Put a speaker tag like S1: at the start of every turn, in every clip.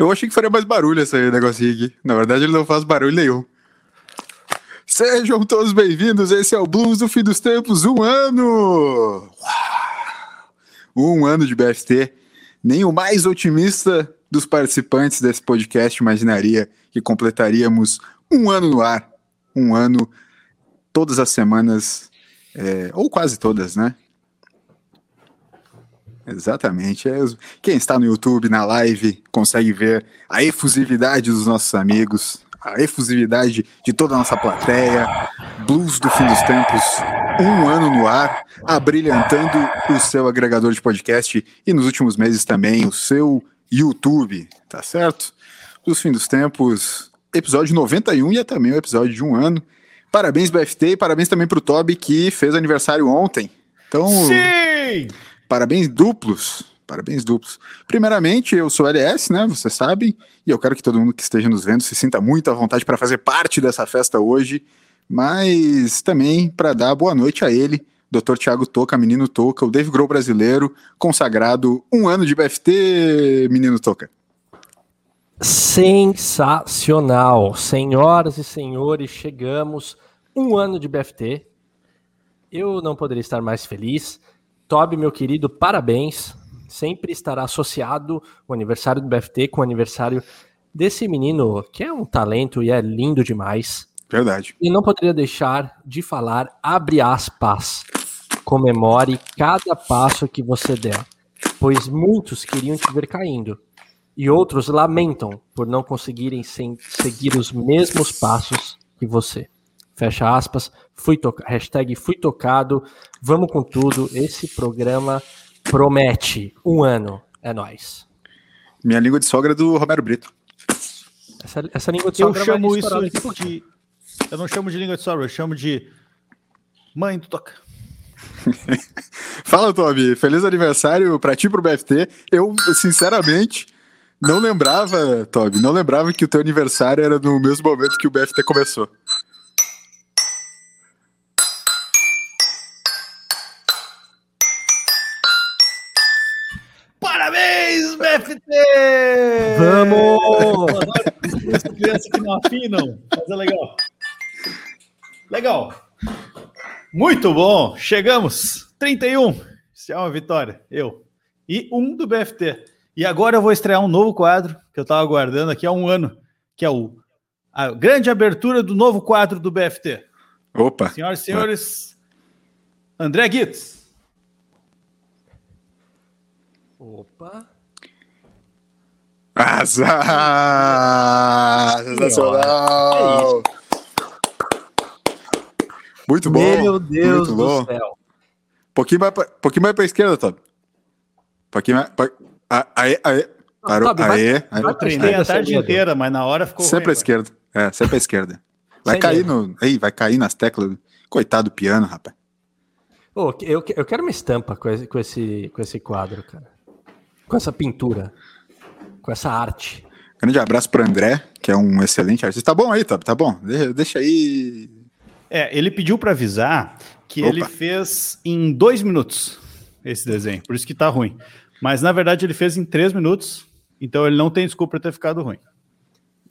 S1: Eu achei que faria mais barulho esse negocinho aqui. Na verdade, ele não faz barulho nenhum. Sejam todos bem-vindos. Esse é o Blues do Fim dos Tempos. Um ano! Um ano de BFT. Nem o mais otimista dos participantes desse podcast imaginaria que completaríamos um ano no ar. Um ano, todas as semanas, é, ou quase todas, né? Exatamente. É, quem está no YouTube, na live, consegue ver a efusividade dos nossos amigos, a efusividade de toda a nossa plateia. Blues do fim dos tempos, um ano no ar, abrilhantando o seu agregador de podcast e nos últimos meses também o seu YouTube, tá certo? Dos fim dos tempos, episódio 91 e é também o episódio de um ano. Parabéns, BFT, e parabéns também para o Toby que fez aniversário ontem. Então,
S2: Sim!
S1: Parabéns duplos. Parabéns duplos. Primeiramente, eu sou LS, né? Vocês sabem, e eu quero que todo mundo que esteja nos vendo se sinta muito à vontade para fazer parte dessa festa hoje, mas também para dar boa noite a ele, Dr. Tiago Toca, menino Toca, o Dave Grohl brasileiro, consagrado um ano de BFT, menino Toca.
S2: Sensacional. Senhoras e senhores, chegamos um ano de BFT. Eu não poderia estar mais feliz. Toby, meu querido, parabéns. Sempre estará associado o aniversário do BFT com o aniversário desse menino que é um talento e é lindo demais.
S1: Verdade.
S2: E não poderia deixar de falar, abre aspas, comemore cada passo que você der, pois muitos queriam te ver caindo e outros lamentam por não conseguirem seguir os mesmos passos que você. Fecha aspas, fui toca hashtag fui tocado, vamos com tudo, esse programa promete um ano, é nós.
S1: Minha língua de sogra é do Romero Brito.
S2: Essa, essa língua de
S3: Eu
S2: sogra vai
S3: chamo
S2: estourar
S3: isso de. Eu não chamo de língua de sogra, eu chamo de. Mãe do toca.
S1: Fala, Toby. Feliz aniversário pra ti e pro BFT. Eu, sinceramente, não lembrava, Toby, não lembrava que o teu aniversário era no mesmo momento que o BFT começou.
S2: Vamos!
S3: Essa criança que não afinam, mas é legal. Legal. Muito bom. Chegamos. 31. Isso é uma vitória. Eu. E um do BFT. E agora eu vou estrear um novo quadro que eu estava aguardando aqui há um ano, que é o a grande abertura do novo quadro do BFT.
S1: Opa.
S3: Senhoras e senhores, André Guitz.
S2: Opa!
S1: Azar! Sensacional! Muito bom.
S2: Meu Deus
S1: muito
S2: do
S1: bom.
S2: céu.
S1: Pouquinho mais pra, pouquinho mais pra esquerda, Toby. Pouquinho mais. Pra, aê, aê. Parou.
S2: Toby, vai-
S1: aê,
S3: Eu treinei a tarde inteira, mas na hora ficou.
S1: Sempre à
S3: ruim,
S1: esquerda. É, sempre à esquerda. Vai
S2: Sem
S1: cair no. Ei, vai cair nas teclas. Coitado do piano, rapaz.
S2: Ô, eu, eu quero uma estampa com esse, com, esse, com esse quadro, cara. Com essa pintura. Com essa arte.
S1: Grande abraço pro André, que é um excelente artista. Tá bom aí, Toby, tá bom. Deixa, deixa aí.
S3: É, ele pediu para avisar que
S1: Opa.
S3: ele fez em dois minutos esse desenho, por isso que tá ruim. Mas na verdade ele fez em três minutos, então ele não tem desculpa para ter ficado ruim.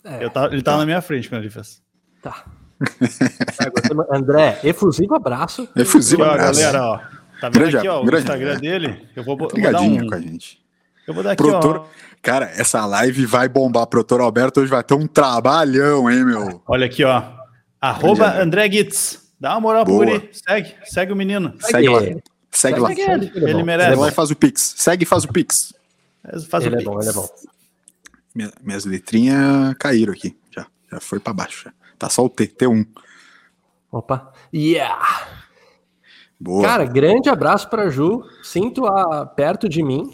S2: É,
S3: Eu tava- ele tava na minha frente quando ele fez.
S2: tá. Gostei, André, efusivo abraço.
S1: Efusivo
S3: Aqui, ó,
S1: abraço.
S3: galera, ó. Tá vendo
S1: Grande-
S3: aqui, ó, o
S1: grande
S3: Instagram dele? Eu vou, eu vou dar
S1: Ligadinho
S3: um.
S1: com a gente.
S3: Eu vou dar aqui,
S1: Produtor.
S3: ó.
S1: Cara, essa live vai bombar. Produtor Alberto hoje vai ter um trabalhão, hein, meu?
S3: Olha aqui, ó. Arroba
S1: André.
S3: André Gitz. Dá uma moral pro
S1: Boa.
S3: guri. Segue, segue o menino.
S1: Segue lá.
S2: ele.
S1: Segue lá.
S3: Segue ele.
S2: Ele é bom.
S3: Ele
S1: Segue
S3: merece.
S1: lá e faz o Pix. Segue e faz o Pix.
S3: Faz
S2: Ele
S3: o
S2: é bom,
S3: pix.
S2: ele é bom.
S1: Minha- minhas letrinhas caíram aqui. Já, já foi pra baixo. já. Tá só o T, T1.
S2: Opa. Yeah!
S1: Boa.
S2: Cara, grande abraço pra Ju. Sinto-a perto de mim.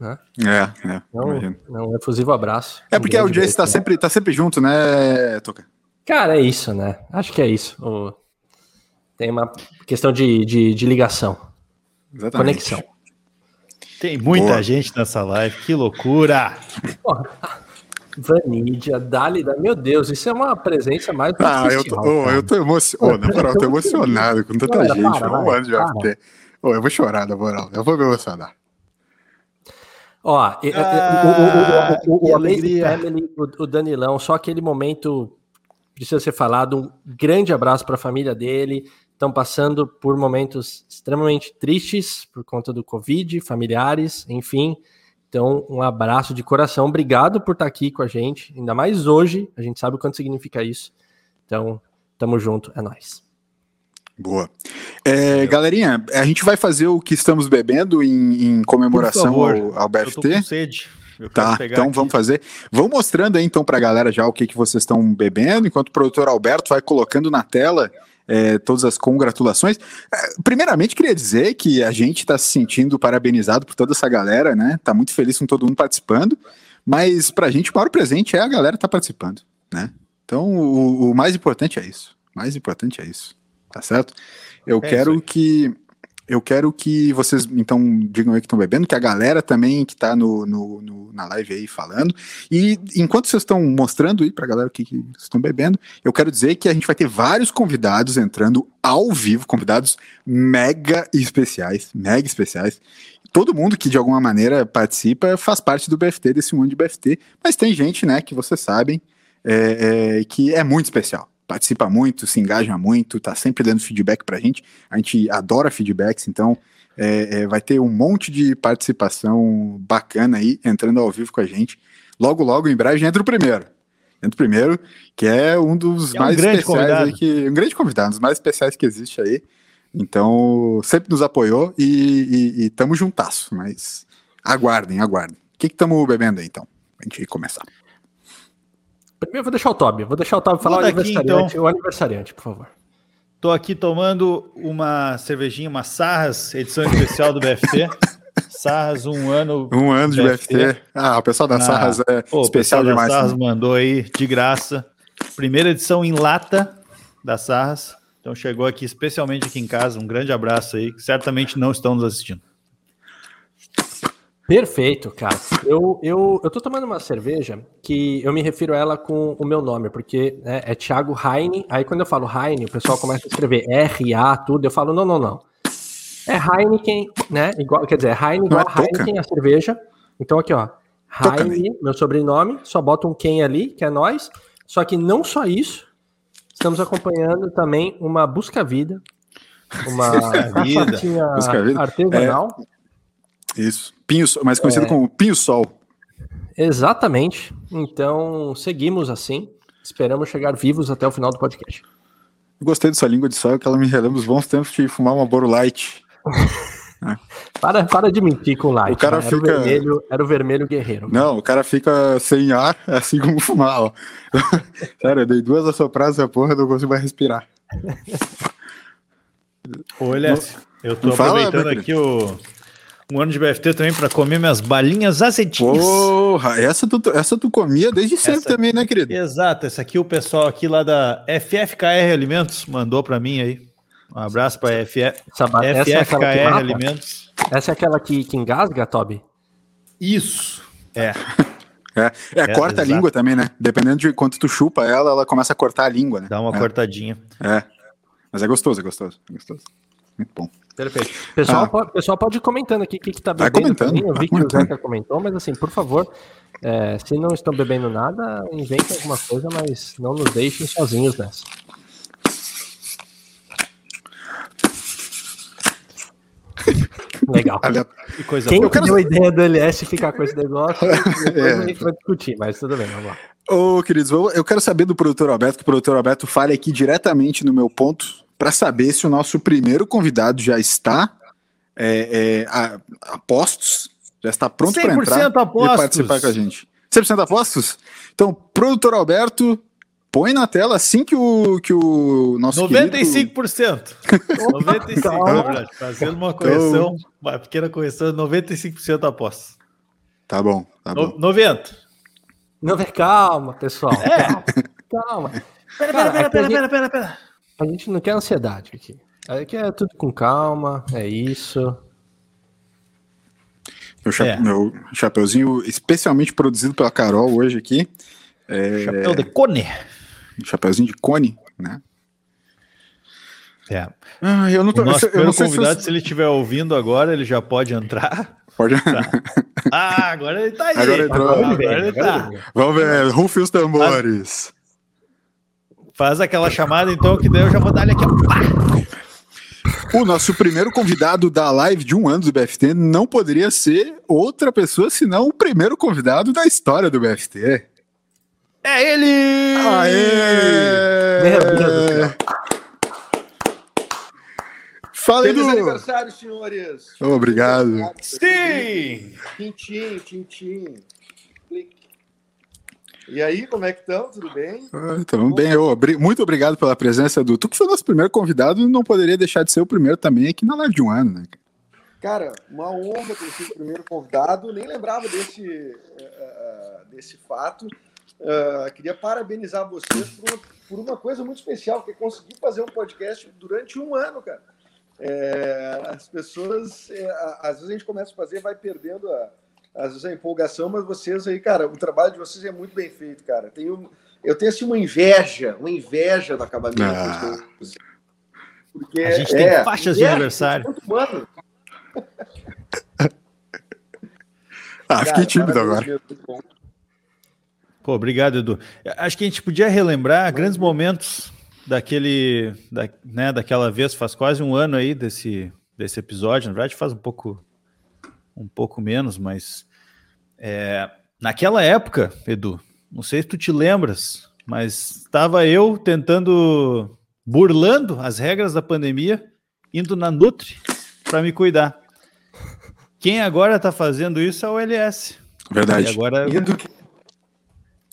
S2: Né?
S1: é, é.
S2: Não,
S1: imagino.
S2: não efusivo abraço.
S1: É porque
S2: Um
S1: a
S2: grande
S1: audiência tá
S2: beijo.
S1: sempre, tá sempre junto, né, Toca?
S2: Cara, é isso, né? Acho que é isso. O- Tem uma questão de, de, de ligação,
S1: Exatamente.
S2: conexão.
S3: Tem muita
S1: Boa.
S3: gente nessa live. Que loucura.
S2: Porra, Vanídia, meu Deus, isso é uma presença mais do que
S1: Ah, eu tô, oh, eu tô emocionado. na moral, eu tô emocionado com tanta
S2: Para,
S1: gente.
S2: para,
S1: um
S2: vai,
S1: ano de
S2: para.
S1: FT. Ô, eu vou chorar, na moral. Eu vou me emocionar.
S2: Ó,
S3: Ah,
S2: o, o, o, o, Amazing. Family, o, o Danilão, só aquele momento precisa ser falado. Um grande abraço para a família dele. Estão passando por momentos extremamente tristes por conta do Covid, familiares, enfim. Então, um abraço de coração. Obrigado por estar aqui com a gente, ainda mais hoje. A gente sabe o quanto significa isso. Então, tamo junto, é nóis.
S1: Boa. É, galerinha, a gente vai fazer o que estamos bebendo em, em comemoração
S3: favor.
S1: ao, ao
S3: Eu tô com
S1: BFT.
S3: sede. Eu
S1: Tá, então
S3: aqui.
S1: vamos fazer. Vão mostrando aí então pra galera já o que, que vocês estão bebendo, enquanto o produtor Alberto vai colocando na tela é, todas as congratulações. É, primeiramente, queria dizer que a gente está se sentindo parabenizado por toda essa galera, né? Tá muito feliz com todo mundo participando, mas pra gente o maior presente é a galera tá participando, né? Então o, o mais importante é isso. O mais importante é isso, tá certo? Eu
S3: É
S1: quero que eu quero que vocês, então, digam aí que estão bebendo, que a galera também que está no, no- no- na live aí falando. E enquanto vocês estão mostrando aí pra galera o que, que estão bebendo, eu quero dizer que a gente vai ter vários convidados entrando ao vivo, convidados mega especiais, mega especiais. Todo mundo que de alguma maneira participa faz parte do BFT, desse mundo de BFT, mas tem gente, né, que vocês sabem, é, é, que é muito especial. Participa muito, se engaja muito, tá sempre dando feedback pra gente. A gente adora feedbacks, então é, é, vai ter um monte de participação bacana aí, entrando ao vivo com a gente. Logo, logo, em breve, entra o primeiro. Entra o primeiro, que é um dos
S3: É um
S1: mais
S3: grande
S1: especiais que. Um grande convidado, um dos mais especiais que existe aí. Então, sempre nos apoiou e, e, e tamo juntasso, mas aguardem, aguardem. O que que estamos bebendo aí, então? Pra gente começar.
S2: Primeiro eu vou deixar o Toby. Vou deixar o Toby falar o aniversariante,
S3: então.
S2: o aniversariante, por favor.
S3: Tô aqui tomando uma cervejinha, uma Sarras, edição especial do BFT. Sarras, um ano.
S1: Um ano de
S3: BFT.
S1: BFT. Ah, o pessoal da
S3: Ah,
S1: Sarras é
S3: Pô, o
S1: especial
S3: pessoal da
S1: demais.
S3: Sarras
S1: né?
S3: mandou aí de graça. Primeira edição em lata da Sarras. Então chegou aqui especialmente aqui em casa. Um grande abraço aí, que certamente não estão nos assistindo.
S2: Perfeito, cara. Eu, eu, eu tô tomando uma cerveja que eu me refiro a ela com o meu nome, porque né, é Thiago Heine. Aí quando eu falo Heine, o pessoal começa a escrever R-A, tudo. Eu falo, não, não, não. É Heineken, né? Igual, quer dizer, é Heine
S1: Não
S2: igual
S1: é
S2: Heineken, a cerveja. Então aqui, ó.
S1: Toca
S2: Heine, meu sobrenome, só bota um quem ali, que é nós. Só que não só isso, estamos acompanhando também uma Busca Vida, uma
S3: Busca Vida.
S2: artesanal.
S1: Isso. Pinho, Sol, mais conhecido
S3: É.
S1: como Pinho Sol.
S2: Exatamente. Então, seguimos assim. Esperamos chegar vivos até o final do podcast.
S1: Eu gostei dessa língua de sol, que ela me relembra os bons tempos de fumar uma Boro Light.
S2: Para, para de mentir com o Light.
S1: O cara
S2: né? era,
S1: fica-
S2: o vermelho, era o vermelho guerreiro.
S1: Não, o cara fica sem ar, assim como fumar, ó. Sério, eu dei duas assopradas a porra, não consigo mais respirar.
S3: Ô, Elias, eu tô
S1: fala,
S3: aproveitando
S1: meu
S3: aqui o um ano de BFT também para comer minhas balinhas azedinhas.
S1: Porra, essa tu, essa tu comia desde sempre
S3: Essa-
S1: também, né, querido?
S3: Exato, esse aqui o pessoal aqui lá da FFKR Alimentos mandou para mim aí. Um abraço para FF,
S2: Essa, essa, é
S3: FFKR
S2: mata?
S3: Alimentos.
S2: essa é aquela que, que engasga, Toby?
S3: Isso. É.
S1: É, é,
S3: É,
S1: corta a
S3: exato.
S1: língua também, né? Dependendo de quanto tu chupa ela, ela começa a cortar a língua, né?
S3: Dá uma
S1: é,
S3: cortadinha.
S1: É. Mas é gostoso, é gostoso, é gostoso. Muito bom.
S2: Perfeito. Pessoal,
S1: Ah.
S2: pode, pessoal pode ir comentando aqui o que, tá
S1: Vai
S2: bebendo.
S1: comentando,
S2: também. Eu vi que o. Zeca comentou, mas assim, por favor, é, se não estão bebendo nada, inventem alguma coisa, mas não nos deixem sozinhos nessa. Legal.
S1: Olha,
S3: Que coisa
S2: Quem que deu a ideia do LS ficar com esse negócio? Depois
S1: É.
S2: a gente vai discutir, mas tudo bem, vamos lá.
S1: Ô, queridos, eu quero saber do produtor Alberto, que o produtor Alberto fale aqui diretamente no meu ponto, para saber se o nosso primeiro convidado já está é, é, a, a postos, já está pronto para
S3: 100%
S1: entrar e
S3: apostos.
S1: participar com a gente. 100% apostos? Então, produtor Alberto, põe na tela assim que o, que o nosso querido-
S3: 95%. 95%,
S2: Calma.
S3: na verdade. Fazendo uma correção, uma pequena correção, 95% aposta.
S1: Tá bom, tá bom.
S3: No, 90.
S2: Não, calma, pessoal.
S3: É.
S2: Calma.
S3: Pera,
S2: Cara,
S3: pera,
S2: aqui
S3: pera,
S2: a
S3: pera, pera, pera.
S2: A gente não quer ansiedade aqui. Aqui é tudo com calma, é isso.
S1: Meu, cha-
S3: É.
S1: meu chapeuzinho especialmente produzido pela Carol hoje aqui. É,
S3: Chapéu de cone.
S1: chapeuzinho de cone, né?
S3: É.
S1: Ah, eu não
S3: O
S1: tô,
S3: nosso
S1: eu não sei se
S3: convidado,
S1: vocês-
S3: se ele estiver ouvindo agora, ele já pode entrar.
S1: Pode.
S3: Ah, agora ele tá aí.
S1: Agora entrou.
S3: Agora,
S2: Agora
S3: ele tá.
S1: Vamos ver, rufem os tambores.
S3: Faz aquela chamada, então, que daí eu já vou dar ele aqui. ó.
S1: O nosso primeiro convidado da live de um ano do BFT não poderia ser outra pessoa senão o primeiro convidado da história do BFT.
S3: É ele!
S1: Aê!
S2: Meu Deus do céu.
S1: Fala,
S4: Feliz
S1: Edu!
S4: aniversário, senhores!
S1: Obrigado.
S3: Sim!
S4: Tintim, tintim. E aí, como é que estão? Tudo bem?
S1: Então, bem, eu, muito obrigado pela presença, Edu. Tu que foi nosso primeiro convidado não poderia deixar de ser o primeiro também aqui na live de um ano, né?
S4: Cara, uma honra ter sido o primeiro convidado. Nem lembrava desse, eh, desse fato. Eh, queria parabenizar vocês por uma, por uma coisa muito especial, que é conseguir fazer um podcast durante um ano, cara. Eh, as pessoas, a- às vezes a gente começa a fazer, vai perdendo a, a empolgação, mas vocês aí, cara, o trabalho de vocês é muito bem feito, cara. Tenho, eu tenho assim uma inveja, uma inveja do acabamento.
S1: Ah.
S4: Porque,
S3: A gente tem
S4: é,
S3: faixas de
S4: inveja,
S3: aniversário.
S1: Ah, fiquei tímido agora.
S3: Pô, obrigado, Edu. Acho que a gente podia relembrar grandes momentos daquele, da, né, daquela vez, faz quase um ano aí desse, desse episódio. Na verdade, faz um pouco, um pouco menos, mas é, naquela época, Edu, não sei se tu te lembras, mas estava eu tentando, burlando as regras da pandemia, indo na Nutri para me cuidar. Quem agora está fazendo isso é o LS. E
S1: Verdade.
S3: agora
S4: Indo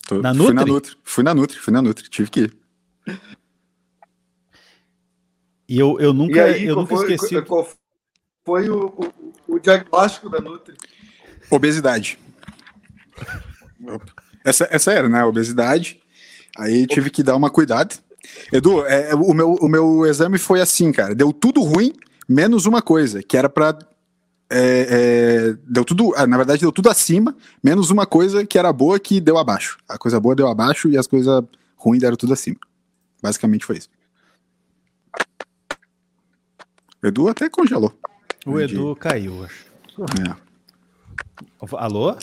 S1: Tô-
S3: Na
S1: fui na
S3: Nutri?
S1: Nutri. Fui na Nutri, fui na Nutri. Tive que ir.
S3: E eu, eu
S4: E
S3: nunca,
S4: aí,
S3: eu nunca
S4: foi,
S3: esqueci.
S4: qual foi o, o- o diagnóstico da Nutri?
S1: Obesidade. Essa, essa era, né? Obesidade. Aí tive que dar uma cuidado. Edu, é, o, meu, o meu exame foi assim, cara. Deu tudo ruim, menos uma coisa, que era pra. é, é, deu tudo. ah, Na verdade, deu tudo acima, menos uma coisa que era boa que deu abaixo. A coisa boa deu abaixo e as coisas ruins deram tudo acima. Basicamente foi isso. O Edu até congelou.
S3: O Edu caiu, acho.
S1: É.
S3: Alô?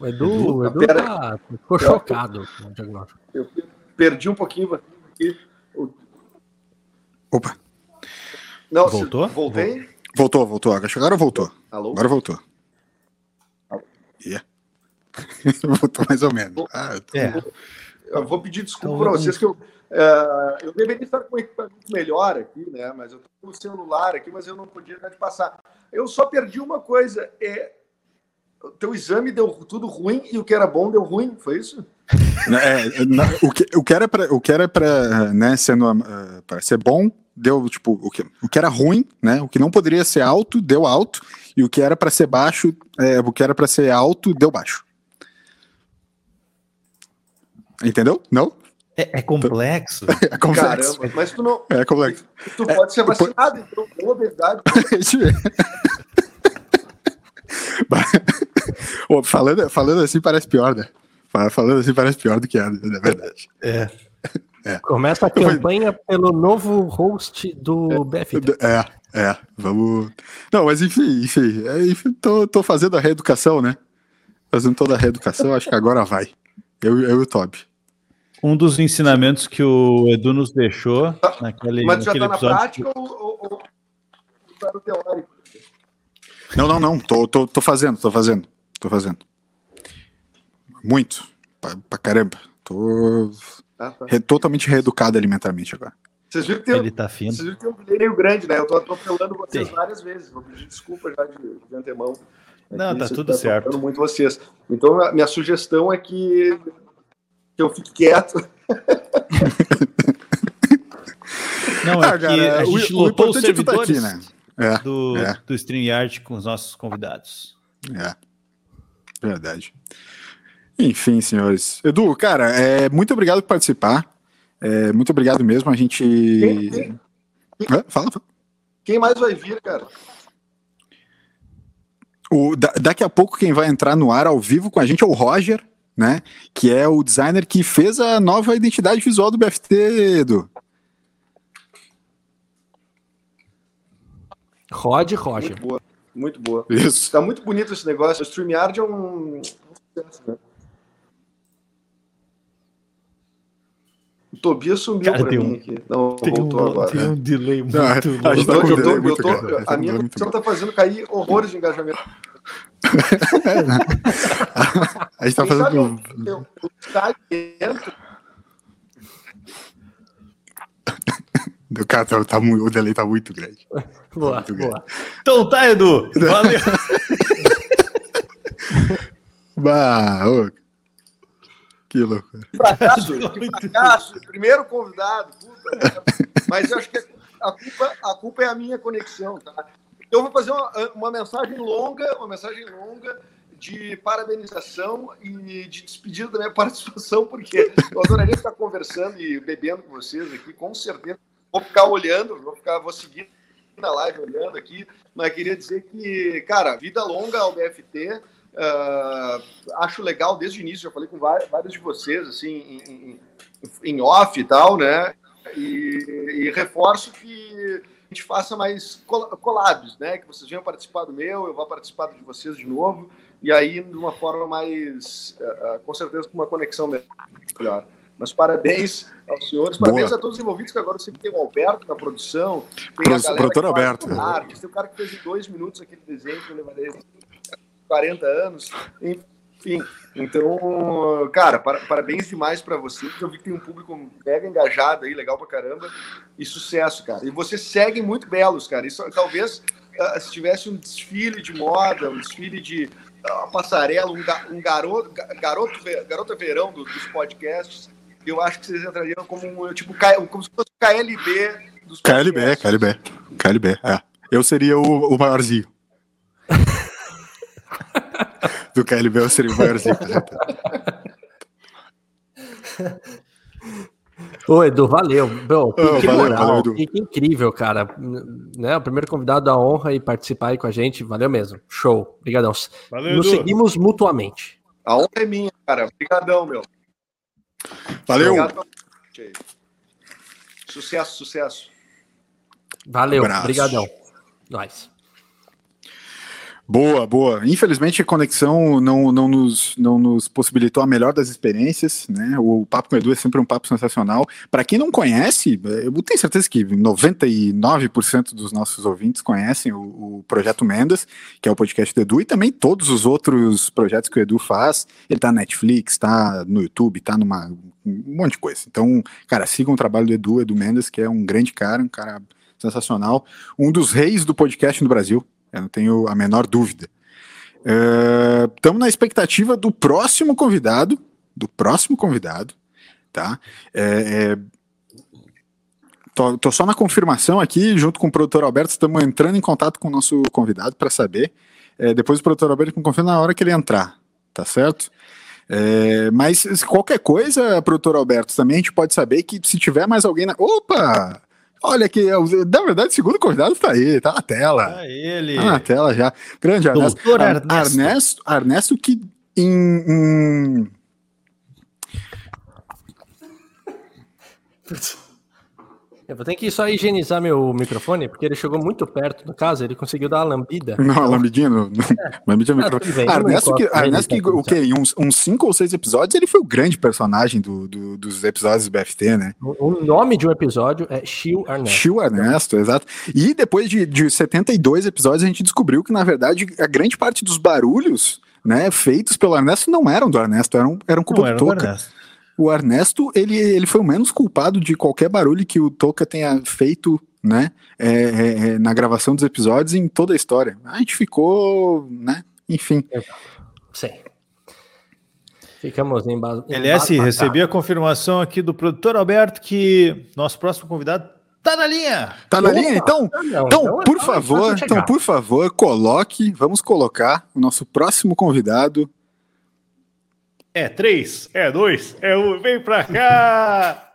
S2: O Edu, o Edu
S4: Pera-
S2: tá, ficou chocado com o diagnóstico.
S4: Eu perdi um pouquinho aqui.
S1: Opa,
S4: Não, se-
S3: Voltou?
S4: Voltei?
S1: voltou, voltou. Agora voltou.
S4: Alô?
S1: Agora voltou. Yeah. voltou mais ou menos. Ah, eu tô-
S3: É.
S4: Eu vou pedir desculpa
S3: Então,
S4: para vocês que eu, eh, eu deveria estar com um equipamento melhor aqui, né? Mas eu tô com o celular aqui, mas eu não podia dar de passar. Eu só perdi uma coisa. É, o teu exame deu tudo ruim e o que era bom deu ruim, foi isso?
S1: É, na- o, que, o que era pra, o que era pra, né, sendo, ah, pra ser bom, deu, tipo, o que, o que era ruim, né, o que não poderia ser alto, deu alto, e o que era pra ser baixo, é, o que era pra ser alto, deu baixo. Entendeu? Não?
S3: É, é complexo.
S1: É complexo.
S4: Caramba, mas tu não.
S1: É complexo.
S4: Tu pode ser vacinado, então, com obesidade.
S1: Ô, falando, falando assim parece pior, né? Fa- Falando assim parece pior do que é, na verdade.
S3: É.
S2: Começa a campanha pelo novo host do BFT.
S1: É, é, vamos. Não, mas enfim, enfim, é, enfim tô, tô fazendo a reeducação, né? Fazendo toda a reeducação, acho que agora vai. Eu, eu e o Toby.
S3: Um dos ensinamentos que o Edu nos deixou naquele,
S4: Mas tu já
S3: naquele
S4: tá na
S3: episódio.
S4: prática ou, ou, ou tá no teórico?
S1: Não, não, não, tô, tô, tô fazendo, tô fazendo, tô fazendo. Muito, pra, pra caramba. Tô
S4: Ah, tá.
S1: re- totalmente reeducado alimentarmente agora.
S4: Vocês viram que tem,
S3: Ele tá fino.
S4: vocês viram que um meio grande, né? Eu tô atropelando vocês
S3: Tem.
S4: várias vezes. Vou pedir desculpa já de, de antemão.
S3: Não,
S4: Aqui,
S3: tá tudo certo.
S4: atropelando muito vocês. Então, a minha sugestão é que, que eu fique quieto.
S3: Não, é
S1: Ah,
S3: que
S1: cara,
S3: a
S1: o-
S3: gente
S1: o
S3: lotou os
S1: é tá
S3: servidores
S1: aqui, né? É,
S3: do,
S1: é.
S3: do StreamYard com os nossos convidados.
S1: É. Verdade. Enfim, senhores. Edu, cara, é, muito obrigado por participar. É, muito obrigado mesmo. A gente.
S4: Quem- quem-
S1: Hã? Fala, fala.
S4: Quem mais vai vir, cara?
S1: O, da- daqui a pouco quem vai entrar no ar ao vivo com a gente é o Roger, né? Que é o designer que fez a nova identidade visual do BFT, Edu.
S2: Rod Roger.
S4: Muito boa. Muito.
S1: Isso.
S4: Tá muito bonito esse negócio. O StreamYard é um. né? O Tobias sumiu
S3: Cara,
S4: pra
S3: tem
S4: mim
S3: um-
S4: aqui. Não,
S3: Tem
S4: voltou
S3: um,
S4: agora.
S3: tem um delay muito
S1: Não, a gente
S4: Eu
S1: tá
S4: eu tô-
S1: delay
S4: eu
S1: muito
S4: tô- a
S1: tá
S4: minha
S1: muito
S4: conexão tá fazendo cair horrores de engajamento.
S1: A gente tá
S4: Quem sabe
S1: fazendo.
S4: eu- o Skype entra.
S1: O cara tá, tá muito- o delay tá muito grande.
S2: Boa, boa.
S3: Então tá, Edu. Valeu.
S1: Bah, ô. Que loucura.
S4: fracasso, que fracasso, primeiro convidado, puta merda. Mas eu acho que a culpa, a culpa é a minha conexão, tá? Eu vou fazer uma, uma mensagem longa, uma mensagem longa de parabenização e de despedida da minha participação, porque eu adoraria ficar conversando e bebendo com vocês aqui, com certeza. Vou ficar olhando, vou ficar, vou seguir na live olhando aqui, mas queria dizer que, cara, vida longa ao BFT. ah, acho legal desde o início, já falei com vários, de vocês, assim, em, em- em off e tal, né? E, e reforço que a gente faça mais col- collabs, né? Que vocês venham participar do meu, eu vou participar de vocês de novo, e aí de uma forma mais, ah, ah, com certeza, com uma conexão melhor. Mas parabéns aos senhores, parabéns
S1: Boa.
S4: a todos os envolvidos, que agora que tem o Alberto na produção, tem
S1: Pro-
S4: a galera
S1: produtor Alberto.
S4: arte, tem o cara que fez em dois minutos aquele desenho que eu levarei 40 anos, enfim. Então, cara, para- parabéns demais para vocês. Eu vi que tem um público mega engajado aí, legal pra caramba. E sucesso, cara. E vocês seguem muito belos, cara. Isso talvez ah, se tivesse um desfile de moda, um desfile de ah, passarela, um, ga- um garoto, garota verão do- dos podcasts, eu acho que vocês entrariam como um tipo como se fosse o KLB dos
S1: KLB,
S4: podcasts.
S1: KLB. KLB, é. Eu seria o, o maiorzinho. Do KLB eu seria o maiorzinho. certeza.
S2: Ô, Edu, valeu. Meu, que, que
S1: valeu,
S2: moral,
S1: valeu, Edu.
S2: que, que incrível, cara. Né, o primeiro convidado da honra e participar aí com a gente. Valeu mesmo. Show. Obrigadão.
S3: Valeu,
S2: Nos
S3: Edu.
S2: seguimos mutuamente.
S4: A honra é minha, cara. Obrigadão, meu.
S1: Valeu.
S4: Obrigado. Sucesso, sucesso.
S2: Valeu.
S1: Abraço.
S2: Obrigadão. Nós.
S1: Boa, boa. Infelizmente a conexão não, não, nos, não nos possibilitou a melhor das experiências, né? O Papo com o Edu é sempre um papo sensacional. Para quem não conhece, eu tenho certeza que 99% dos nossos ouvintes conhecem o, o Projeto Mendas, que é o podcast do Edu, e também todos os outros projetos que o Edu faz. Ele tá na Netflix, tá no YouTube, tá numa um monte de coisa. Então, cara, sigam o trabalho do Edu, Edu Mendes, que é um grande cara, um cara sensacional, um dos reis do podcast no Brasil. Eu não tenho a menor dúvida. Estamos na expectativa do próximo convidado, do próximo convidado, tá? É, é, tô, tô só na confirmação aqui, junto com o produtor Alberto, estamos entrando em contato com o nosso convidado para saber. É, depois o produtor Alberto me confirma na hora que ele entrar, tá certo? É, mas qualquer coisa, produtor Alberto, também a gente pode saber que se tiver mais alguém na. Opa! Olha aqui, na verdade, o segundo convidado está aí, tá na tela.
S3: Ah, ele.
S1: Tá na tela já. Grande Ernesto.
S3: Doutor Ernesto.
S1: Ernesto, Ernesto que em, em-
S2: Eu vou ter que só higienizar meu microfone, porque ele chegou muito perto do caso, ele conseguiu dar uma lambida.
S1: Não, lambidinho. no- no- lambidinho no
S2: Ah,
S1: microfone.
S2: bem,
S1: Ernesto, que, Ernesto que
S2: tá tudo
S1: o quê? Em uns, uns cinco ou seis episódios, ele foi o grande personagem do, do- dos episódios do BFT, né?
S2: O o nome de um episódio é Shield Arnett.
S1: Tio Ernesto, exato. E depois de, de 72 episódios, a gente descobriu que, na verdade, a grande parte dos barulhos né, feitos pelo Ernesto não eram do Ernesto, eram, eram culpa
S3: Não era
S1: do Toca.
S3: Ernesto.
S1: O Ernesto, ele, ele foi o menos culpado de qualquer barulho que o Toca tenha feito, né, é, é, é, na gravação dos episódios em toda a história. A gente ficou, né, enfim.
S2: Sim. Ficamos em base.
S3: LS, recebi a confirmação aqui do produtor Alberto que nosso próximo convidado tá na linha.
S1: Tá na
S2: Opa!
S1: linha? Então,
S2: Não,
S1: então,
S2: é
S1: por
S2: só- é só
S1: favor, então, por favor, coloque, vamos colocar o nosso próximo convidado.
S3: É três, é dois, é um, vem pra cá!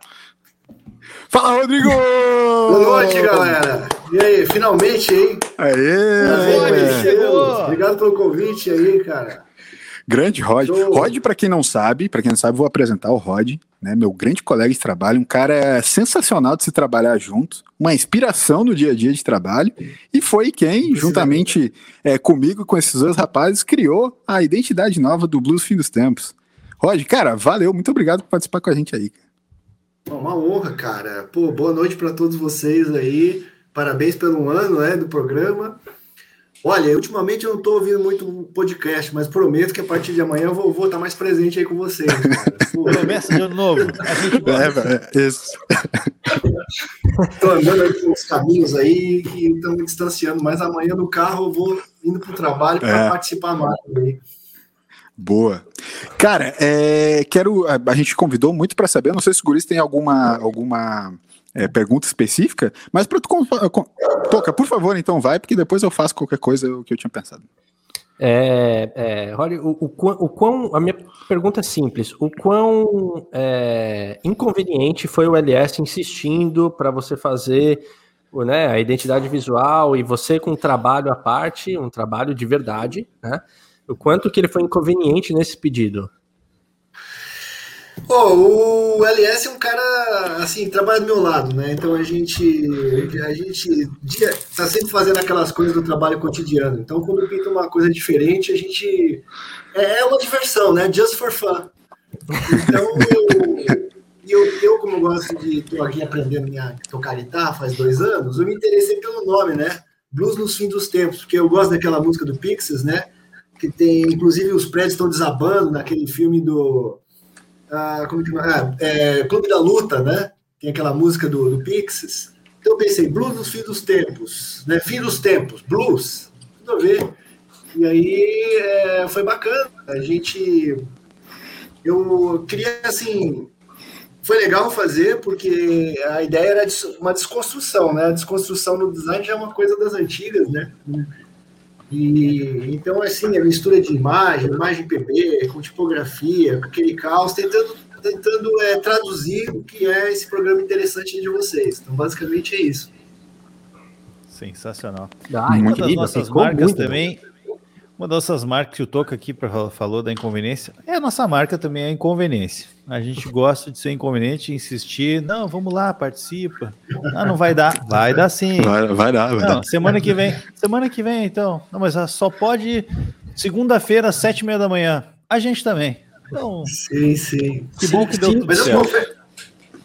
S1: Fala, Rodrigo!
S5: Boa noite, galera. E aí, finalmente, hein?
S1: Aê!
S3: Boa noite,
S5: Meu
S3: chegou.
S5: Obrigado pelo convite aí, cara.
S1: Grande Rod.
S6: Show.
S1: Rod, para quem não sabe, para quem não sabe, vou apresentar o Rod, né? Meu grande colega de trabalho, um cara sensacional de se trabalhar junto, uma inspiração no dia a dia de trabalho, e foi quem, juntamente é, comigo e com esses dois rapazes, criou a identidade nova do Blues Fim dos Tempos. Rod, cara, valeu, muito obrigado por participar com a gente aí.
S6: Uma honra, cara. Pô, boa noite para todos vocês aí. Parabéns pelo ano, né, do programa. Olha, ultimamente eu não estou ouvindo muito podcast, mas prometo que a partir de amanhã eu vou, estar mais presente aí com vocês.
S3: Promessa de ano novo. A gente gosta.
S1: É, é, isso.
S6: Estou andando aí pelos caminhos aí que estão me distanciando, mas amanhã no carro eu vou indo para o trabalho para
S1: É.
S6: participar mais aí.
S1: Boa. Cara, é, quero. A, a gente convidou muito para saber. Não sei se o Guris tem alguma, alguma é, pergunta específica, mas para tu. con- con- Toca, por favor, então vai, porque depois eu faço qualquer coisa que eu tinha pensado.
S2: É, é, o, o, o quão- A minha pergunta é simples. O quão é, inconveniente foi o LS insistindo para você fazer o, né, a identidade visual e você com um trabalho à parte, um trabalho de verdade, né? O quanto que ele foi inconveniente nesse pedido?
S6: Pô, o LS é um cara, assim, trabalha do meu lado, né? Então a gente, a gente tá sempre fazendo aquelas coisas do trabalho cotidiano. Então quando pinta uma coisa diferente, a gente. É é uma diversão, né? Just for fun. Então eu, eu, como eu gosto de. tô aqui aprendendo a tocar guitarra faz dois anos, eu me interessei pelo nome, né? Blues nos fim dos tempos, porque eu gosto daquela música do Pixies, né? Que tem, inclusive, os prédios estão desabando naquele filme do. Ah, como que ah, é, Clube da Luta, né? Tem aquela música do, do Pixies. Então eu pensei, blues nos fim dos tempos, né? Fim dos tempos, blues, tudo a ver. E aí é, foi bacana. A gente. Eu queria, assim. Foi legal fazer, porque a ideia era uma desconstrução, né? A desconstrução no design já é uma coisa das antigas, né? E então, assim, a mistura de imagem, imagem PB, com tipografia, com aquele caos, tentando, tentando é, traduzir o que é esse programa interessante de vocês. Então, basicamente é isso.
S3: Sensacional.
S2: Ah,
S3: Uma das
S2: incrível,
S3: nossas marcas
S2: muito bom.
S3: também. Uma das nossas marcas que o Toca aqui pra, falou da inconveniência. É a nossa marca também, é a inconveniência. A gente gosta de ser inconveniente, insistir. Não, vamos lá, participa. Ah, não vai dar. Vai dar sim.
S1: Vai, vai dar, vai
S3: Não,
S1: dar.
S3: semana que vem. Semana que vem, então. Não, mas ah, só pode segunda-feira, às sete e meia da manhã. A gente também. Então,
S6: Sim, sim.
S3: que bom que deu
S2: Sim,
S3: tudo certo.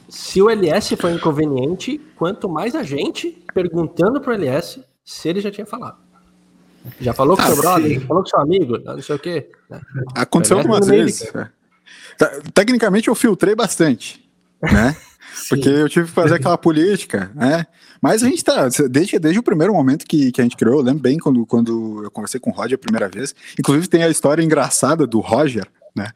S2: Se o LS foi inconveniente, quanto mais a gente perguntando pro LS se ele já tinha falado. Já falou com
S1: Ah,
S2: seu brother? falou com seu amigo? Não sei o quê. né?
S1: Aconteceu
S2: vai
S1: algumas vezes. é. Te- Tecnicamente eu filtrei bastante, né? Porque eu tive que fazer aquela política, né? Mas a gente tá, desde, desde o primeiro momento que, que a gente criou, eu lembro bem quando, quando eu conversei com o Roger a primeira vez. Inclusive tem a história engraçada do Roger, né?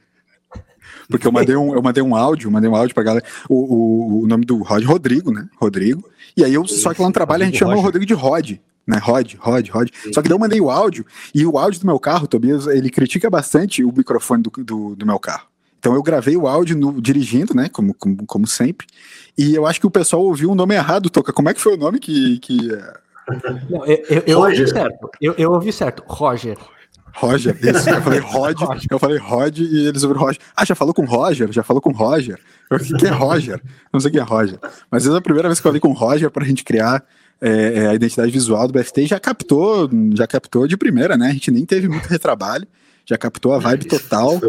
S1: Porque eu mandei um, eu mandei um áudio, mandei um áudio pra galera. O, o, o nome do Roger Rodrigo, né? Rodrigo. E aí eu, só que lá no trabalho a gente chamou o. Rodrigo de Rod, né? Rod, Rod, Rod. Só que daí eu mandei o áudio, e o áudio do meu carro, Tobias, ele critica bastante o microfone do, do, do meu carro. Então eu gravei o áudio no- dirigindo, né? Como, como, como sempre. E eu acho que o pessoal ouviu o nome errado, Toca. Como é que foi o nome que. que é?
S2: Não, eu, eu- eu ouvi certo. Eu, eu ouvi certo. Roger.
S1: Roger, isso. Eu falei Rod, eu falei Rod e eles ouviram Roger. Ah, já falou com Roger? Já falou com Roger? Eu falei, quem é Roger? Não sei quem é Roger. Mas essa é a primeira vez que eu falei com o Roger pra gente criar é, é, a identidade visual do BFT já captou, já captou de primeira, né? A gente nem teve muito retrabalho, já captou a vibe total.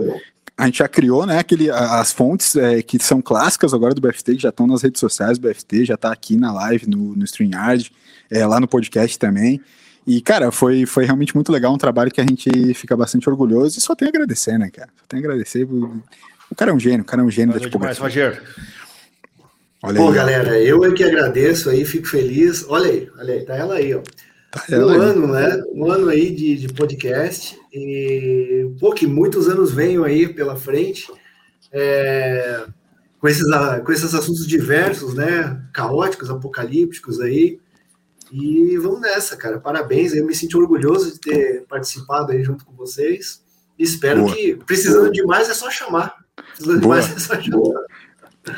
S6: Bom.
S1: A gente já criou, né, aquele, as fontes é, que são clássicas agora do BFT, que já estão nas redes sociais do BFT, já tá aqui na live, no, no StreamYard, é, lá no podcast também. E, cara, foi, foi realmente muito legal, um trabalho que a gente fica bastante orgulhoso e só tem a agradecer, né, cara? Só tem a agradecer. O, cara é um gênio, o cara é um gênio da
S3: Valeu demais,
S1: tipografia.
S3: Roger.
S1: Olha
S6: Pô,
S1: aí.
S6: galera, eu é que agradeço aí, fico feliz. Olha aí, olha aí, tá ela aí, ó.
S1: Tá,
S6: Um
S1: ela aí.
S6: ano, né? Um ano aí de, de podcast. E, pô, que muitos anos venham aí pela frente. é, com, esses, ah, com esses assuntos diversos, né? Caóticos, apocalípticos aí. E vamos nessa, cara. Parabéns. Eu me sinto orgulhoso de ter participado aí junto com vocês. Espero
S1: Boa.
S6: que, precisando de mais, é só chamar. Precisando
S1: Boa.
S6: de mais, é só chamar.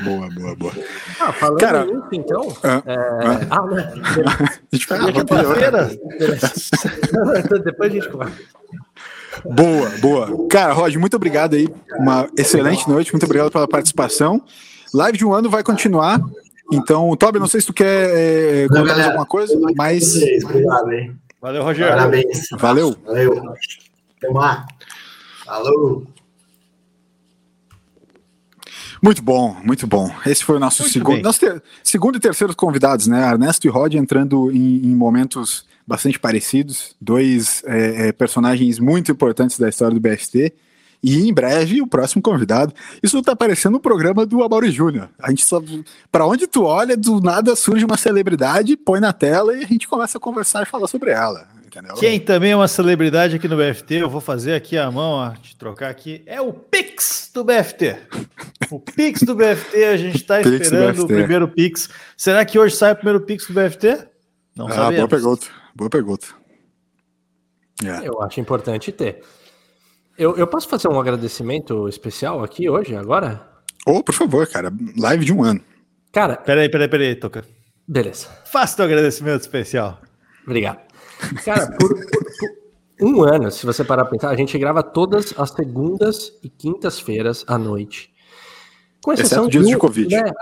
S1: Boa, boa, boa.
S2: Ah, falando
S1: Cara,
S2: nisso, então.
S1: ah,
S2: é,
S1: ah.
S2: Ah, não.
S1: A gente vai
S3: Quinta-feira.
S2: Depois a gente conversa.
S1: Boa, boa. Cara, Rod, muito obrigado aí. Uma excelente noite, muito obrigado pela participação. Live de um ano vai continuar. Então, Toby, não sei se tu quer é, contar mais alguma coisa, mas.
S5: Obrigado, hein?
S3: Valeu, Rogério.
S5: Parabéns.
S1: Valeu.
S5: Valeu. Até mais. Falou.
S1: Muito bom, muito bom. Esse foi o nosso
S3: Muito
S1: segundo, nosso ter- segundo e terceiro convidados, né? Ernesto e Rod entrando em, em momentos bastante parecidos, dois é, é, personagens muito importantes da história do BST. E em breve o próximo convidado. Isso tá parecendo um programa do Amaury Júnior. A gente só. Pra onde tu olha, do nada surge uma celebridade, põe na tela e a gente começa a conversar e falar sobre ela. Entendeu?
S3: Quem também é uma celebridade aqui no BFT, eu vou fazer aqui a mão, ó, te trocar aqui, é o Pix do BFT. O Pix do BFT, a gente
S1: do
S3: esperando o
S1: BFT.
S3: primeiro Pix. Será que hoje sai o primeiro Pix do BFT? Não
S1: Ah, boa
S3: sabemos.
S1: pergunta. Boa pergunta. É.
S2: Eu acho importante ter. Eu, eu posso fazer um agradecimento especial aqui hoje, agora?
S1: Ou, por favor, cara, live de um ano.
S2: Cara,
S3: Peraí, peraí, peraí, Toca.
S2: beleza.
S3: Faça teu agradecimento especial.
S2: Obrigado. Cara, por, por- por um ano, se você parar pra pensar, a gente grava todas as segundas e quintas-feiras à noite. Com
S1: Exceto dias de Covid.
S2: né,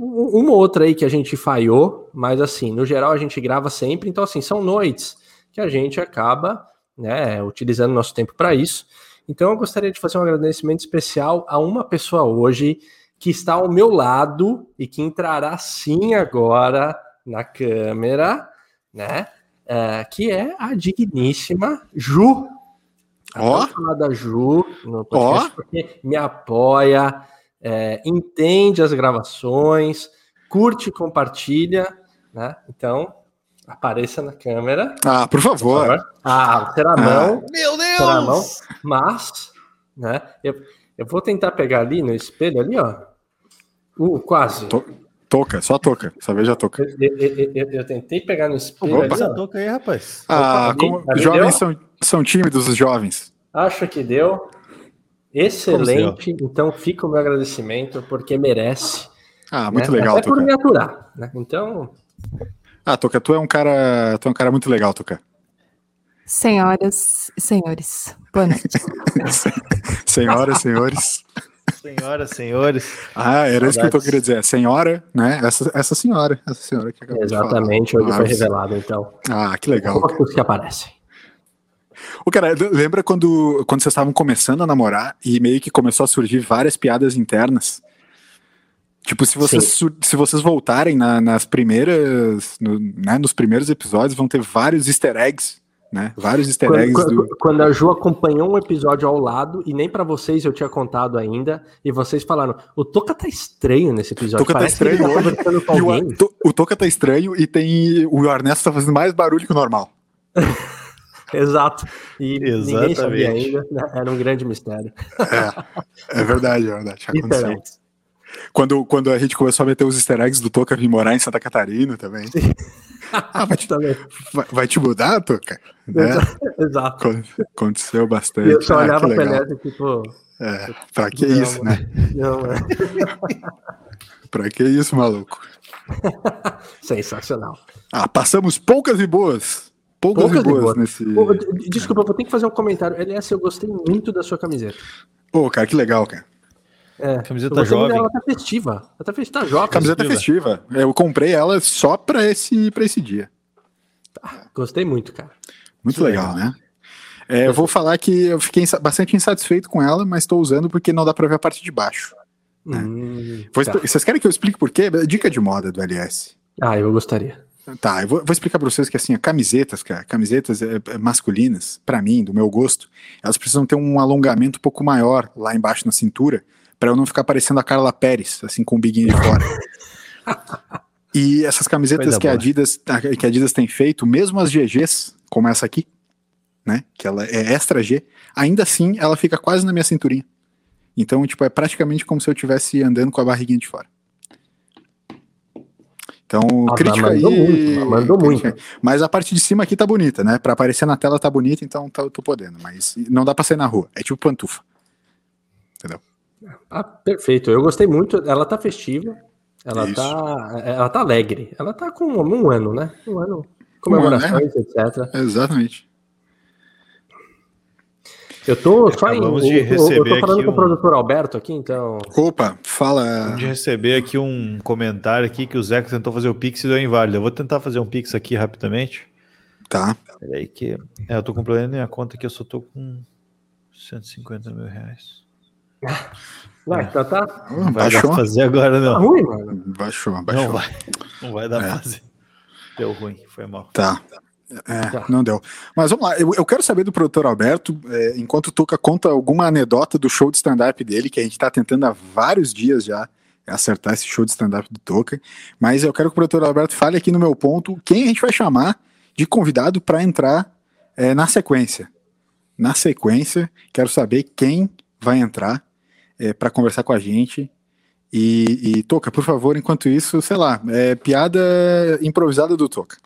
S2: um- uma ou outra aí que a gente falhou, mas assim, no geral a gente grava sempre, então assim, são noites que a gente acaba, né, utilizando nosso tempo para isso. Então eu gostaria de fazer um agradecimento especial a uma pessoa hoje que está ao meu lado e que entrará sim agora na câmera, né? é, que é a digníssima Ju.
S1: Ó.
S2: Falar da Ju no podcast porque me apoia, é, entende as gravações, curte, compartilha, né? Então, apareça na câmera.
S1: Ah, por
S2: por
S1: favor.
S2: Ah, será não,
S3: Meu
S2: será não,
S3: Deus!
S2: mas, né? Eu, eu vou tentar pegar ali no espelho ali, ó. Uh, quase.
S1: Tô- Toca, só toca. Essa vez já toca.
S2: Eu, eu- eu- eu- tentei pegar no espelho
S1: Opa.
S2: ali,
S3: touca aí, rapaz.
S1: Ah,
S2: ali,
S1: como
S2: ali
S1: os jovens são, são tímidos, os jovens.
S2: Acho que deu. Excelente. Então fica o meu agradecimento, porque merece.
S1: Ah, muito
S2: né?
S1: legal,
S2: Até por
S1: Toca.
S2: me aturar. Né? Então,
S1: Ah, Toca, tu é um cara, tu é um cara muito legal, Toca.
S7: Senhoras e senhores, boa noite.
S1: Senhoras, senhores.
S3: Senhoras, senhores.
S1: Ah, era isso que eu
S2: Saudades.
S1: queria dizer. Senhora, né? Essa, essa senhora, essa senhora que acabou de falar.
S2: exatamente, hoje
S1: Ah,
S2: foi revelado. Então,
S1: Ah, que legal.
S2: poucos que aparecem.
S1: O cara, lembra quando, quando vocês estavam começando a namorar e meio que começou a surgir várias piadas internas? Tipo, se vocês, se vocês voltarem na- nas primeiras, no- né, nos primeiros episódios, vão ter vários easter eggs, né? Vários easter
S2: Quando,
S1: eggs do...
S2: quando- quando a Ju acompanhou um episódio ao lado, e nem pra vocês eu tinha contado ainda, e vocês falaram: o Toca tá estranho nesse episódio.
S1: Toca tá estranho hoje,
S2: conversando com
S1: E o, o Toca tá estranho e tem o Ernesto tá fazendo mais barulho que o normal.
S2: Exato. E ninguém sabia
S3: Exatamente.
S2: ainda. né? Era um grande mistério.
S1: É verdade, é verdade. Aconteceu. Quando, quando a gente começou a meter os easter eggs do Toca vir morar em Santa Catarina também. Ah, vai, te, vai, vai te mudar, Toca? Né?
S2: Exato.
S1: Acon- Aconteceu
S2: E
S1: bastante.
S2: eu só
S1: Ah,
S2: olhava pra
S1: legal.
S2: ele tipo,
S1: É, pra que
S2: Não,
S1: isso, né?
S2: não, é
S1: Pra que isso, maluco?
S2: sensacional.
S1: Ah, passamos poucas e boas. Poucas,
S2: Poucas
S1: e
S2: e
S1: boas,
S2: boas.
S1: nesse.
S2: Pô, desculpa, eu vou ter que fazer um comentário. LS, eu gostei muito da sua camiseta.
S1: Pô, cara, que legal, cara.
S2: É,
S3: Camiseta jovem.
S2: Ela tá festiva. Ela tá festiva, tá jovem.
S1: Camiseta festiva. Eu comprei ela só pra esse, pra esse dia.
S2: Gostei muito, cara.
S1: Muito
S3: Que
S1: legal,
S3: legal.
S1: né? É, eu vou falar que eu fiquei insa- bastante insatisfeito com ela, mas tô usando porque não dá pra ver a parte de baixo.
S2: Hum,
S1: Vou
S2: tá.
S1: Vocês querem que eu explique por quê? Dica de moda do LS.
S2: Ah, eu gostaria.
S1: Tá, eu vou, vou explicar pra vocês que assim, camisetas, cara, camisetas é, é, masculinas, pra mim, do meu gosto, elas precisam ter um alongamento um pouco maior lá embaixo na cintura, pra eu não ficar parecendo a Carla Pérez, assim, com o biguinho de fora. e essas camisetas
S2: Coisa
S1: que a. Adidas, que a Adidas tem feito, mesmo as GGs, como essa aqui, né, que ela é extra G, ainda assim ela fica quase na minha cinturinha. Então, tipo, é praticamente como se eu estivesse andando com a barriguinha de fora. Então,
S2: Ah,
S1: crítica aí.
S2: mandou muito, mandou
S1: crítica
S2: muito.
S1: aí. Mas a parte de cima aqui tá bonita, né? Pra aparecer na tela tá bonita, então tá, eu tô podendo. Mas não dá pra sair na rua. É tipo pantufa.
S2: Ah, perfeito. Eu gostei muito. Ela tá festiva. Ela
S1: Isso.
S2: tá, ela tá alegre. Ela tá com um ano, né? Um ano.
S1: Um ano,
S2: Comemorações, etc.
S1: Exatamente.
S2: Eu tô só em,
S3: de
S2: eu, eu- eu
S3: receber
S2: tô falando
S3: aqui
S2: com o
S3: um-
S2: produtor Alberto aqui, então.
S1: Opa, fala.
S3: Acabamos de receber aqui um comentário aqui que o Zeca tentou fazer o Pix e deu inválido. Eu vou tentar fazer um Pix aqui rapidamente.
S1: Tá.
S3: Peraí que... É, eu tô com problema na minha conta aqui, eu só tô com 150 mil reais.
S2: Vai, tá, tá,
S3: Não vai dar
S1: Baixou?
S3: pra fazer agora,
S2: tá
S3: não.
S2: ruim, mano.
S1: Baixou,
S3: Não
S1: baixou.
S3: vai. Não vai dar
S1: É.
S3: pra fazer. Deu ruim, foi mal.
S1: Tá. É,
S2: Tá.
S1: não deu. Mas vamos lá, eu, eu quero saber do produtor Alberto, é, enquanto o Tuca conta alguma anedota do show de stand-up dele, que a gente tá tentando há vários dias já acertar esse show de stand-up do Tuca. Mas eu quero que o produtor Alberto fale aqui no meu ponto quem a gente vai chamar de convidado para entrar é, na sequência. Na sequência, quero saber quem vai entrar para conversar com a gente. E, e Toca, por favor, enquanto isso, sei lá, é, piada improvisada do Toca.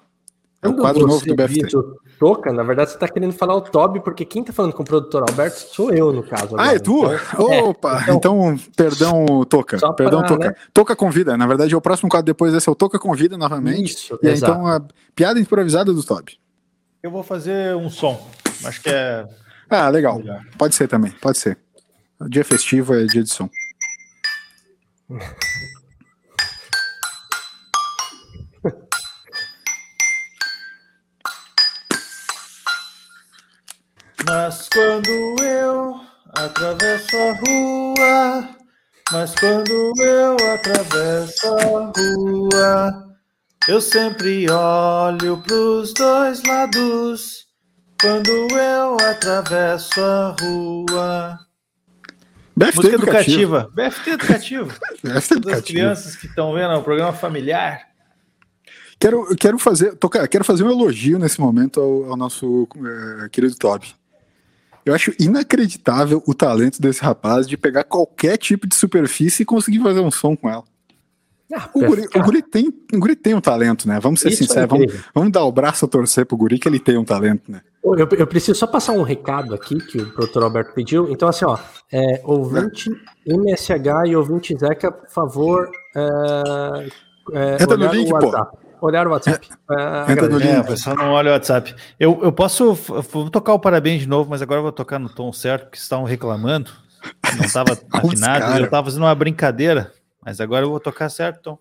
S1: É o quadro novo do BFT.
S2: diz o Toca, na verdade, você tá querendo falar o Toby, porque quem tá falando com o produtor Alberto sou eu, no caso.
S1: Ah,
S2: agora.
S1: é tu?
S2: Então, é,
S1: Opa,
S2: então-
S1: então, perdão, Toca. Perdão,
S2: pra,
S1: Toca.
S2: né?
S1: Toca convida. Na verdade, é o próximo quadro depois desse é o Toca convida novamente.
S2: Isso,
S1: E aí, então, a piada improvisada do Toby.
S3: Eu vou fazer um som. Acho que é.
S1: Ah, legal.
S3: Melhor.
S1: Pode ser também, pode ser. Dia festivo é dia de som.
S3: Mas quando eu atravesso a rua, mas quando eu atravesso a rua, eu sempre olho pros dois lados. Quando eu atravesso a rua.
S1: BFT
S3: Música
S1: educativa.
S3: educativa. BFT educativo.
S1: BFT
S3: Das
S1: educativa.
S3: crianças que estão vendo o programa familiar.
S1: Quero, quero fazer, Toca, quero fazer um elogio nesse momento ao, ao nosso eh, querido Toby. Eu acho inacreditável o talento desse rapaz de pegar qualquer tipo de superfície e conseguir fazer um som com ela.
S2: Ah,
S1: O guri, o guri tem, o guri tem um talento, né? Vamos ser
S2: Isso é
S1: sinceros, vamos, vamos dar o braço a torcer pro guri que ele tem um talento, né?
S2: Eu, eu preciso só passar um recado aqui que o produtor Alberto pediu. Então, assim, ó, é, ouvinte MSH e ouvinte Zeca, por favor, é, é,
S1: Entra no
S2: olhar
S1: link,
S2: o
S1: pô.
S2: WhatsApp. Olhar o WhatsApp. É,
S1: Entra no.
S3: É,
S1: link.
S3: o pessoal não olha o WhatsApp. Eu, eu posso. Vou tocar o parabéns de novo, mas agora eu vou tocar no tom certo, porque vocês estavam reclamando. Não estava afinado, eu estava fazendo uma brincadeira. Mas agora eu vou tocar certo, Tom.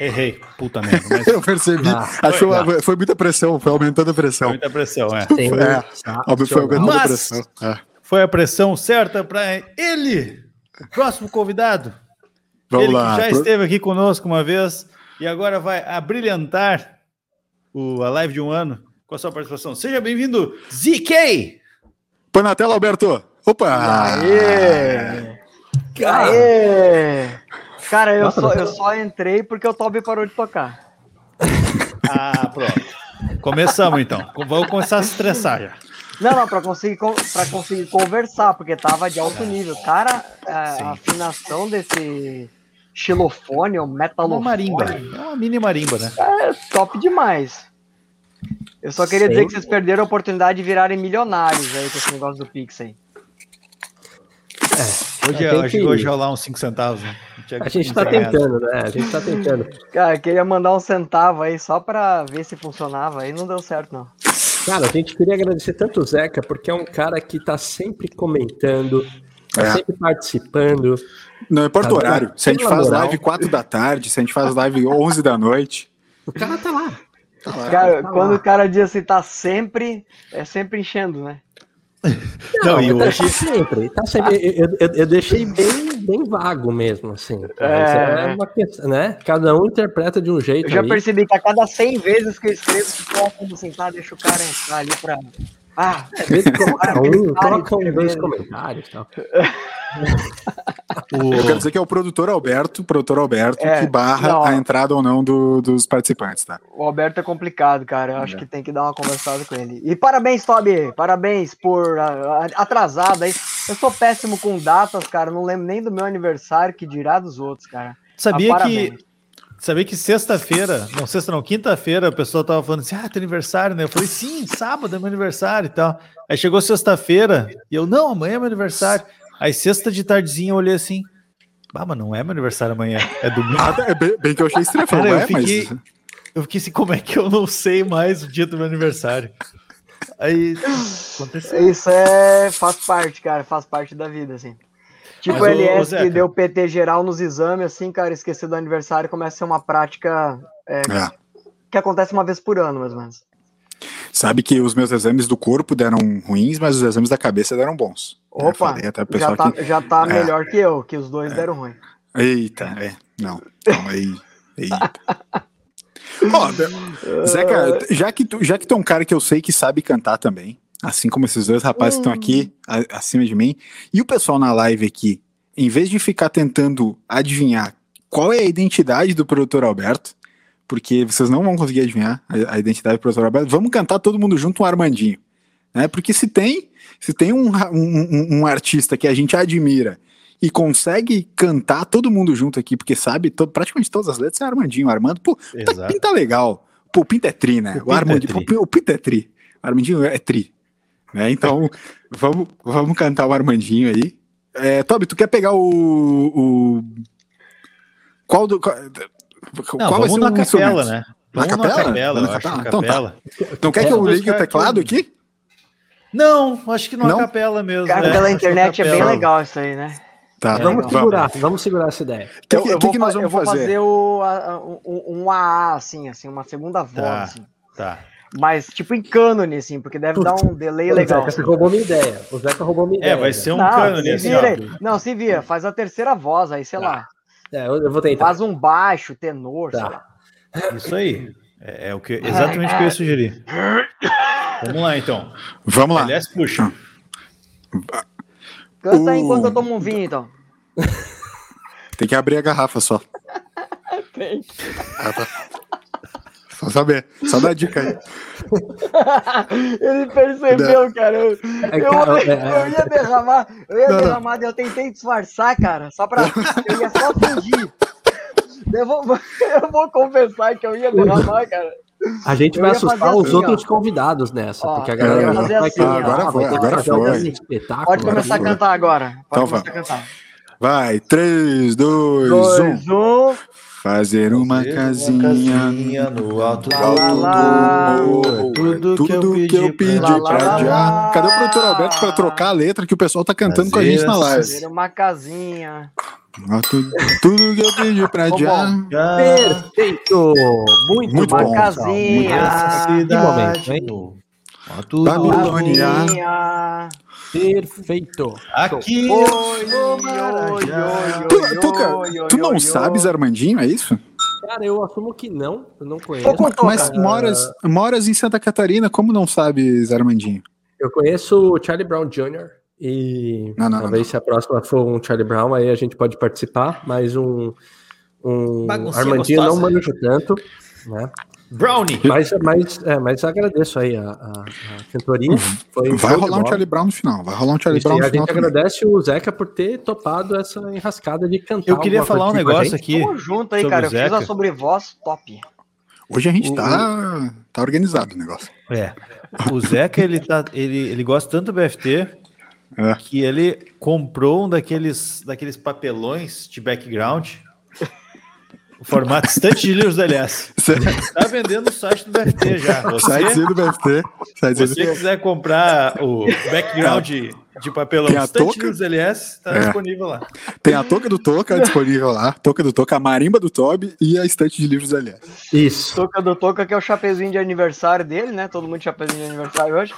S3: Errei, puta merda. Mas
S1: Eu percebi.
S2: Ah,
S1: Achou,
S3: foi-
S1: foi muita pressão, foi aumentando a pressão.
S3: muita pressão, é.
S2: Tem
S1: É, Óbvio, foi aumentando a
S3: Mas-
S1: pressão. É.
S3: Foi a pressão certa para ele. Próximo convidado.
S1: Vamos
S3: ele
S1: lá.
S3: que já esteve aqui conosco uma vez e agora vai abrilhantar o, a live de um ano com a sua participação. Seja bem-vindo, ZK!
S1: Põe na tela, Alberto. Opa!
S8: Aê!
S2: Cara,
S8: Aê! Cara, eu
S2: Nossa,
S8: só, eu só entrei porque o Toby parou de tocar.
S3: Ah, pronto. Começamos então. Vamos começar a se estressar já.
S8: Não, não, pra conseguir, pra conseguir conversar, porque tava de alto nível. Cara, a,
S3: Sim.
S8: a afinação desse xilofone, ou
S3: Uma
S8: metalofone,
S3: marimba. É uma mini marimba, né?
S8: é top demais. Eu só queria dizer que vocês perderam a oportunidade de virarem milionários aí com esse negócio do Pix aí.
S3: Hoje,
S2: É, tem
S3: acho que hoje rolar uns 5 centavos. Né?
S2: A gente tá
S3: 15 reais.
S2: tentando, né? A gente tá tentando.
S8: Cara, eu queria mandar um centavo aí só pra ver se funcionava aí, não deu certo não.
S2: Cara, a gente queria agradecer tanto o Zeca, porque é um cara que tá sempre comentando, tá
S1: É.
S2: sempre participando.
S1: Não importa o
S2: Tá,
S1: horário. Se a gente faz
S2: moral.
S1: live 4 da tarde, se a gente faz live 11 da noite.
S2: O cara tá lá.
S8: Cara,
S2: tá
S8: quando
S2: lá.
S8: o cara diz assim, tá sempre, é sempre enchendo, né?
S3: Não, e
S2: mas tá
S3: hoje.
S2: sempre, tá sempre. Eu, eu- eu deixei bem, bem vago mesmo, assim.
S8: É.
S2: é uma questão, né? Cada um interpreta de um jeito.
S8: Eu já
S2: aí.
S8: percebi que a cada 100 vezes que eu escrevo, eu coloco assim, tá, deixa o cara entrar ali pra. Ah,
S2: um, um, dois comentários tal.
S1: Eu quero dizer que é o produtor Alberto, produtor Alberto,
S8: É,
S1: que barra
S8: não.
S1: a entrada ou não do- dos participantes, tá?
S8: o Alberto é complicado, cara. Eu acho que tem que dar uma conversada com ele. E parabéns, Toby! Parabéns por atrasado aí. Eu sou péssimo com datas, cara. Não lembro nem do meu aniversário, que dirá dos outros, cara.
S3: Sabia
S8: Ah,
S3: que
S8: parabéns.
S3: Sabia que sexta-feira, não, sexta não, quinta-feira, a pessoa tava falando assim: ah, teu aniversário, né? Eu falei, sim, sábado é meu aniversário e tal. Aí chegou sexta-feira e eu, não, amanhã é meu aniversário. Aí sexta de tardezinha eu olhei assim, ah, mas não é meu aniversário amanhã, é domingo.
S1: Ah, é bem, bem que eu achei estranho.
S3: Cara, eu
S1: "Ué,
S3: fiquei,
S1: mas...
S3: eu fiquei assim, como é que eu não sei mais o dia do meu aniversário? Aí aconteceu.
S8: Isso é. faz parte, cara, faz parte da vida, assim. Tipo
S3: Mas,
S8: o LS que deu PT geral nos exames, assim, cara, esquecer do aniversário começa a ser uma prática é,
S1: É.
S8: que acontece uma vez por ano, mais ou menos.
S1: Sabe que os meus exames do corpo deram ruins, mas os exames da cabeça deram bons. Eu
S8: Opa,
S1: pessoal
S8: já tá,
S1: que-
S8: já tá
S1: É.
S8: melhor que eu, que os dois deram ruim.
S1: Eita, é. Não. Não, aí. Eita. Ó, Zeca, já que, tu, já que tu é um cara que eu sei que sabe cantar também, assim como esses dois rapazes que estão aqui a- acima de mim, e o pessoal na live aqui, em vez de ficar tentando adivinhar qual é a identidade do produtor Alberto, porque vocês não vão conseguir adivinhar a, a identidade do produtor Alberto, vamos cantar todo mundo junto um Armandinho. Né? Porque se tem, se tem um, um- um- um artista que a gente admira e consegue cantar todo mundo junto aqui, porque sabe to- praticamente todas as letras, é Armandinho. O Armando, pô, tá,
S3: Exato.
S1: pinta legal. Pô, o Pinta é tri, né?
S3: O
S1: O,
S3: é
S1: Armandinho,
S3: tri.
S1: pô, o Pinta é tri. O Armandinho é tri. Né? Então, vamos, vamos cantar o Armandinho aí. É, Toby, tu quer pegar o. o... Qual do. Qual,
S3: Não,
S1: qual vai
S3: vamos
S1: ser
S3: na
S1: o
S3: capela,
S1: instrumento?
S3: né?
S1: Na
S3: Vamos
S1: capela?
S3: na capela, eu
S1: Na
S3: acho
S1: capela?
S3: na
S1: Então tá.
S3: capela.
S1: Então quer que
S3: É,
S1: eu ligue o teclado
S3: aqui.
S1: aqui?
S3: Não, acho que não,
S1: Não?
S3: é capela mesmo.
S8: Cara,
S3: é,
S8: pela
S3: acho
S8: internet é bem
S3: capela.
S8: legal isso aí, né?
S1: Tá,
S3: É,
S2: Vamos
S3: não.
S2: segurar, vamos segurar essa ideia.
S1: O que,
S8: Eu-
S1: que, que que nós vamos
S8: eu vou
S1: fazer?
S8: fazer o, a- a- um, um AA, assim, assim, uma segunda voz,
S3: Tá.
S8: assim.
S3: Tá.
S8: Mas, tipo, em cânone, assim, porque deve dar um delay
S2: O
S8: legal.
S2: Zeca, você roubou minha ideia. O Zeca roubou minha
S3: É,
S2: ideia.
S3: vai ser um
S8: não,
S3: ó.
S8: aí. Não, se vira, faz a terceira voz aí, sei
S3: Tá.
S8: lá.
S2: É, eu, vou tentar.
S8: Faz um baixo, tenor, sei
S2: Tá.
S8: lá.
S3: Isso aí. É, é o que, exatamente o que eu ia sugerir. Vamos lá, então.
S1: Vamos lá.
S3: Aliás, puxa.
S8: Canta aí enquanto eu tomo um vinho, então.
S1: Tem que abrir a garrafa só.
S8: Tem.
S1: Ah, tá. Só saber. Só dar dica aí.
S8: Ele percebeu, cara. Eu,
S2: É,
S8: eu,
S2: cara,
S8: eu
S2: é,
S8: ia derramar, eu ia
S1: Não, não.
S8: derramar, daí eu tentei disfarçar, cara, só pra. Eu ia só fingir. Eu vou, eu vou confessar que eu ia derramar, cara.
S2: A gente
S8: Eu
S2: vai assustar os
S8: assim,
S2: outros
S8: ó.
S2: convidados nessa,
S8: Ó,
S2: porque a galera vai
S8: assim, ó.
S1: Agora
S2: ah,
S1: foi,
S2: vai
S1: agora foi.
S8: Pode
S2: agora
S8: começar a
S2: foi.
S8: cantar agora. Pode
S1: Então
S8: começar a
S1: vamos.
S8: cantar.
S1: Vai, 3, 2, 1. Fazer uma casinha
S3: no alto
S8: Lá, lá, lá.
S1: do morro.
S3: Tudo que eu pedi
S1: pedi
S8: pra-
S1: pra
S8: lá, lá.
S1: Cadê o produtor Alberto pra trocar a letra que o pessoal tá cantando com a gente na
S3: Fazer
S1: live?
S8: Fazer uma casinha.
S1: Ó, Tudo, tudo que eu pedi pra já.
S2: Perfeito! Muito,
S1: Muito
S2: bom.
S1: bom.
S2: pessoal. Muito
S8: Casinha.
S2: bom. Que momento, hein?
S1: Babilônia.
S8: Casinha.
S2: Perfeito.
S3: Aqui.
S8: Oi, oi, oi, oi,
S1: Tu,
S8: oi,
S1: Tuca, tu não
S8: oi,
S1: sabes
S8: oi.
S1: Armandinho, é isso?
S2: Cara, eu assumo que não, eu não conheço.
S1: Mas moras, moras em Santa Catarina, como não sabes Armandinho?
S2: Eu conheço o Charlie Brown Jr. e
S1: Não, não,
S2: talvez
S1: não,
S2: se a próxima for um Charlie Brown, aí a gente pode participar, mas um, um
S3: Baguncinha
S2: Armandinho não
S3: gostosa.
S2: manjo tanto, né?
S3: Brownie.
S2: Mas, mas, é, mas agradeço aí a, a, a cantoria. Foi
S1: Uhum. Vai
S2: show de
S1: rolar um. Charlie Brown no final. Vai rolar um Charlie Brown
S2: e
S1: no
S2: a
S1: final.
S2: gente
S1: também.
S2: agradece o Zeca por ter topado essa enrascada de cantar.
S3: Eu queria falar um
S2: a
S3: negócio
S2: gente.
S3: aqui.
S8: Tamo junto aí, cara.
S3: o
S8: Eu fiz
S3: Zeca.
S8: uma sobrevoz top.
S1: Hoje a gente
S3: O-
S1: tá, tá organizado o negócio.
S3: É. O Zeca, ele, tá, ele, ele gosta tanto do BFT
S1: É.
S3: que ele comprou um daqueles, daqueles papelões de background. O formato estante de livros da LS. Tá vendendo no site do BFT já. Você,
S1: Sitezinho do BFT.
S3: se você quiser comprar o background de, de papelão estante de livros da LS, tá
S1: É.
S3: disponível lá.
S1: Tem a touca do Toca disponível lá, touca do Toca, a marimba do Toby e a estante de livros da LS.
S2: Isso.
S8: Toca do Toca, que é o chapezinho de aniversário dele, né? Todo mundo de chapezinho de aniversário hoje.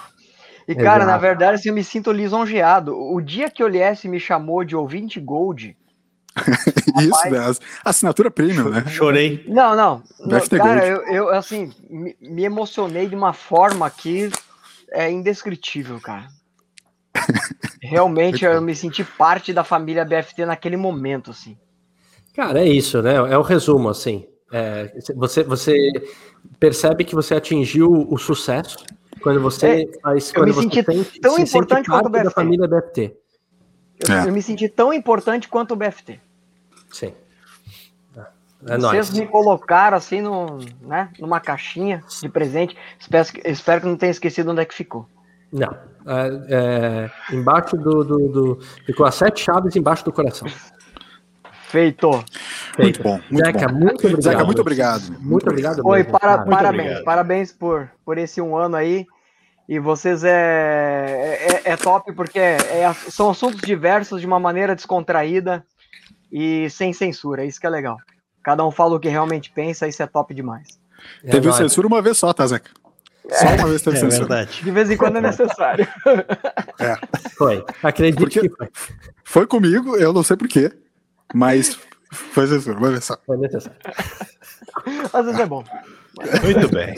S8: E, cara,
S2: Exato.
S8: na verdade, assim, eu me sinto lisonjeado. O dia que o LS me chamou de ouvinte Gold.
S1: Isso, né? as- Assinatura premium, né?
S3: Chorei.
S8: Não, não. não,
S1: BFT
S8: cara, eu, eu, assim, me, me emocionei de uma forma que é indescritível, cara. Realmente eu me senti parte da família BFT naquele momento, assim.
S2: Cara, é isso, né? É o resumo, assim. É, você, você percebe que você atingiu o sucesso quando você faz.
S8: eu
S2: Quando
S8: me
S2: você
S8: senti
S2: sente-
S8: tão
S2: se sente
S8: importante quanto o
S2: parte da
S8: BFT.
S2: família BFT.
S8: Eu,
S1: É.
S8: eu me senti tão importante quanto o BFT.
S2: Sim. É
S8: Vocês
S2: nóis.
S8: me colocaram assim no, né, numa caixinha de presente. Espero, que- espero que não tenha esquecido onde é que ficou.
S2: Não. É, é, embaixo do, do, do- Ficou as sete chaves embaixo do coração.
S8: Feito.
S1: Muito bom, muito
S2: Zeca,
S1: bom.
S2: muito obrigado.
S1: Zeca, muito obrigado.
S2: Muito obrigado.
S8: Oi, para- parabéns,
S3: obrigado.
S8: parabéns por, por esse um ano aí. E vocês é, é, é top porque é- são assuntos diversos de uma maneira descontraída e sem censura. Isso que é legal. Cada um fala o que realmente pensa, isso é top demais.
S2: É
S1: Teve
S2: nóis.
S1: censura uma vez só, tá, Zeca? Só uma vez teve
S3: É
S1: censura.
S3: verdade.
S8: De vez em quando é necessário.
S2: Foi. Acredite
S1: Porque-
S2: que foi.
S1: Foi comigo, eu não sei porquê, mas foi censura, uma vez só.
S2: Foi necessário.
S8: Às vezes é bom.
S3: Muito bem.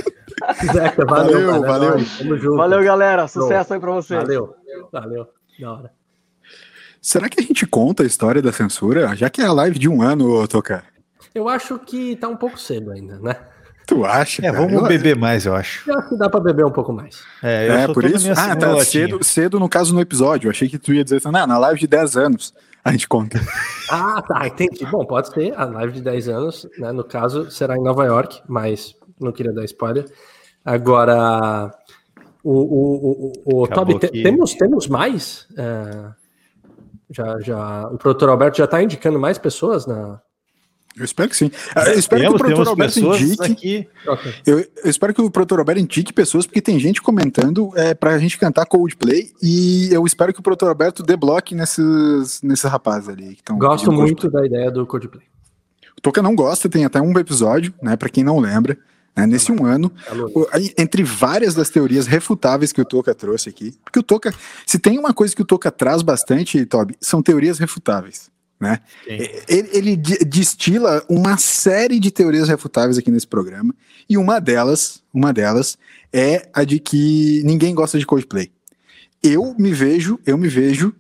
S2: Zeca, valeu.
S1: Valeu,
S2: cara, é
S1: valeu.
S2: nóis, Tamo junto.
S8: Valeu, galera. Sucesso aí pra vocês.
S2: Valeu. Valeu. Da hora.
S1: Será que a gente conta a história da censura? Já que é a live de um ano, ô, Toca.
S2: Eu acho que tá um pouco cedo ainda, né?
S1: Tu acha?
S3: É,
S1: cara?
S3: vamos
S1: Eu-
S3: beber mais, eu acho.
S2: Eu acho que dá pra beber um pouco mais.
S3: É, eu
S1: É,
S3: só
S1: por
S3: tô na
S1: isso?
S3: minha
S1: Ah,
S3: segunda
S1: tá. Cedo, cedo, no caso, no episódio. Eu achei que tu ia dizer assim, na live de 10 anos a gente conta.
S2: Ah, tá, entendi. Bom, pode ser a live de 10 anos, né? No caso, será em Nova York, mas não queria dar spoiler. Agora, o, o, o, o Toby,
S3: que-
S2: temos, temos mais? É, já, já, o produtor Alberto já está indicando mais pessoas na.
S1: Eu espero que sim. Ah, Eu espero
S3: Temos,
S1: que o produtor Alberto indique.
S3: aqui.
S2: Ok.
S1: Eu, eu espero que o produtor Alberto indique pessoas, porque tem gente comentando é, pra gente cantar Coldplay. E eu espero que o produtor Alberto debloque nesses, nesses rapazes ali. Que tão
S2: Gosto muito da ideia do Coldplay.
S1: O Toca não gosta, tem até um episódio, né? Pra quem não lembra. Né, nesse um ano, aí, entre várias das teorias refutáveis que o Toca trouxe aqui, porque o Toca, se tem uma coisa que o Toca traz bastante, Toby, são teorias refutáveis, né? Ele, ele destila uma série de teorias refutáveis aqui nesse programa, e uma delas, uma delas é a de que ninguém gosta de Coldplay. Eu me vejo, eu me vejo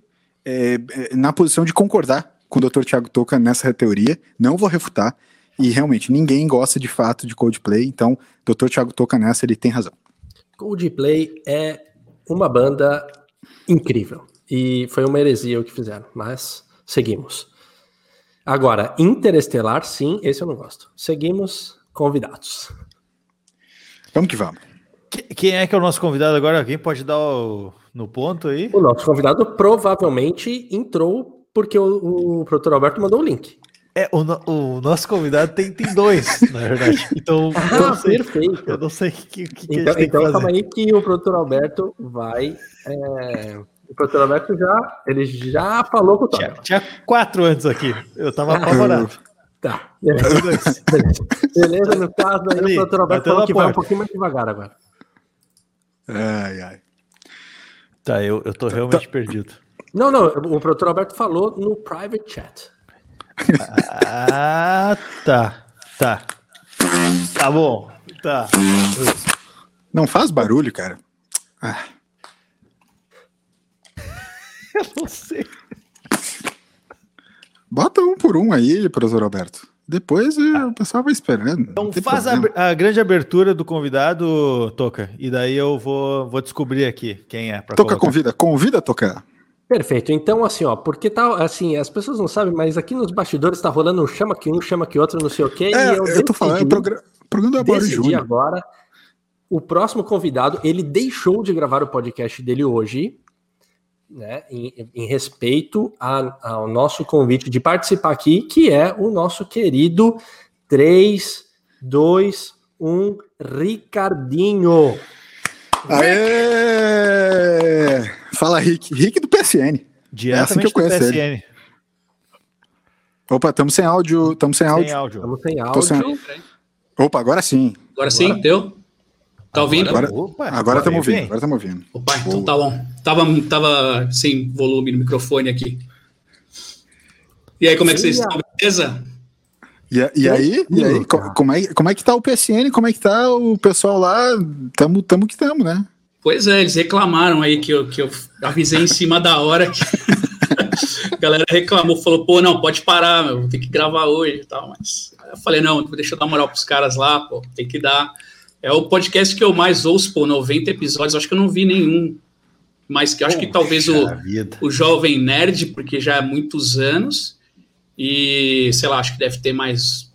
S1: é, é, na posição de concordar com o Dr. Tiago Toca nessa teoria, não vou refutar, e realmente ninguém gosta de fato de Coldplay, então Dr. Tiago Toca nessa, ele tem razão.
S2: Coldplay é uma banda incrível. E foi uma heresia o que fizeram, mas seguimos. Agora, Interestelar, sim, esse eu não gosto. Seguimos convidados.
S1: Vamos que vamos.
S3: Que- Quem é que é o nosso convidado agora? Alguém pode dar o- no ponto aí?
S2: O nosso convidado provavelmente entrou porque o, o produtor Alberto mandou o link.
S3: É, o, o nosso convidado tem, tem dois, na verdade. Então, eu
S2: Ah,
S3: não sei,
S2: perfeito.
S3: eu não sei o que, que, que a
S2: Então,
S3: gente tem
S2: então
S3: que
S2: calma aí que o produtor Alberto vai. é, O produtor Alberto já, ele já falou com o
S3: Tinha,
S2: Toby.
S3: tinha quatro antes aqui. Eu tava apavorado.
S2: Tá. Beleza. No caso aí,
S3: Ali,
S2: o produtor Alberto falou que vai um pouquinho mais devagar agora.
S1: Ai, ai.
S3: Tá, eu, eu tô realmente perdido.
S2: Não, não, o produtor Alberto falou no private chat.
S3: Ah, tá. Tá. Tá bom. Tá.
S1: Não faz barulho, cara. Ah,
S3: Eu não sei.
S1: bota um por um aí, professor Alberto. Depois eh, o pessoal vai esperando.
S3: Então faz a, a grande abertura do convidado, Toca. E daí eu vou, vou descobrir aqui quem é.
S1: Toca
S3: colocar.
S1: convida, convida a tocar.
S2: Perfeito. Então, assim, ó, porque tá, assim, as pessoas não sabem, mas aqui nos bastidores tá rolando um chama que um, chama que outro, não sei o quê.
S1: É,
S2: e eu,
S1: eu tô falando, é o programa do
S2: decidi
S1: Júnior.
S2: agora. O próximo convidado, ele deixou de gravar o podcast dele hoje, né? Em, em respeito a- ao nosso convite de participar aqui, que é o nosso querido 3, 2, 1, Ricardinho.
S1: Aê! Fala, Rick. Rick do PSN.
S3: Diretamente
S1: É assim que eu
S3: do
S1: conheço
S3: PSN.
S1: Opa, estamos sem áudio. Estamos sem áudio.
S3: Sem áudio.
S2: Estamos sem áudio.
S1: sem- Opa, agora sim.
S9: Agora sim, deu? Tá ouvindo?
S1: Agora
S3: Opa,
S1: agora estamos ouvindo.
S3: bem.
S1: Agora estamos ouvindo.
S9: Opa, então tá bom. Tava, tava sem volume no microfone aqui. E aí, como é que vocês estão? Beleza?
S1: E, e aí, e aí co- como, é, como é que tá o PSN? Como é que tá o pessoal lá? Tamo, tamo que tamo, né?
S9: Pois é, eles reclamaram aí que eu, que eu avisei em cima da hora. Que... A galera reclamou, falou, pô, não, pode parar, meu, tem que gravar hoje e tal. Mas eu falei, não, deixa eu dar moral pros caras lá, pô, tem que dar. É o podcast que eu mais ouço, pô, 90 episódios, acho que eu não vi nenhum. Mas que acho que talvez o,
S3: vida.
S9: o Jovem Nerd, porque já há muitos anos, e sei lá, acho que deve ter mais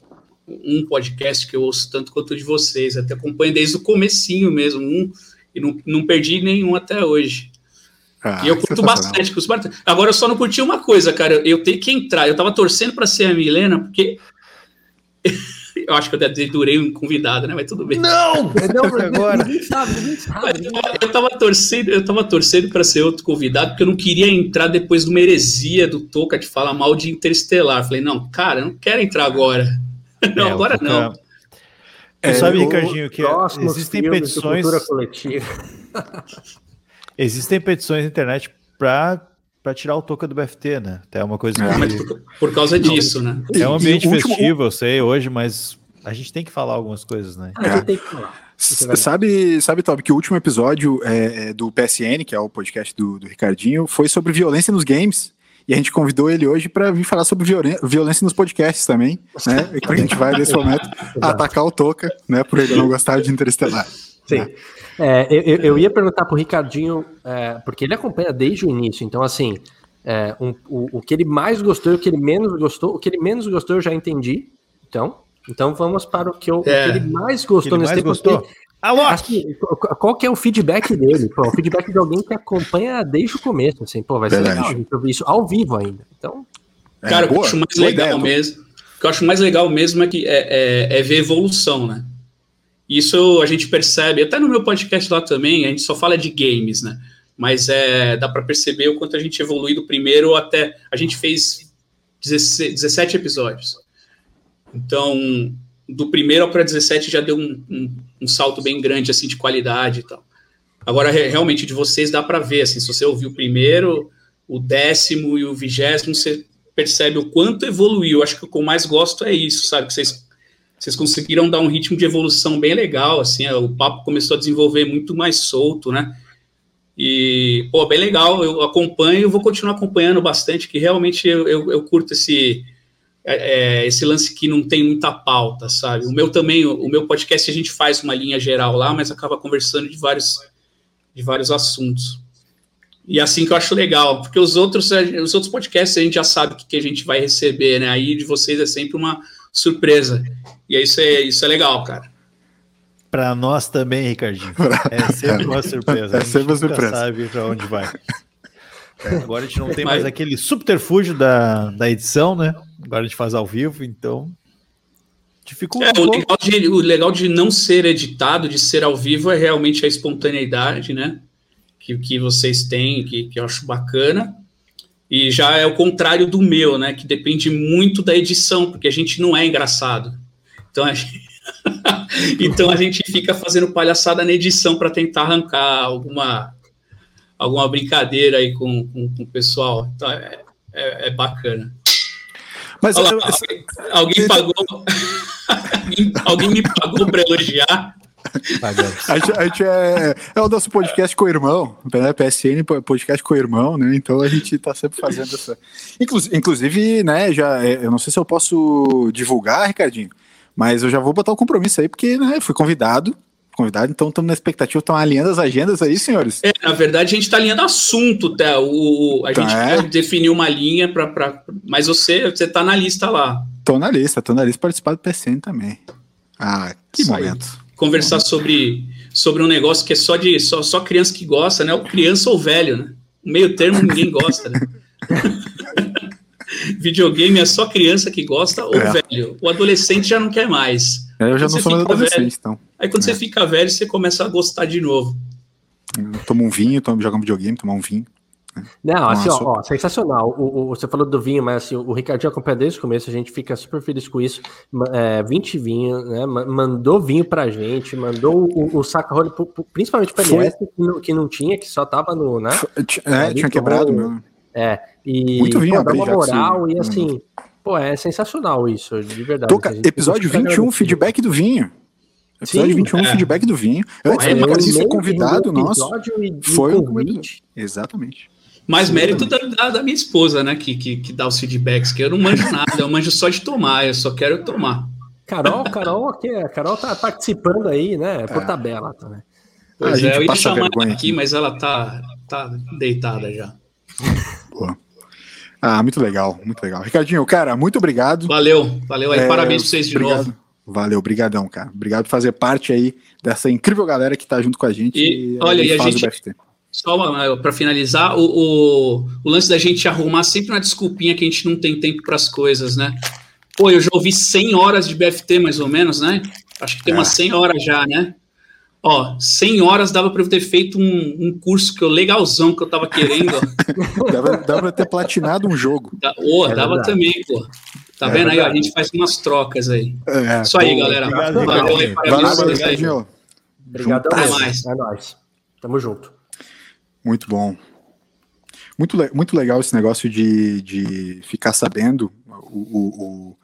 S9: um podcast que eu ouço tanto quanto o de vocês. Até acompanho desde o comecinho mesmo, um, e não, não perdi nenhum até hoje.
S1: Ah,
S9: e eu curto bastante. curto bastante. Agora eu só não curti uma coisa, cara. Eu tenho que entrar. Eu tava torcendo para ser a Milena, porque eu acho que eu dedurei um convidado, né? Mas tudo bem.
S3: Não!
S2: Não,
S3: Agora.
S2: ninguém sabe, ninguém
S9: eu,
S2: sabe.
S9: eu tava torcendo, eu tava torcendo para ser outro convidado, porque eu não queria entrar depois de uma heresia do Toca de falar mal de Interestelar. Falei, não, cara, eu não quero entrar agora. Não,
S3: É,
S9: agora não.
S1: É,
S3: sabe, Ricardinho, que existem petições, existem petições na internet para para tirar o Toca do BFT, né? Até uma coisa
S1: É,
S3: que
S9: Mas por, por causa disso, né?
S3: é um ambiente
S1: último-
S3: festivo, eu sei hoje, mas a gente tem que falar algumas coisas, né?
S2: A gente tem que falar. É.
S1: Sabe, sabe, Toby, que o último episódio é, é, do PSN, que é o podcast do, do Ricardinho, foi sobre violência nos games. E a gente convidou ele hoje para vir falar sobre violência nos podcasts também, né? E que a gente vai, nesse momento, atacar o Toca, né? Por ele não gostar de Interestelar.
S2: Sim. É, eu, eu- ia perguntar pro Ricardinho, é, porque ele acompanha desde o início, então assim, é, um- o, o que ele mais gostou e o que ele menos gostou, o que ele menos gostou eu já entendi. Então, então vamos para o que, eu- o que
S9: É.
S2: ele mais
S3: Que
S2: gostou
S3: ele
S2: nesse
S3: mais
S2: tempo.
S3: gostou?
S2: Assim, qual- que é o feedback dele? Pô, o feedback de alguém que acompanha desde o começo, assim, pô, vai ser
S1: Verdade.
S2: legal a gente ouvir isso ao vivo ainda. Então,
S1: É,
S9: Cara, o que eu
S1: boa,
S9: acho mais
S1: boa
S9: legal
S1: ideia,
S9: mesmo. O que eu acho mais legal mesmo é que é, é- é ver evolução, né? Isso a gente percebe, até no meu podcast lá também, a gente só fala de games, né? Mas é, dá para perceber o quanto a gente evolui do primeiro até. A gente fez 16 17 episódios. Então, do primeiro para 17 já deu um, um- um salto bem grande assim de qualidade e tal. Agora, re- realmente, de vocês dá para ver, assim, se você ouvir o primeiro, o décimo e o vigésimo, você percebe o quanto evoluiu. Acho que o que eu mais gosto é isso, sabe? Que vocês, vocês conseguiram dar um ritmo de evolução bem legal, assim, é, o papo começou a desenvolver muito mais solto, né? E, pô, bem legal, eu acompanho, vou continuar acompanhando bastante, que realmente eu, eu, eu curto esse, é, é, esse lance que não tem muita pauta, sabe? O meu também, o, o meu podcast a gente faz uma linha geral lá, mas acaba conversando de vários, de vários assuntos. E é assim que eu acho legal, porque os outros, os outros podcasts a gente já sabe o que, que a gente vai receber, né? Aí de vocês é sempre uma surpresa. E isso é, isso é legal, cara.
S3: Para nós também, Ricardinho. É sempre uma surpresa.
S1: É
S3: a gente
S1: sempre uma
S3: nunca
S1: surpresa.
S3: sabe para onde vai. É, agora a gente não tem mais aquele subterfúgio da, da edição, né? Agora a gente faz ao vivo, então dificulta
S9: É, o, legal de, o legal de não ser editado, de ser ao vivo, é realmente a espontaneidade, né? Que, que vocês têm, que, que eu acho bacana. E já é o contrário do meu, né? Que depende muito da edição, porque a gente não é engraçado. Então a gente, então a gente fica fazendo palhaçada na edição para tentar arrancar alguma, alguma brincadeira aí com, com, com o pessoal. Então é, é, é bacana.
S1: Mas eu-
S9: lá, alguém pagou. alguém, alguém me pagou para elogiar.
S1: A gente, a gente é, é o nosso podcast com o irmão, né? PSN, podcast com o irmão, né? Então a gente tá sempre fazendo essa. Inclusive, né, já, é, eu não sei se eu posso divulgar, Ricardinho, mas eu já vou botar o compromisso aí, porque né, fui convidado. Convidado, então estamos na expectativa, estão alinhando as agendas aí, senhores.
S9: É, na verdade, a gente está alinhando assunto, tá? O, a
S1: Tá,
S9: gente definiu uma linha para. Mas você, você tá na lista lá.
S1: Tô na lista, tô na lista participar do PSN também. Ah, que
S9: Isso aí.
S1: momento.
S9: Conversar sobre, sobre um negócio que é só de só, só criança que gosta, né? Ou criança ou velho, né? O meio termo ninguém gosta, né? Videogame é só criança que gosta ou
S1: É.
S9: velho. O adolescente já não quer mais.
S1: Eu já
S9: Quando
S1: não
S9: você
S1: sou mais
S9: fica
S1: adolescente,
S9: velho-
S1: então.
S9: Aí quando
S1: É.
S9: você fica velho, você começa a gostar de novo.
S1: Eu tomo um vinho, jogo um videogame, tomar um vinho.
S2: Não, assim, ó, ó, sensacional. O, o- você falou do vinho, mas assim, o Ricardinho acompanha desde o começo, a gente fica super feliz com isso. É, 20 vinhos, né? ma- Mandou vinho pra gente, mandou o, o saca-rolho, pro- pro- principalmente pra
S1: Foi.
S2: LS, que não, que não tinha, que só tava no, né?
S1: É, tinha quebrado meu.
S2: É, e
S1: Muito vinho
S2: pô, dá uma
S1: já
S2: moral e
S1: mandou.
S2: assim, pô, é sensacional isso, de verdade.
S1: Toca,
S2: A gente
S1: episódio
S2: fica
S1: 21,
S2: agradecido.
S1: feedback do vinho. Episódio
S2: Sim,
S1: 21,
S9: é.
S1: feedback do vinho. Antes
S9: é,
S1: do
S9: mas
S1: Ricardinho ser convidado
S2: do
S1: nosso.
S2: episódio e,
S1: foi um
S2: convite.
S1: Exatamente.
S9: Mais
S1: Sim,
S9: mérito da, da, da minha esposa, né? Que, que, que dá os feedbacks, que eu não manjo nada, eu manjo só de tomar, eu só quero tomar.
S2: Carol, Carol, aqui, a Carol tá participando aí, né? Por tabela também.
S9: Pois
S1: a gente
S9: é, eu ia chamar
S1: vergonha
S9: ela
S1: aqui.
S9: aqui, mas ela tá, tá deitada já.
S1: Boa. Ah, muito legal, muito legal. Ricardinho, cara, muito obrigado.
S9: Valeu, valeu aí.
S1: É,
S9: Parabéns pra vocês de
S1: obrigado.
S9: novo.
S1: Valeu, brigadão, cara. Obrigado por fazer parte aí dessa incrível galera que tá junto com a gente.
S9: E, olha, e a gente-
S1: BFT.
S9: Só para finalizar, o, o, o lance da gente arrumar sempre uma desculpinha que a gente não tem tempo para as coisas, né? Pô, eu já ouvi 100 horas de BFT, mais ou menos, né? Acho que tem
S1: É.
S9: umas 100 horas já, né? Ó, 100 horas dava para eu ter feito um, um curso que eu legalzão que eu tava querendo.
S1: Dava, dava pra ter platinado um jogo.
S9: Da- Ô,
S2: É
S9: dava
S2: verdade.
S9: também, pô. Tá
S1: É
S9: vendo aí? ó? A
S2: verdade.
S9: gente faz umas trocas aí.
S1: É,
S9: Isso aí,
S1: boa.
S9: galera.
S3: Obrigado,
S9: Valeu aí, parabéns
S1: Valeu,
S9: aí.
S2: Obrigadão
S9: Até mais.
S2: É nóis. Tamo junto.
S1: Muito bom. Muito, muito legal esse negócio de, de ficar sabendo o, o- o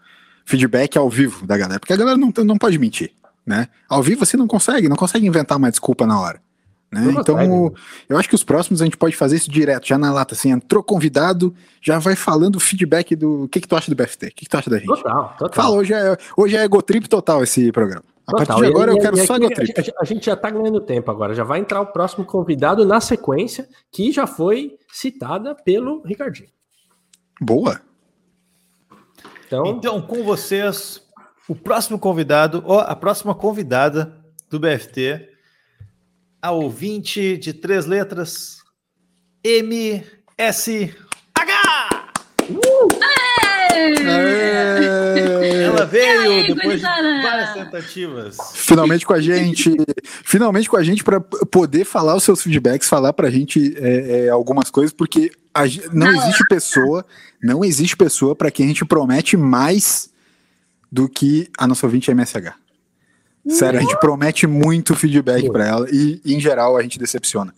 S1: feedback ao vivo da galera, porque a galera não, não pode mentir, né? Ao vivo você não consegue, não consegue inventar uma desculpa na hora. Né? Então,
S2: consegue.
S1: eu acho que os próximos a gente pode fazer isso direto, já na lata, assim, entrou convidado, já vai falando o feedback do. O que, que tu acha do BFT? O que, que tu acha da gente?
S2: Total, total.
S1: Fala, hoje é, hoje é egotrip total esse programa. A
S2: Total.
S1: partir de
S2: E-
S1: agora
S2: e-
S1: eu quero
S2: e
S1: só egotrip.
S2: a, gente- a gente já tá ganhando tempo agora. Já vai entrar o próximo convidado na sequência, que já foi citada pelo Ricardinho.
S1: Boa.
S2: Então,
S3: Então, com vocês, o próximo convidado, ó, a próxima convidada do BFT, a ouvinte de três letras, MSH!
S1: É...
S3: Ela veio
S10: aí,
S3: depois de várias tentativas.
S1: Finalmente com a gente, finalmente com a gente para poder falar os seus feedbacks, falar pra gente é, é, algumas coisas, porque a não existe pessoa, não existe pessoa para quem a gente promete mais do que a nossa ouvinte MSH. Sério, a gente promete muito feedback pra ela e, em geral, a gente decepciona.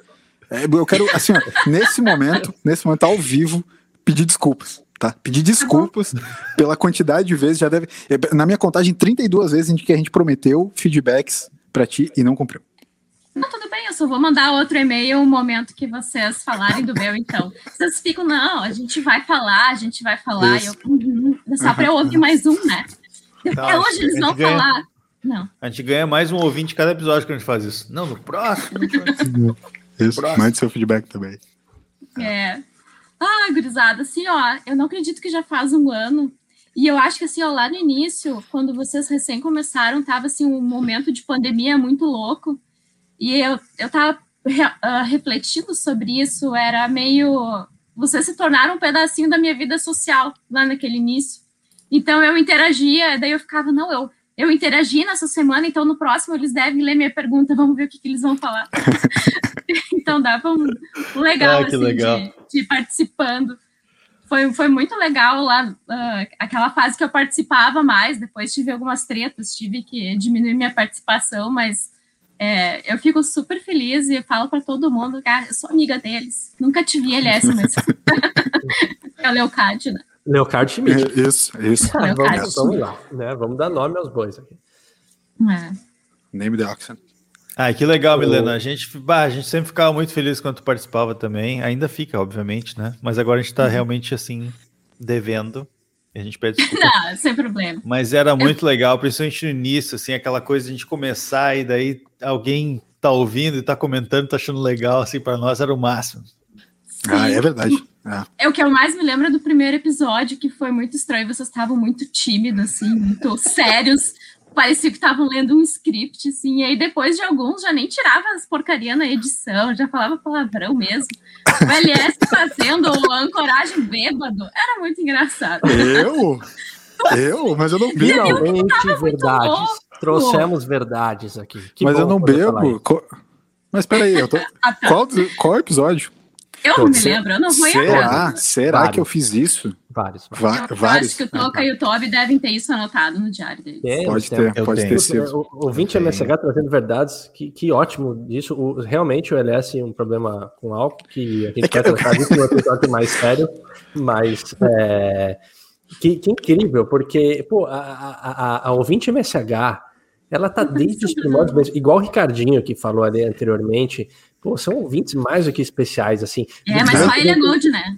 S1: É, eu quero, assim, ó, nesse momento, nesse momento, ao vivo, pedir desculpas, tá? Pedir desculpas pela quantidade de vezes, já deve... é, Na minha contagem, 32 vezes em que a gente prometeu feedbacks pra ti e não cumpriu.
S10: Não, tudo bem, eu só vou mandar outro e-mail no momento que vocês falarem do meu, então. Vocês ficam, não, a gente vai falar, a gente vai falar.
S1: Isso.
S10: Eu, uhum, só para eu ouvir mais um, né?
S3: Tá,
S10: é hoje eles vão
S3: ganha-
S10: falar. Não.
S3: A gente ganha mais um ouvinte cada episódio que a gente faz isso. Não, no próximo.
S1: Isso, mande seu feedback também.
S10: É. Ah, gurizada, assim, ó, eu não acredito que já faz um ano. E eu acho que, assim, ó, lá no início, quando vocês recém começaram, tava, assim, um momento de pandemia muito louco. E eu, eu tava re- ah, refletindo sobre isso, era meio... Vocês se tornaram um pedacinho da minha vida social lá naquele início. Então, eu interagia, daí eu ficava, não, eu... Eu interagi nessa semana, então no próximo eles devem ler minha pergunta, vamos ver o que, que eles vão falar. então dava um, um legal,
S3: Ah,
S10: assim,
S3: legal.
S10: De, de participando. Foi, foi muito legal lá, ah, aquela fase que eu participava mais, depois tive algumas tretas, tive que diminuir minha participação, mas é, eu fico super feliz e falo para todo mundo, cara, eu sou amiga deles. Nunca te vi LS, mas é o Leocádio, né?
S2: Leocard Schmidt.
S1: É, Isso, isso.
S10: Ah, eu
S2: vamos, vamos lá, né? Vamos dar nome aos bois aqui.
S10: É.
S1: Name the oxen.
S3: Ah, que legal, Milena. A gente, bah, a gente sempre ficava muito feliz quando tu participava também. Ainda fica, obviamente, né? Mas agora a gente tá realmente assim, devendo. E a gente pede desculpa.
S10: Não, sem problema.
S3: Mas era muito legal, principalmente no início, assim, aquela coisa de a gente começar e daí alguém tá ouvindo e tá comentando, tá achando legal, assim, para nós era o máximo.
S1: Ah, é verdade. É.
S10: É o que eu mais me lembro do primeiro episódio, que foi muito estranho. Vocês estavam muito tímidos, assim, muito sérios. Parecia que estavam lendo um script, assim. E aí, depois de alguns, já nem tirava as porcaria na edição, já falava palavrão mesmo. O LS fazendo ancoragem bêbado. Era muito engraçado.
S1: Eu? Eu? Mas eu não bebo.
S2: Finalmente, verdades.
S10: louco.
S2: Trouxemos verdades aqui. Que
S1: Mas
S2: bom
S1: eu não bebo. Co- Mas peraí, eu tô...
S10: Ah, tá.
S1: qual, qual episódio?
S10: Eu não me lembro, eu não vou errar.
S1: Será? Será
S2: Vários.
S1: que eu fiz isso?
S2: Vários.
S1: Va-
S10: Eu
S1: vários.
S10: acho que o Toca e o Toby devem ter isso anotado no diário deles.
S1: Pode ter,
S3: Eu
S1: pode
S3: tenho.
S1: ter sido.
S2: O, o 20
S3: Eu tenho.
S2: MSH trazendo verdades, que, que ótimo disso. O- realmente o LS é um problema com álcool, que a gente
S1: É que
S2: vai
S1: eu-
S2: tratar disso em um episódio mais sério, mas é, que, que incrível, porque pô, a, a, a, a ouvinte MSH, ela tá desde os primórdios igual o Ricardinho que falou ali anteriormente, pô, são ouvintes mais do que especiais, assim.
S10: É, mas só ele é gold, né?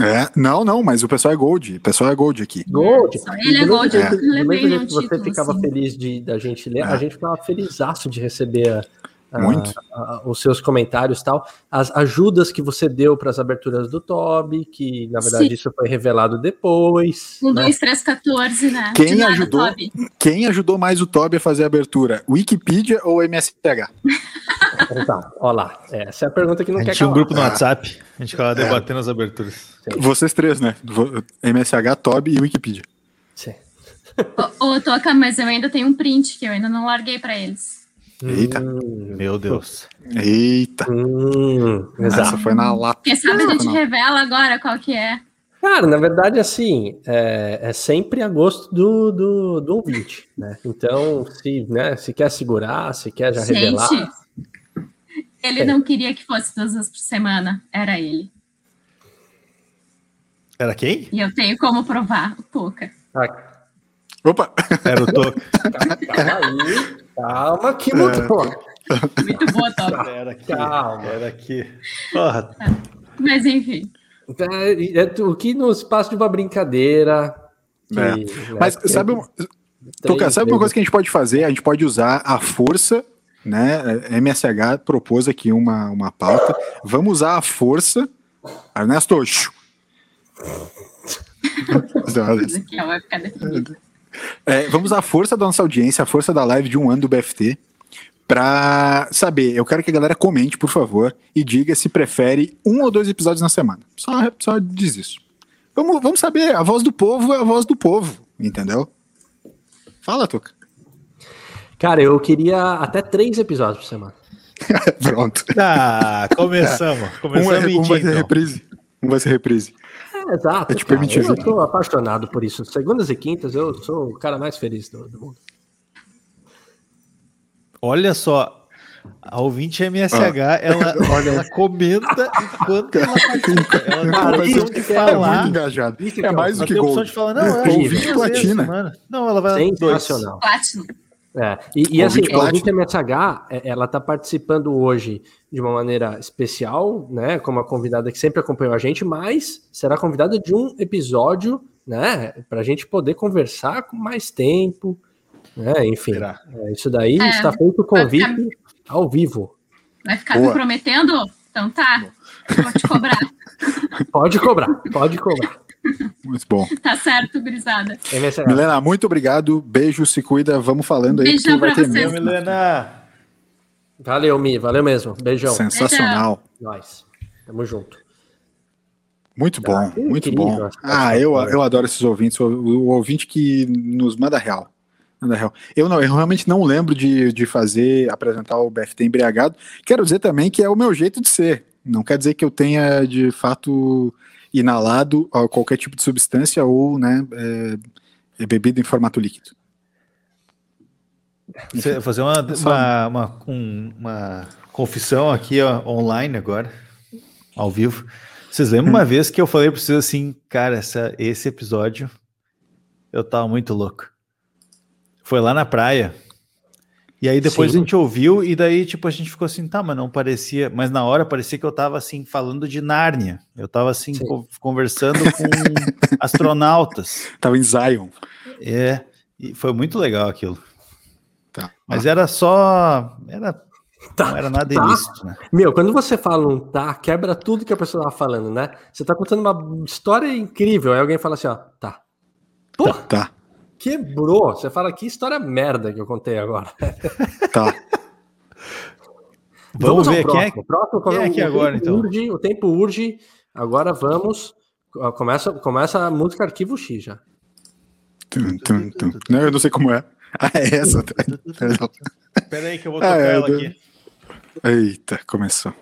S1: É, não, não, mas o pessoal é gold. O pessoal é gold aqui.
S2: Gold.
S10: Só ele é gold,
S2: mesmo
S10: eu levei nenhum
S2: que você
S10: título,
S2: ficava
S10: assim.
S2: feliz de da gente ler,
S1: É.
S2: a gente ficava felizaço de receber a,
S1: Muito.
S2: ah, os seus comentários e tal, as ajudas que você deu para as aberturas do Toby, que na verdade
S10: Sim.
S2: isso foi revelado depois.
S10: Um,
S2: né?
S10: dois, três, 14, né?
S1: Quem
S10: nada,
S1: ajudou?
S10: Toby.
S1: Quem ajudou mais o Toby a fazer a abertura? Wikipedia ou MSPH?
S2: Então, ó lá, essa é a pergunta que não
S3: A
S2: quer
S3: gente tinha um grupo no WhatsApp, a gente ficava debatendo as aberturas.
S1: Vocês três, né? MSH, Toby e Wikipedia.
S2: Sim.
S10: Ô, ô, Toca, mas eu ainda tenho um print que eu ainda não larguei pra eles.
S1: Eita,
S2: Hum,
S3: Meu Deus.
S1: eita.
S2: hum,
S1: Essa
S2: exato.
S1: foi na lata.
S10: Quem sabe a gente
S1: Não.
S10: revela agora qual que é.
S2: Cara, na verdade, assim, é, é sempre a gosto do, do, do ouvinte, né? Então, se, né, se quer segurar, se quer já revelar.
S10: Ele
S2: É.
S10: não queria que fosse duas vezes por semana. Era ele.
S3: Era quem?
S10: E eu tenho como provar. O Toca.
S2: Ah,
S1: Opa!
S3: Era o Toca.
S2: calma aí, calma que mudou.
S10: Muito boa, Toca.
S3: Era aqui.
S2: Calma.
S3: Era aqui. Porra,
S10: Mas enfim.
S2: É, é o que no espaço de uma brincadeira. que,
S1: É.
S2: né,
S1: Mas sabe, um-
S2: três
S1: Toca, sabe uma coisa que a gente pode fazer? A gente pode usar a força, né? MSH propôs aqui uma, uma pauta. Vamos usar a força. Ernesto. É, vamos usar a força da nossa audiência, a força da live de um ano do BFT, pra saber. Eu quero que a galera comente, por favor, e diga se prefere um ou dois episódios na semana. Só, só diz isso. Vamos, vamos saber, a voz do povo é a voz do povo, entendeu? Fala, Tuca.
S2: Cara, eu queria até três episódios por semana.
S1: Pronto.
S3: Ah, começamos.
S1: Um,
S3: Começamos
S1: é-
S3: a
S1: um
S3: mentir,
S1: vai ser
S3: então.
S1: reprise. Um vai ser reprise.
S2: É, exato.
S1: Eu te
S2: cara. eu tô apaixonado por isso. Segundas e quintas, eu sou o cara mais feliz do, do mundo.
S3: Olha só, a ouvinte MSH, ela, ela comenta enquanto ela participa. Ela não
S2: Cara,
S3: tem
S2: isso
S3: opção de
S2: que é
S1: É
S3: falar.
S1: muito engajado.
S2: Isso
S1: É
S2: é
S1: mais do
S3: Ela
S1: que
S3: tem a opção
S1: gol.
S3: de falar, não, é
S1: Ouvinte
S3: vezes
S1: platina.
S3: semana. Não, ela vai dois.
S2: Sensacional.
S10: Platinum.
S2: É, e, e assim,
S1: Ouvinte
S2: a
S1: Platinum.
S2: MSH, é, ela está participando hoje de uma maneira especial, né? Como a convidada que sempre acompanhou a gente, mas será convidada de um episódio, né? Para a gente poder conversar com mais tempo, né? Enfim, é, isso daí
S10: É,
S2: está feito o convite ao vivo.
S10: Vai ficar
S1: Boa.
S10: me prometendo? Então tá. Vou te cobrar.
S2: Pode cobrar, pode cobrar.
S1: Muito bom.
S10: Tá certo, gurizada.
S1: Milena, muito obrigado. Beijo, se cuida. Vamos falando aí.
S10: Beijão
S1: porque vai
S10: pra
S1: ter
S10: vocês.
S1: Mesmo.
S3: Milena.
S2: Valeu, Mi, valeu mesmo. Beijão.
S1: Sensacional.
S2: Nós. Tamo junto.
S1: Muito bom,
S2: Ah, que
S1: muito
S2: incrível
S1: bom.
S2: essa
S1: Ah, eu, eu adoro esses ouvintes, o, o ouvinte que nos manda real. Manda real. Eu, não, eu realmente não lembro de, de fazer, apresentar o BFT embriagado. Quero dizer também que é o meu jeito de ser. Não quer dizer que eu tenha, de fato, inalado ó, qualquer tipo de substância ou né, é, é bebido em formato líquido.
S3: Você- Fazer uma, uma, uma, um- uma confissão aqui ó, online agora, ao vivo. Vocês lembram uma vez que eu falei pra vocês assim, cara, essa, esse episódio eu tava muito louco. Foi lá na praia. E aí depois
S2: Sim.
S3: a gente ouviu e daí tipo a gente ficou assim, tá, mas não parecia, mas na hora parecia que eu tava assim falando de Nárnia. Eu tava assim
S2: Sim.
S3: co- conversando com astronautas.
S1: Tava em Zion.
S3: É, e foi muito legal aquilo.
S1: Tá.
S3: Mas era só. Era,
S2: Tá,
S3: não era nada
S2: tá.
S3: ilícito, né?
S2: Meu, quando você fala um tá, quebra tudo que a pessoa tava falando, né? Você tá contando uma história incrível, aí alguém fala assim, ó, tá. Pô,
S1: Tá,
S2: quebrou. Você fala, que história merda que eu contei agora.
S1: tá.
S3: Vamos
S2: ao
S3: ver quem é,
S2: próximo. Próximo,
S3: quem é
S2: o
S3: aqui
S2: tempo
S3: agora, então?
S2: Urge, o tempo urge. Agora vamos. Começa, começa a música Arquivo X já.
S1: Tum, tum, tum. Não, eu não sei como é. Ah, é essa. Perdão.
S3: Pera aí que eu vou
S1: Ah,
S3: tocar
S1: é,
S3: ela
S1: eu-
S3: aqui.
S1: Eita, começou.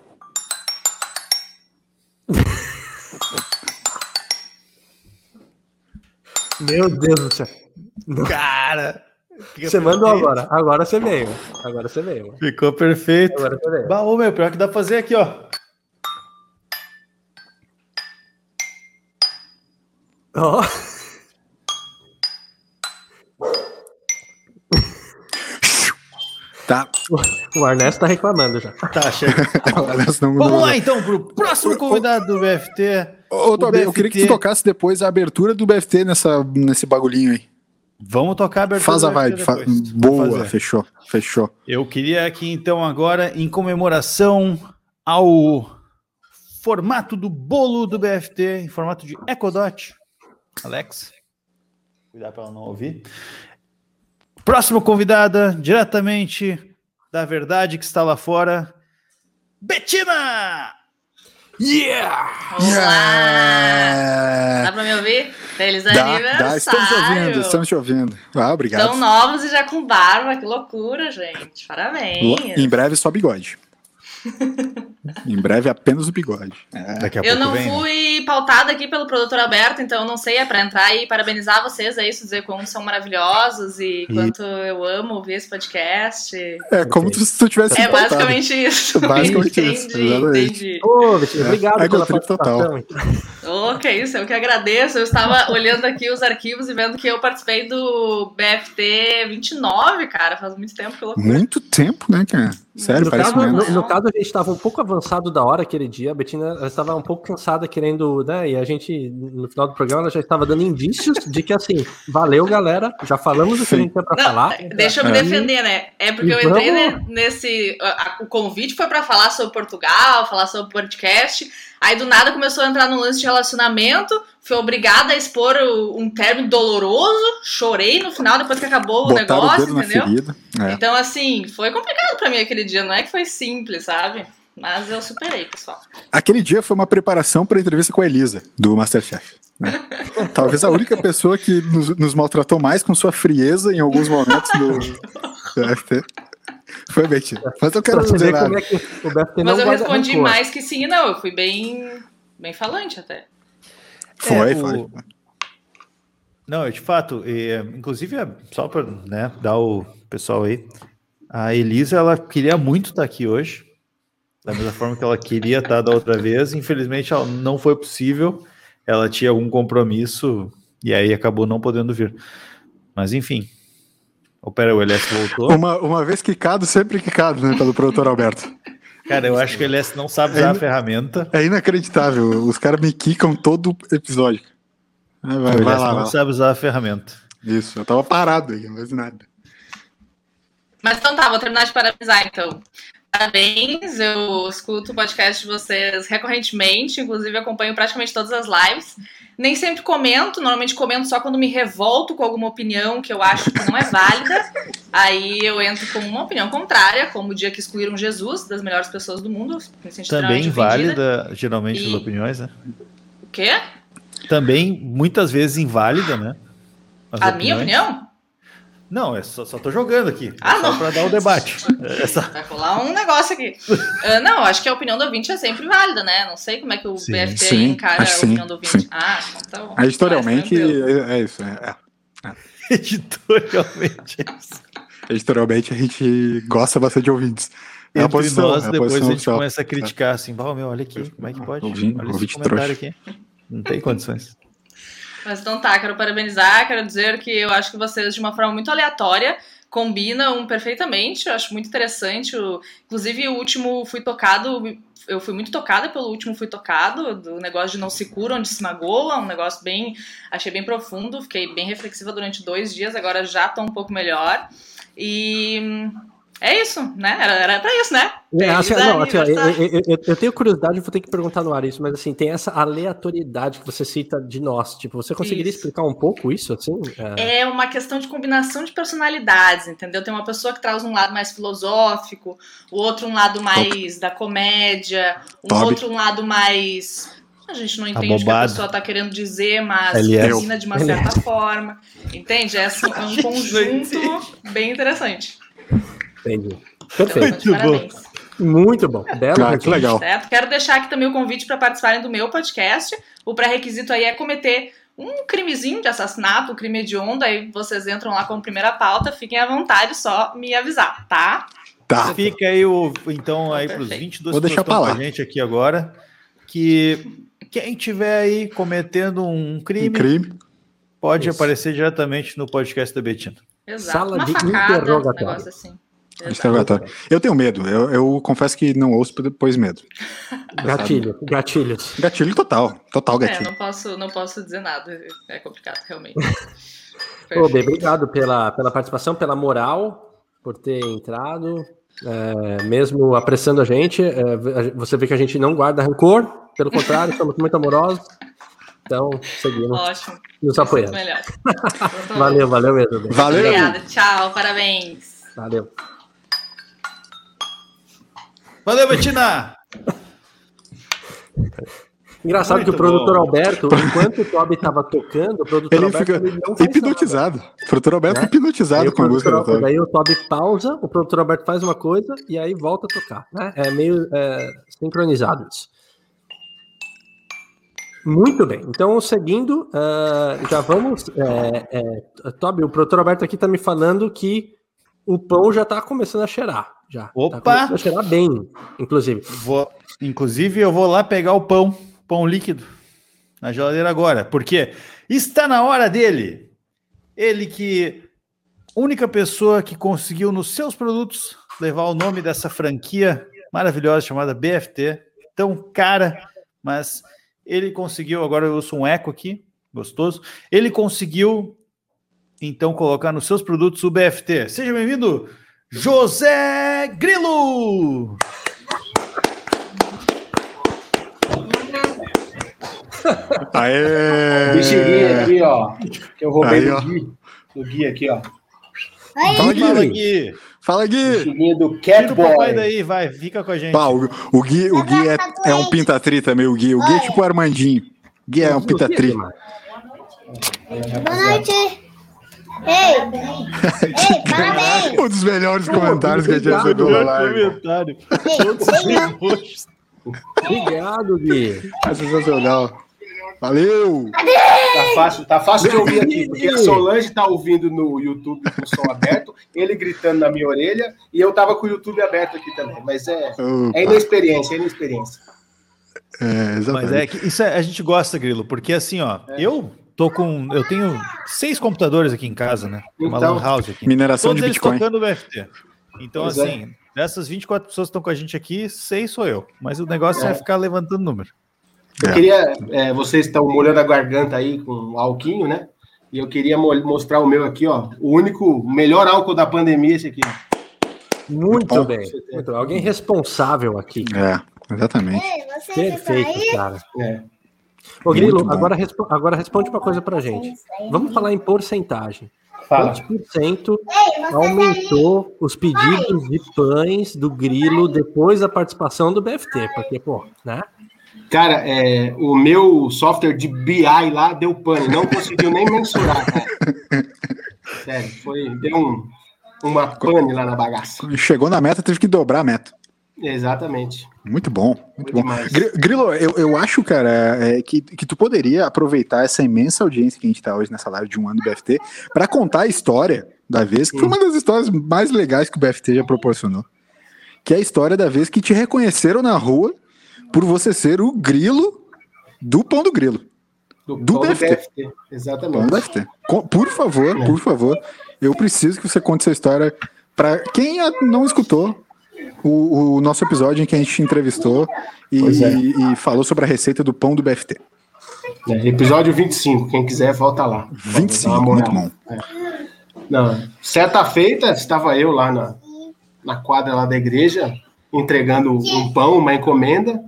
S2: Meu Deus do céu.
S3: Cara!
S2: Você mandou
S3: perfeito.
S2: agora. Agora você veio. Agora você veio.
S3: Ficou perfeito.
S2: Agora você veio.
S3: Bah, ô, meu, pior que dá pra fazer aqui, ó.
S2: Ó.
S1: Tá.
S2: O Ernesto tá reclamando já.
S3: Tá, chega.
S1: Não-
S3: Vamos
S1: não-
S3: lá então pro próximo convidado do BFT.
S1: Ô,
S3: O
S1: Tobi, eu queria que tu
S3: BFT.
S1: tocasse depois a abertura do BFT nessa, nesse bagulhinho aí.
S3: Vamos tocar a abertura.
S1: Faz a vibe. Fa-.
S3: Vamos
S1: Boa, fechou, fechou.
S3: Eu queria aqui, então, agora, em comemoração ao formato do bolo do BFT, em formato de Ecodot. Alex, cuidado para ela não ouvir. Próxima convidada, diretamente da verdade que está lá fora, Betina!
S1: Yeah!
S11: Olá! Dá pra me ouvir? Feliz
S1: Dá,
S11: aniversário!
S1: dá, estamos te ouvindo, estamos te ouvindo. Ah, obrigado.
S11: Tão novos e já com barba, que loucura, gente. Parabéns.
S1: Em breve só bigode. em breve apenas o bigode.
S3: Daqui a
S11: Eu
S3: pouco
S11: não
S3: vem. né?
S11: fui pautada aqui pelo produtor Alberto, então eu não sei, é pra entrar e parabenizar vocês, é isso, dizer como são maravilhosos e quanto eu amo ouvir esse podcast.
S1: É como se tu tivesse
S11: É
S1: sido pautado.
S11: basicamente isso.
S1: Basicamente
S11: entendi,
S1: isso, exatamente.
S11: entendi.
S2: Ô, Betinho, obrigado
S1: É,
S2: pela participação.
S11: Oh, que isso, eu que agradeço. Eu estava olhando aqui os arquivos e vendo que eu participei do BFT 29, cara, faz muito tempo que loucura.
S1: Muito tempo, né, cara? Sério,
S2: No
S1: parece
S2: caso,
S1: menos.
S2: no, no caso, a gente estava um pouco avançado da hora aquele dia. A Betina ela estava um pouco cansada querendo, né? E a gente, no final do programa, ela já estava dando indícios de que, assim, valeu, galera. Já falamos o que a gente tinha pra
S11: Não,
S2: falar.
S11: Deixa eu me
S1: É.
S11: defender, né? É porque eu
S2: E
S11: entrei
S2: vamos-
S11: ne- nesse. a- a- o convite foi pra falar sobre Portugal, falar sobre podcast. Aí do nada começou a entrar no lance de relacionamento. Fui obrigada a expor o- um término doloroso. Chorei no final, depois que acabou o
S1: Botaram o
S11: negócio,
S1: dedo na
S11: entendeu?
S1: ferida. É.
S11: Então, assim, foi complicado pra mim aquele dia. Não é que foi simples, sabe? Mas eu superei, pessoal.
S1: Aquele dia foi uma preparação para a entrevista com a Elisa, do Masterchef. né? Talvez a única pessoa que nos, nos maltratou mais com sua frieza em alguns momentos do do foi a Betina. Mas eu quero dizer nada.
S2: como é que
S11: Mas eu respondi
S2: rancor.
S11: mais que sim e não. Eu fui bem, bem falante até.
S1: Foi,
S3: É,
S1: foi.
S3: o- Não, de fato, e, é, inclusive, é, só para né, dar o pessoal aí, a Elisa, ela queria muito estar aqui hoje, da mesma forma que ela queria estar da outra vez, infelizmente ela não foi possível, ela tinha algum compromisso e aí acabou não podendo vir. Mas enfim, o pera, o LS voltou.
S1: Uma, uma vez quicado, sempre quicado, né, pelo produtor Alberto.
S3: Cara, eu acho que o LS não sabe usar a ferramenta.
S1: É inacreditável. Os caras me quicam todo episódio. Ah, Vai,
S3: o
S1: vai
S3: LS
S1: lá,
S3: não
S1: vai
S3: sabe usar a ferramenta.
S1: Isso, eu tava parado aí, mas nada.
S11: Mas então tá, vou terminar de parabenizar então. Parabéns, eu escuto o podcast de vocês recorrentemente, inclusive acompanho praticamente todas as lives. Nem sempre comento, normalmente comento só quando me revolto com alguma opinião que eu acho que não é válida. Aí eu entro com uma opinião contrária, como o dia que excluíram Jesus, das melhores pessoas do mundo.
S3: Também válida, geralmente, as
S11: E-
S3: opiniões, né?
S11: O quê?
S3: Também, muitas vezes, inválida, né? As
S11: A minha
S3: opiniões.
S11: opinião?
S3: Não, é só, só tô jogando aqui.
S11: Ah,
S3: é só
S11: não.
S3: pra dar o debate. É só-
S11: Vai rolar um negócio aqui. Ah, não, acho que a opinião do ouvinte é sempre válida, né? Não sei como é que o
S3: Sim.
S11: BFT
S1: Sim,
S11: encara a
S1: sim,
S11: opinião do ouvinte.
S1: sim.
S11: Ah, então tá bom.
S1: Editorialmente,
S11: tranquilo.
S1: é, é isso. É, é.
S3: Editorialmente. é isso.
S1: Editorialmente, a gente gosta bastante de ouvintes. É a
S3: Entre
S1: posição,
S3: nós,
S1: é a
S3: depois a
S1: posição
S3: gente
S1: oficial.
S3: começa a criticar assim, "Bah, meu, olha aqui, como é que pode?
S1: Ouvinte-
S3: olha
S1: ouvinte
S3: esse comentário aqui. Não tem condições.
S11: Mas então tá, quero parabenizar, quero dizer que eu acho que vocês, de uma forma muito aleatória, combinam perfeitamente, eu acho muito interessante. O- inclusive, o último Fui Tocado, eu fui muito tocada pelo último Fui Tocado, do negócio de não se cura onde se magoa, um negócio bem, achei bem profundo, fiquei bem reflexiva durante dois dias, agora já tô um pouco melhor. E é isso, né? Era, era pra isso, né?
S2: É, assim, não, assim, ó, eu, eu- eu- eu tenho curiosidade, vou ter que perguntar no ar isso, mas assim, tem essa aleatoriedade que você cita de nós. Tipo, você conseguiria
S11: Isso.
S2: explicar um pouco isso, assim? É,
S11: É uma questão de combinação de personalidades, entendeu? Tem uma pessoa que traz um lado mais filosófico, o outro um lado mais da comédia, um
S1: Toby.
S11: outro um lado mais. A gente não entende o que a
S3: Abobado.
S11: pessoa tá querendo dizer, mas
S3: LS.
S11: ensina de uma certa forma. Entende? É é um conjunto bem interessante.
S2: Entendi.
S11: Então,
S2: Perfeito.
S11: de parabéns.
S2: Muito bom. Belo
S1: Ah, que legal.
S11: Certo? Quero deixar aqui também o convite para participarem do meu podcast. O pré-requisito aí é cometer um crimezinho de assassinato, um crime hediondo, aí vocês entram lá com a primeira pauta, fiquem à vontade, só me avisar, tá?
S1: Tá.
S3: Fica aí, o, então, aí pros
S11: Perfeito.
S3: 22
S1: Vou deixar
S3: que estão
S1: pra lá.
S3: com a gente aqui agora, que quem tiver aí cometendo um crime,
S1: Um crime.
S3: pode
S2: Isso.
S3: aparecer diretamente no podcast da Betina.
S11: Exato.
S2: Sala
S11: Uma
S2: de
S11: facada, um
S2: interrogatório.
S11: negócio assim.
S1: Extravatório. Eu tenho medo. Eu, eu confesso que não ouço depois medo.
S2: Gatilho, gatilhos.
S1: Gatilho total. Total
S11: É,
S1: gatilho.
S11: não posso, não posso dizer nada. É complicado, realmente.
S2: Ô, bem, obrigado pela, pela participação, pela moral, por ter entrado, é, mesmo apressando a gente. é, você vê que a gente não guarda rancor, pelo contrário, somos muito amorosos. Então, seguimos
S11: Ótimo.
S2: nos apoiando.
S11: melhor.
S2: Valeu, valeu mesmo.
S1: Valeu.
S11: Obrigada. Tchau. Parabéns.
S2: Valeu.
S3: Valeu, Betina!
S2: Engraçado
S3: Muito
S2: que o produtor
S3: bom.
S2: Alberto, enquanto o Toby estava tocando, o produtor
S1: Ele
S2: Alberto
S1: fica
S2: ele não
S1: hipnotizado. O produtor Alberto
S2: Né?
S1: hipnotizado
S2: Aí
S1: com a música do Toby.
S2: daí o Toby pausa, o produtor Alberto faz uma coisa e aí volta a tocar. Né? É meio é, sincronizado isso. Muito bem. Então, seguindo, ah, já vamos. É, é, Toby, o produtor Alberto aqui está me falando que o pão já está começando a cheirar. Já. Tá
S3: Opa!
S2: começando a cheirar bem, inclusive.
S3: Vou, inclusive, eu vou lá pegar o pão, pão líquido, na geladeira agora, porque está na hora dele. Ele que única pessoa que conseguiu nos seus produtos levar o nome dessa franquia maravilhosa chamada BFT, tão cara, mas ele conseguiu. Agora eu ouço um eco aqui, gostoso. Ele conseguiu então colocar nos seus produtos o BFT. Seja bem-vindo, José Grilo.
S1: Aê!
S6: Esse guia aqui, ó. Que eu roubei
S1: Aí,
S6: do. Gui. Do Gui aqui, ó.
S1: Fala, Gui.
S3: Fala, Gui.
S1: Fala, Gui.
S6: Do
S3: Tira o papai
S6: Catboy.
S3: daí, vai, fica com a gente.
S1: Pá, o, o Gui, o Gui é, é um pinta-tri também, o Gui. O Gui é tipo o Armandinho. O Gui é um pinta-tri.
S12: Boa noite. Ei, ei, parabéns.
S1: Um dos melhores comentários que a gente recebeu na live.
S3: comentário.
S12: Ei,
S2: Obrigado, Gui.
S1: É sensacional. Valeu!
S6: Tá fácil, tá fácil de ouvir aqui, porque a Solange tá ouvindo no YouTube com o som aberto, ele gritando na minha orelha, e eu tava com o YouTube aberto aqui também. Mas é,
S1: Opa.
S6: é inexperiência, é inexperiência.
S1: É,
S3: Mas
S1: exatamente.
S3: é que isso é- a gente gosta, Grilo, porque assim, ó, eu tô com. Eu tenho seis computadores aqui em casa, né? Uma
S6: Então,
S3: lan house aqui.
S1: Mineração
S3: Todos
S1: de
S3: eles
S1: Bitcoin.
S3: tocando o BFT. Então,
S6: Pois é.
S3: assim, dessas 24 pessoas que estão com a gente aqui, seis sou eu. Mas o negócio é,
S6: É.
S3: ficar levantando número.
S6: Eu
S1: É.
S6: queria, é, vocês estão molhando a garganta aí com um alquinho, né? E eu queria mo- mostrar o meu aqui, ó. O único, o melhor álcool da pandemia, esse aqui.
S2: Muito
S1: Bom.
S2: bem. Muito bem. Alguém responsável aqui.
S1: É, exatamente.
S12: ei,
S2: Perfeito, cara.
S6: É.
S2: Ô, Grilo, agora, respo- agora responde uma coisa pra gente. Vamos falar em porcentagem.
S6: Fala.
S2: Quantos por cento
S12: você
S2: aumentou os pedidos de pães do Grilo depois da participação do BFT? Porque, pô, né?
S6: Cara, é, o meu software de BI lá deu pane, não conseguiu nem mensurar, cara. Sério, foi, deu um, uma pane lá na bagaça.
S1: Chegou na meta, teve que dobrar a meta.
S6: Exatamente.
S1: Muito bom, muito bom.
S6: demais.
S1: Gri- Grilo, eu, eu acho, cara, é, que, que tu poderia aproveitar essa imensa audiência que a gente tá hoje nessa live de um ano do BFT para contar a história da vez, que foi uma das histórias mais legais que o BFT já proporcionou. Que é a história da vez que te reconheceram na rua por você ser o grilo do pão do grilo.
S6: Do,
S1: Do
S6: pão
S1: BFT.
S6: BFT.
S1: Pão
S6: Exatamente.
S1: do BFT. Por favor, por favor, eu preciso que você conte essa história para quem não escutou o, o nosso episódio em que a gente te entrevistou e,
S6: é.
S1: e falou sobre a receita do pão do BFT.
S6: É, episódio 25, quem quiser, volta lá. Dá
S1: 25,
S6: uma
S1: muito bom.
S6: Não, certa feita, estava eu lá na, na quadra lá da igreja, entregando um pão, uma encomenda,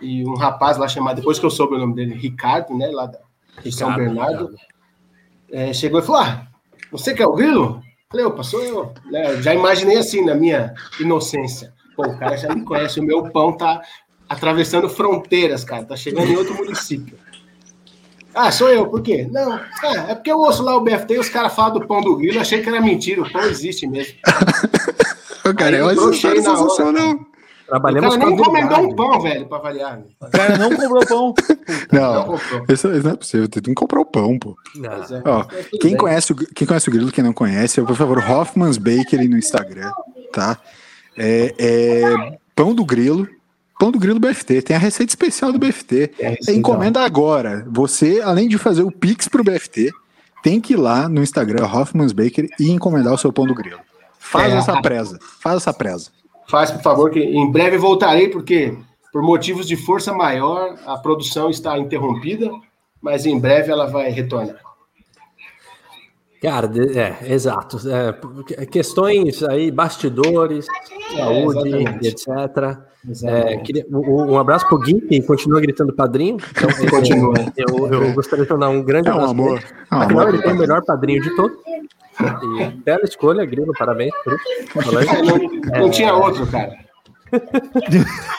S6: e um rapaz lá chamado, depois que eu soube o nome dele, Ricardo, né, lá de São Bernardo, é, chegou e falou, ah, você que é o Grilo? Falei, opa, sou eu. Né, eu já imaginei assim, na minha inocência. Pô, o cara já me conhece, o meu pão tá atravessando fronteiras, cara, tá chegando em outro município. Ah, sou eu, por quê? Não, é, é porque eu ouço lá o BFT e os caras falam do pão do grilo, eu achei que era mentira, o pão existe mesmo.
S1: Cara,
S6: Aí
S1: é uma história
S6: hora,
S1: sensacional.
S6: O
S2: Trabalhamos
S6: cara nem encomendou um pão, velho, pra variar. né?
S3: O cara não cobrou pão.
S6: Não
S1: Não,
S6: comprou.
S1: isso, não é possível, tem que comprar o pão, pô.
S6: É,
S1: Ó,
S6: tudo
S1: Quem
S6: bem.
S1: conhece, o, quem conhece o Grilo, quem não conhece, por favor, Hoffman's Bakery no Instagram, tá? É, é Pão do Grilo, Pão do Grilo BFT, tem a receita especial do BFT. É, encomenda agora. Você, além de fazer o Pix pro BFT, tem que ir lá no Instagram, Hoffman's Bakery, e encomendar o seu pão do grilo. Faz
S6: É,
S1: essa presa. Faz essa presa.
S6: Faz, por favor, que em breve voltarei, porque por motivos de força maior, a produção está interrompida, mas em breve ela vai retornar.
S2: Cara, é, exato. É, questões aí, bastidores, saúde,
S6: exatamente.
S2: etc. É, queria- um, um abraço pro Gui, que continua gritando padrinho. Então, eu-
S6: Continua.
S2: Eu, eu gostaria de mandar um grande
S1: É um
S2: abraço.
S1: amor.
S2: ele.
S1: É um
S2: Afinal,
S1: amor.
S2: ele tem o melhor padrinho de todos. E bela escolha, Grilo, parabéns.
S6: É, não, não tinha outro, cara.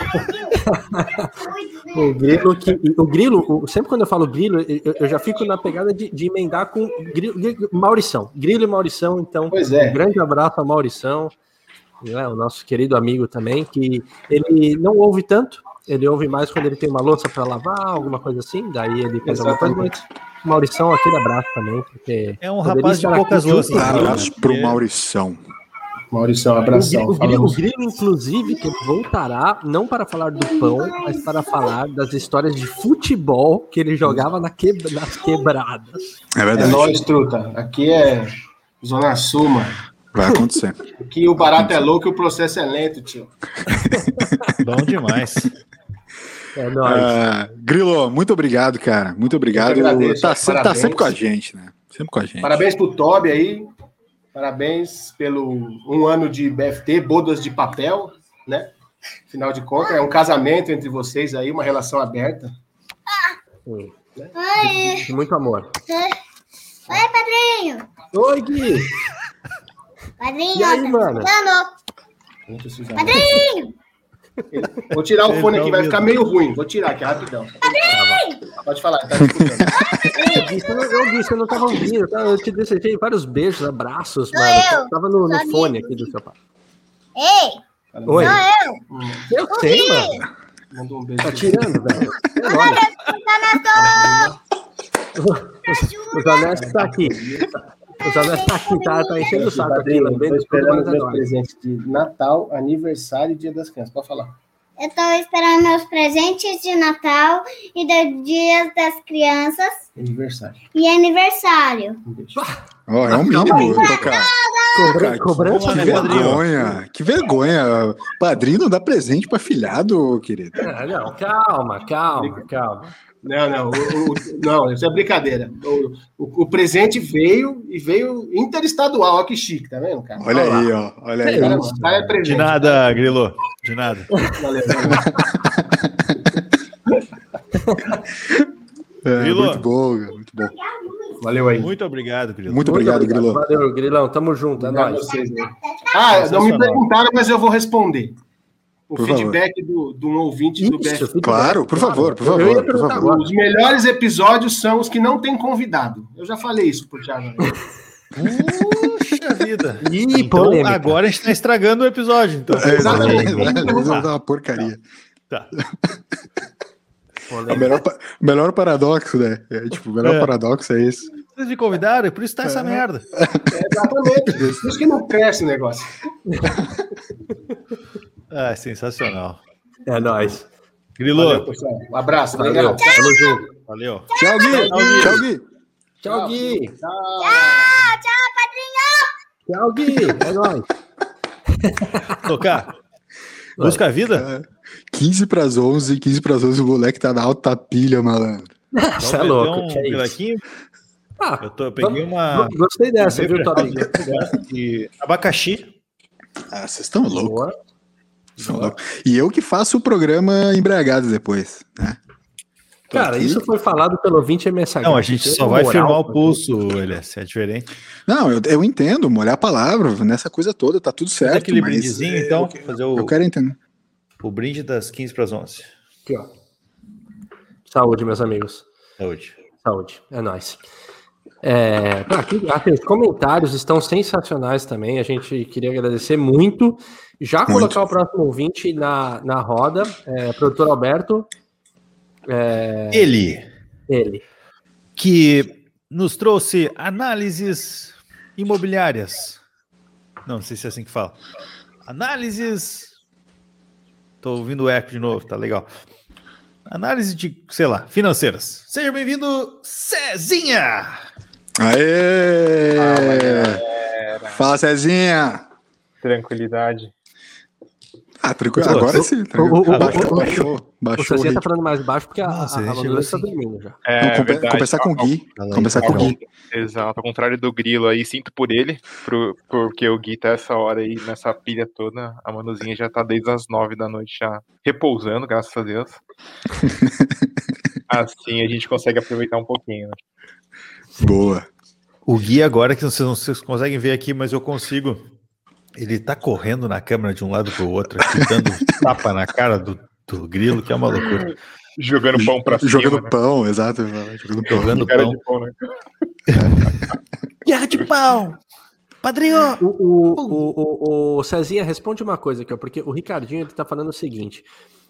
S2: O Grilo, que, o Grilo, o- sempre quando eu falo Grilo, eu, eu já fico na pegada de, de emendar com Grilo, Grilo- Maurição. Grilo e Maurição, então,
S6: Pois é.
S2: um grande abraço a Maurição, né, o nosso querido amigo também, que ele não ouve tanto, ele ouve mais quando ele tem uma louça para lavar, alguma coisa assim, daí ele faz alguma coisa, mas Maurição, aquele abraço também, porque...
S3: É um rapaz de poucas né?
S2: ele.
S1: Abraço pro Maurição.
S6: Maurição,
S2: O
S6: abração.
S2: O, Grilo, o Grilo, inclusive, que voltará não para falar do pão, mas para falar das histórias de futebol que ele jogava na que- nas quebradas.
S1: É
S6: É
S1: verdade.
S6: nóis, truta. Aqui é Zona Sul, mano.
S1: Vai acontecer.
S6: Aqui o barato é louco e o processo é lento, tio.
S3: Bom demais.
S2: É nóis.
S1: Ah, Grilo, muito obrigado, cara. Muito obrigado.
S6: Agradeço,
S1: tá, sempre, tá sempre com a gente, né? Sempre com a gente.
S6: Parabéns pro Toby aí. Parabéns pelo um ano de BFT, bodas de papel, né? Afinal de contas, é um casamento entre vocês aí, uma relação aberta.
S2: Sim.
S12: Oi,
S2: De muito amor.
S12: oi, padrinho.
S2: Oi, Gui!
S12: Padrinho,
S2: E aí,
S12: tá
S2: mano?
S12: Padrinho!
S6: Vou tirar o fone aqui, vai ficar meio ruim. Vou tirar aqui, rapidão. Pode falar, tá escutando.
S2: Eu não- tava ouvindo. Eu, te desejei vários beijos, abraços, mano.
S12: eu,
S2: tava no, no fone aqui do seu pai.
S12: Ei,
S2: Oi,
S12: sou eu.
S2: eu sei, mano.
S6: Manda um beijo.
S2: Tá tirando, velho. É nóis. O Zanetti tá aqui. O Zanetti tá aqui, tá, tá enchendo o saco aqui, lembrando tudo,
S6: esperando
S2: é
S6: meus presentes de Natal, aniversário e Dia das Crianças. Pode falar.
S12: Eu tô esperando meus presentes de Natal e do Dia das Crianças
S6: Aniversário.
S12: e aniversário.
S6: Um.
S1: Ó, é um mínimo, tocar.
S2: Cobra- cobrança
S1: que
S3: né,
S2: de
S1: vergonha. Que vergonha. Padrinho não dá presente pra filhado, querido.
S2: Ah, não, calma, calma, calma.
S6: Não, não, o- o- não, isso é brincadeira. O, o- o presente veio e veio interestadual. Olha que chique, tá vendo, cara?
S1: Olha aí, ó. Olha aí.
S6: Cara, é presente.
S3: De nada, Grilo. De nada.
S6: Valeu, valeu.
S1: É,
S3: Grilo.
S1: muito bom, cara, muito bom.
S6: Valeu aí.
S3: Muito obrigado, Grilo.
S1: Muito obrigado, Grilo.
S2: Valeu, Grilão, tamo junto, é
S6: Obrigado a
S2: nóis.
S6: vocês, né? Ah, não me perguntaram, mas eu vou responder. O
S1: Por
S6: feedback do, do ouvinte do
S2: Isso,
S6: BF.
S2: feedback,
S1: Claro, por favor, por
S2: Eu ia
S1: favor, por favor.
S6: Os melhores episódios são os que não tem convidado. Eu já falei isso pro Thiago.
S3: Puxa vida.
S2: Ih,
S3: Então,
S2: polêmica.
S3: agora a gente tá estragando o episódio. Então.
S1: É, exatamente. Vai dar uma porcaria.
S3: Tá.
S1: O melhor, melhor paradoxo, né? É, tipo, o melhor
S3: É.
S1: paradoxo é esse.
S3: Vocês me convidaram, por isso tá essa merda.
S6: É, exatamente. Por isso que não cresce o negócio.
S3: Ah, sensacional.
S2: É nóis.
S3: Grilo,
S6: Valeu. Um abraço.
S2: Valeu,
S6: Legal.
S2: tamo junto.
S3: valeu.
S1: Tchau, Gui. Tchau, Gui.
S2: Tchau, Gui.
S12: Tchau, tchau, padrinho!
S2: Tchau, Gui. É nóis.
S3: Tocar. Busca a vida?
S1: 15 pras 11, 15 pras 11, o moleque tá na alta pilha, malandro.
S2: Você é louco,
S3: um
S2: que é isso? Ah,
S3: Eu, tô, eu peguei
S2: vamos-
S3: uma.
S2: Gostei dessa, viu,
S3: abacaxi.
S1: Ah, vocês estão loucos.
S2: Boa.
S1: vocês tão loucos. E eu que faço o programa embriagado depois, né? Tô
S2: Cara,
S1: aqui.
S2: isso foi falado pelo 20 MSH.
S3: Não, a gente só vai firmar o pulso, LS. É diferente.
S1: Não, eu, eu entendo, molhar a palavra nessa coisa toda, tá tudo
S3: Fazer
S1: certo.
S3: aquele
S1: mas
S3: brindezinho,
S1: é,
S3: então.
S1: Eu,
S3: fazer o,
S1: eu quero entender.
S3: o brinde das 15 para as 11.
S2: Aqui, ó. Saúde, meus amigos.
S3: Saúde.
S2: Saúde. É nóis. É, tá, aqui, aqui, os comentários estão sensacionais também. A gente queria agradecer muito. Já
S1: Muito.
S2: colocar o próximo ouvinte na, na roda. É, produtor Alberto. É,
S3: Ele,
S2: ele.
S3: que nos trouxe análises imobiliárias. Não, não sei se é assim que fala. Análises. Tô ouvindo o eco de novo, tá legal. Análise de, sei lá, financeiras. Seja bem-vindo, Cezinha!
S1: Aê! Fala, Cezinha!
S13: tranquilidade.
S1: Ah, tranquilo. Agora sim. tranquilo. Baixou, baixou,
S2: O
S1: baixou o
S2: Cezinha tá falando mais baixo porque a,
S14: Nossa,
S2: a, a tá
S14: assim.
S2: dormindo já.
S13: É,
S1: conver-
S13: verdade.
S1: conversar com o Gui. Conversar com o. Gui.
S13: Exato, ao contrário do Grilo aí, sinto por ele, pro- porque o Gui tá essa hora aí, nessa pilha toda, a Manuzinha já tá desde as nove da noite já repousando, graças a Deus. Assim a gente consegue aproveitar um pouquinho, né?
S1: Boa.
S3: O Gui agora, que vocês não conseguem ver aqui, mas eu consigo. Ele tá correndo na câmera de um lado pro outro, aqui, dando tapa na cara do, do grilo, que é uma loucura.
S13: Jogando pão pra cima,
S1: Jogando
S13: né?
S1: pão, exato. Jogando pão.
S3: Jogando pão.
S13: de pão, né?
S3: Guerra de pau! Padrinho!
S2: O, o, o, o, o Cezinha responde uma coisa aqui, ó, porque o Ricardinho ele tá falando o seguinte: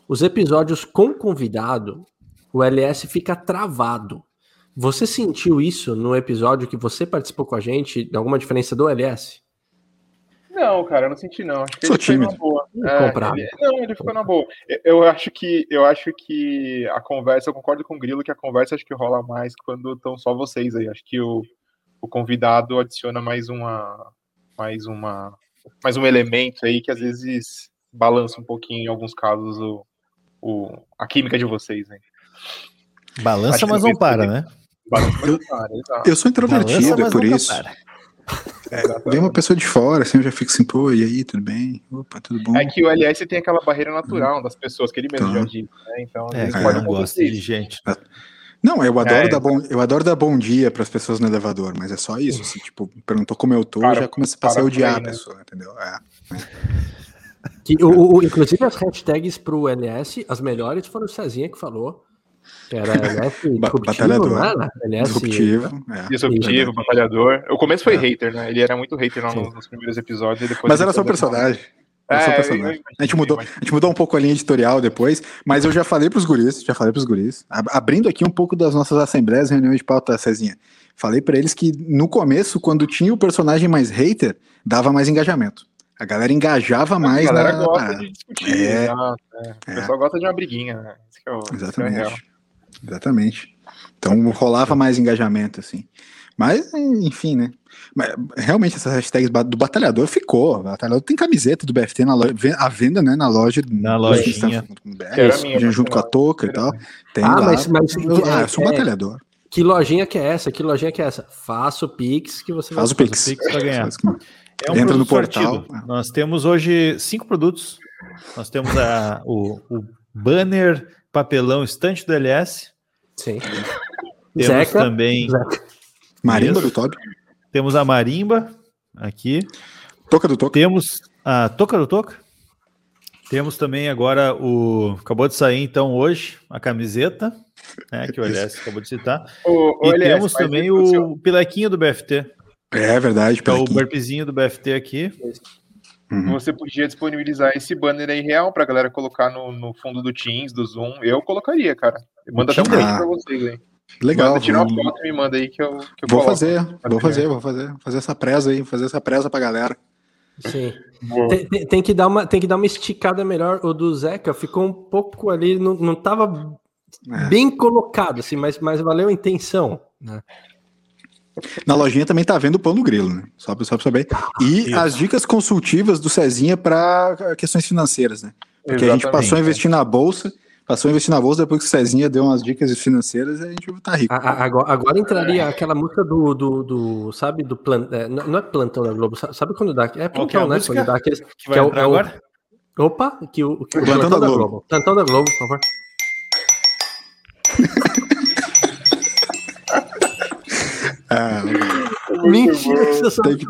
S2: os episódios com convidado, o LS fica travado. Você sentiu isso no episódio que você participou com a gente? Alguma diferença do LS?
S13: Não, cara, eu não senti não. Acho que
S1: Sou
S13: ele foi na
S1: tímido.
S13: boa.
S2: Comprado.
S13: ele- não, ele ficou na boa. Eu- Eu acho que eu acho que a conversa, eu concordo com o Grilo que a conversa acho que rola mais quando estão só vocês aí. Acho que o, o convidado adiciona mais uma mais uma mais um elemento aí que às vezes balança um pouquinho em alguns casos o, o a química de vocês, né?
S3: Balança, mas
S13: não
S3: para, né?
S13: Balança, mas não para, exato.
S1: Eu sou introvertido,
S3: Balança,
S1: é por isso.
S3: para.
S1: Vem uma pessoa de fora, assim, eu já fico assim, pô, e aí, tudo bem? Opa, tudo bom?
S13: É que o LS tem aquela barreira natural das pessoas que ele mesmo
S1: Tá.
S13: já disse, né? Então,
S3: É, não gosta
S13: acontecer
S3: de gente.
S1: Não, eu adoro,
S13: É,
S1: dar bom, eu adoro dar bom dia pras pessoas no elevador, mas é só isso, assim, tipo, perguntou como eu tô,
S13: Para-
S1: já começa a passar a
S13: para
S1: odiar
S13: por
S1: a
S13: aí, né?
S1: pessoa, entendeu? É.
S2: Que, o, o- inclusive as hashtags pro LS, as melhores foram o Cezinha que falou. Era LS
S1: Ba-
S2: disruptivo,
S1: batalhador.
S2: não era? LS
S1: Disruptivo, é.
S13: Disruptivo, batalhador. O começo foi
S1: É.
S13: hater, né? Ele era muito hater nos, nos primeiros episódios. E depois
S1: Mas era só personagem. Era só
S13: É,
S1: personagem.
S13: eu
S1: A gente, mudou, a gente mudou um pouco a linha editorial depois, mas eu já falei pros guris, já falei pros guris, ab- abrindo aqui um pouco das nossas assembleias, reuniões de pauta, Cezinha. Falei pra eles que no começo, quando tinha o personagem mais hater, dava mais engajamento. A galera engajava mais
S13: a galera
S1: na.
S13: gosta de discutir,
S1: É.
S13: exato. é. O
S1: É.
S13: pessoal gosta de uma briguinha, né? Isso que é o, isso que é real.
S1: Exatamente. Exatamente. Então rolava mais engajamento, assim. Mas, enfim, né? Mas, realmente, essas hashtags do batalhador ficou. O batalhador tem camiseta do BFT na loja, à venda, né? Na loja.
S3: Na lojinha.
S13: Minha,
S1: junto com a touca e tal. Tem
S2: Ah,
S1: lá.
S2: mas- mas-
S1: eu, ah, eu sou um
S2: é-
S1: batalhador.
S2: Que lojinha que é essa? Que lojinha que é essa? Faça o Pix que você
S1: Faz o Pix.
S3: Pix pra ganhar.
S1: Faz
S3: É um
S1: Entra no portal.
S3: sortido. Nós temos hoje cinco produtos. Nós temos a- o, o banner papelão estante do LS.
S2: Sim.
S3: Temos
S2: Zeca,
S3: também.
S2: Zeca.
S1: Marimba
S3: Isso.
S1: do Toby.
S3: Temos a marimba aqui.
S1: Toca do Toca.
S3: Temos a toca do toca. Temos também agora o. Acabou de sair então hoje a camiseta, né, que o LS acabou de citar.
S13: Ô, ô,
S3: E
S13: LS,
S3: temos também
S13: isso, seu-
S3: o pilequinho do BFT.
S1: É verdade,
S3: Que é o burpezinho do BFT aqui.
S1: Uhum.
S13: Você podia disponibilizar esse banner aí real pra galera colocar no, no fundo do Teams, do Zoom. Eu colocaria, cara. Manda até um link pra vocês aí.
S1: Legal.
S13: Manda, tira uma foto e me manda aí que eu, que eu
S1: Vou
S13: coloco.
S1: fazer, vou fazer, vou fazer. Vou fazer essa presa aí, fazer essa presa pra galera.
S2: Sim. Tem- tem que dar uma, tem que dar uma esticada melhor. O do Zeca ficou um pouco ali, não, não tava
S1: É.
S2: bem colocado, assim, mas, mas valeu a intenção. Né?
S1: Na lojinha também tá vendo o pão no grilo, né? Só pra, só pra saber. E
S3: Isso.
S1: as dicas consultivas do Cezinha para questões financeiras, né? Porque a gente
S13: Exatamente.
S1: passou a investir na bolsa, passou a investir na bolsa depois que o Cezinha deu umas dicas financeiras e a gente tá rico.
S2: A- Agora, agora entraria aquela música do, do, do sabe, do plan, é, não é plantão da Globo, sa- sabe quando dá? É
S3: que é
S2: plantão, né?
S3: música?
S2: Quando dá aqueles,
S3: Que vai
S2: é o- é o-
S3: agora?
S2: Opa, que o, que o
S1: Plantão
S2: plantão,
S1: da
S2: da
S1: Globo.
S2: Globo. Plantão da Globo, por favor.
S1: Ah,
S2: Mentira, que você só...
S1: tem, que,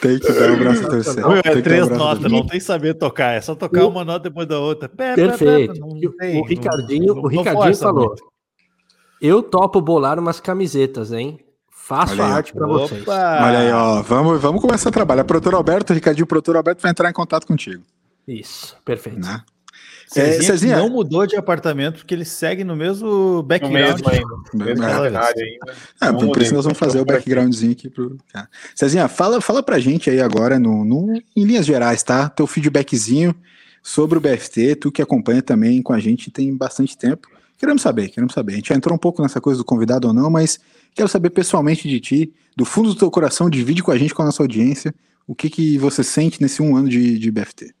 S1: tem que dar o braço a torcer.
S3: Meu,
S1: Tem
S3: é
S1: o
S3: três
S1: a
S3: notas, não tem saber tocar, é só tocar uma nota depois da outra. Pé, pé, pé,
S2: Perfeito.
S3: não
S2: o-
S3: tem,
S2: o Ricardinho,
S3: não-
S2: o Ricardinho falou:
S3: muito.
S2: Eu topo bolar umas camisetas, hein? Faço
S1: Olha
S2: a arte pra vocês.
S1: Olha aí, ó. Vamos, vamos começar a trabalhar. Produtor Alberto, Ricardinho, produtor Alberto vai entrar em contato contigo.
S2: Isso, perfeito.
S1: Né?
S3: Cezinha,
S1: É,
S3: que
S1: Cezinha-
S3: não mudou de apartamento porque ele segue no mesmo
S13: No
S3: background.
S13: mesmo ainda. Mesmo
S1: É.
S13: ainda.
S1: É,
S13: Não
S1: por
S13: mudei.
S1: isso nós vamos fazer o backgroundzinho aqui pro. Tá. Cezinha, fala, fala pra gente aí agora, no, no- em linhas gerais, tá? Teu feedbackzinho sobre o BFT, tu que acompanha também com a gente tem bastante tempo. Queremos saber, queremos saber. A gente já entrou um pouco nessa coisa do convidado ou não, mas quero saber pessoalmente de ti, do fundo do teu coração, divide com a gente, com a nossa audiência, O que, que você sente nesse um ano de, de BFT?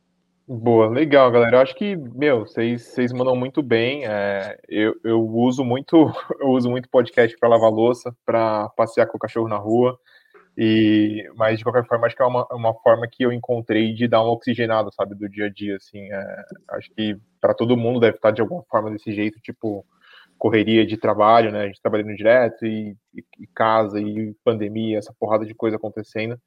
S13: Boa, legal, galera. Eu acho que, meu, vocês, vocês mandam muito bem. É, eu, eu uso muito, eu uso muito podcast para lavar louça, para passear com o cachorro na rua. E, mas de qualquer forma, acho que é uma, uma forma que eu encontrei de dar uma oxigenada, sabe, do dia a dia, assim. É, acho que para todo mundo deve estar de alguma forma desse jeito, tipo correria de trabalho, né? A gente trabalhando direto e, e, e casa e pandemia, essa porrada de coisa acontecendo.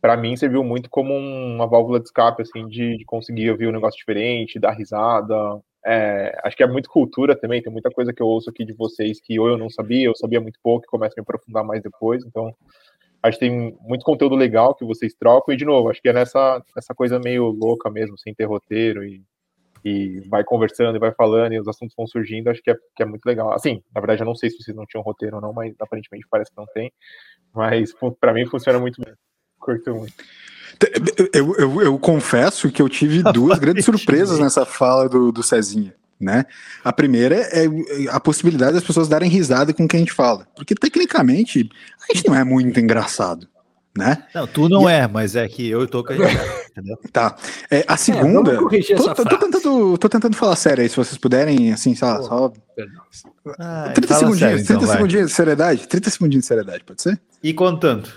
S13: Para mim serviu muito como uma válvula de escape, assim, de, de conseguir ouvir um negócio diferente, dar risada. É, acho que é muito cultura também. Tem muita coisa que eu ouço aqui de vocês que ou eu não sabia, eu sabia muito pouco, e começo a me aprofundar mais depois. Então acho que tem muito conteúdo legal que vocês trocam, e de novo, acho que é nessa, nessa coisa meio louca mesmo, sem ter roteiro, e, e vai conversando e vai falando, e os assuntos vão surgindo, acho que é, que é muito legal. Assim, na verdade, eu não sei se vocês não tinham roteiro ou não, mas aparentemente parece que não tem, mas para mim funciona muito bem, curto muito.
S1: Eu, eu, eu confesso que eu tive duas grandes surpresas nessa fala do, do Cezinha né? A primeira é a possibilidade das pessoas darem risada com quem a gente fala, porque tecnicamente a gente não é muito engraçado, né?
S3: Não, tu não e... é, mas é que eu tô com a entendeu?
S1: Tá. É, a segunda. É, tô, tô, tô, tentando, tô tentando falar sério aí, se vocês puderem, assim, sei lá, só. Ah, 30 segundinhos, sério, 30 então, segundinhos de seriedade. 30 segundinhos de seriedade, pode ser?
S3: E contando.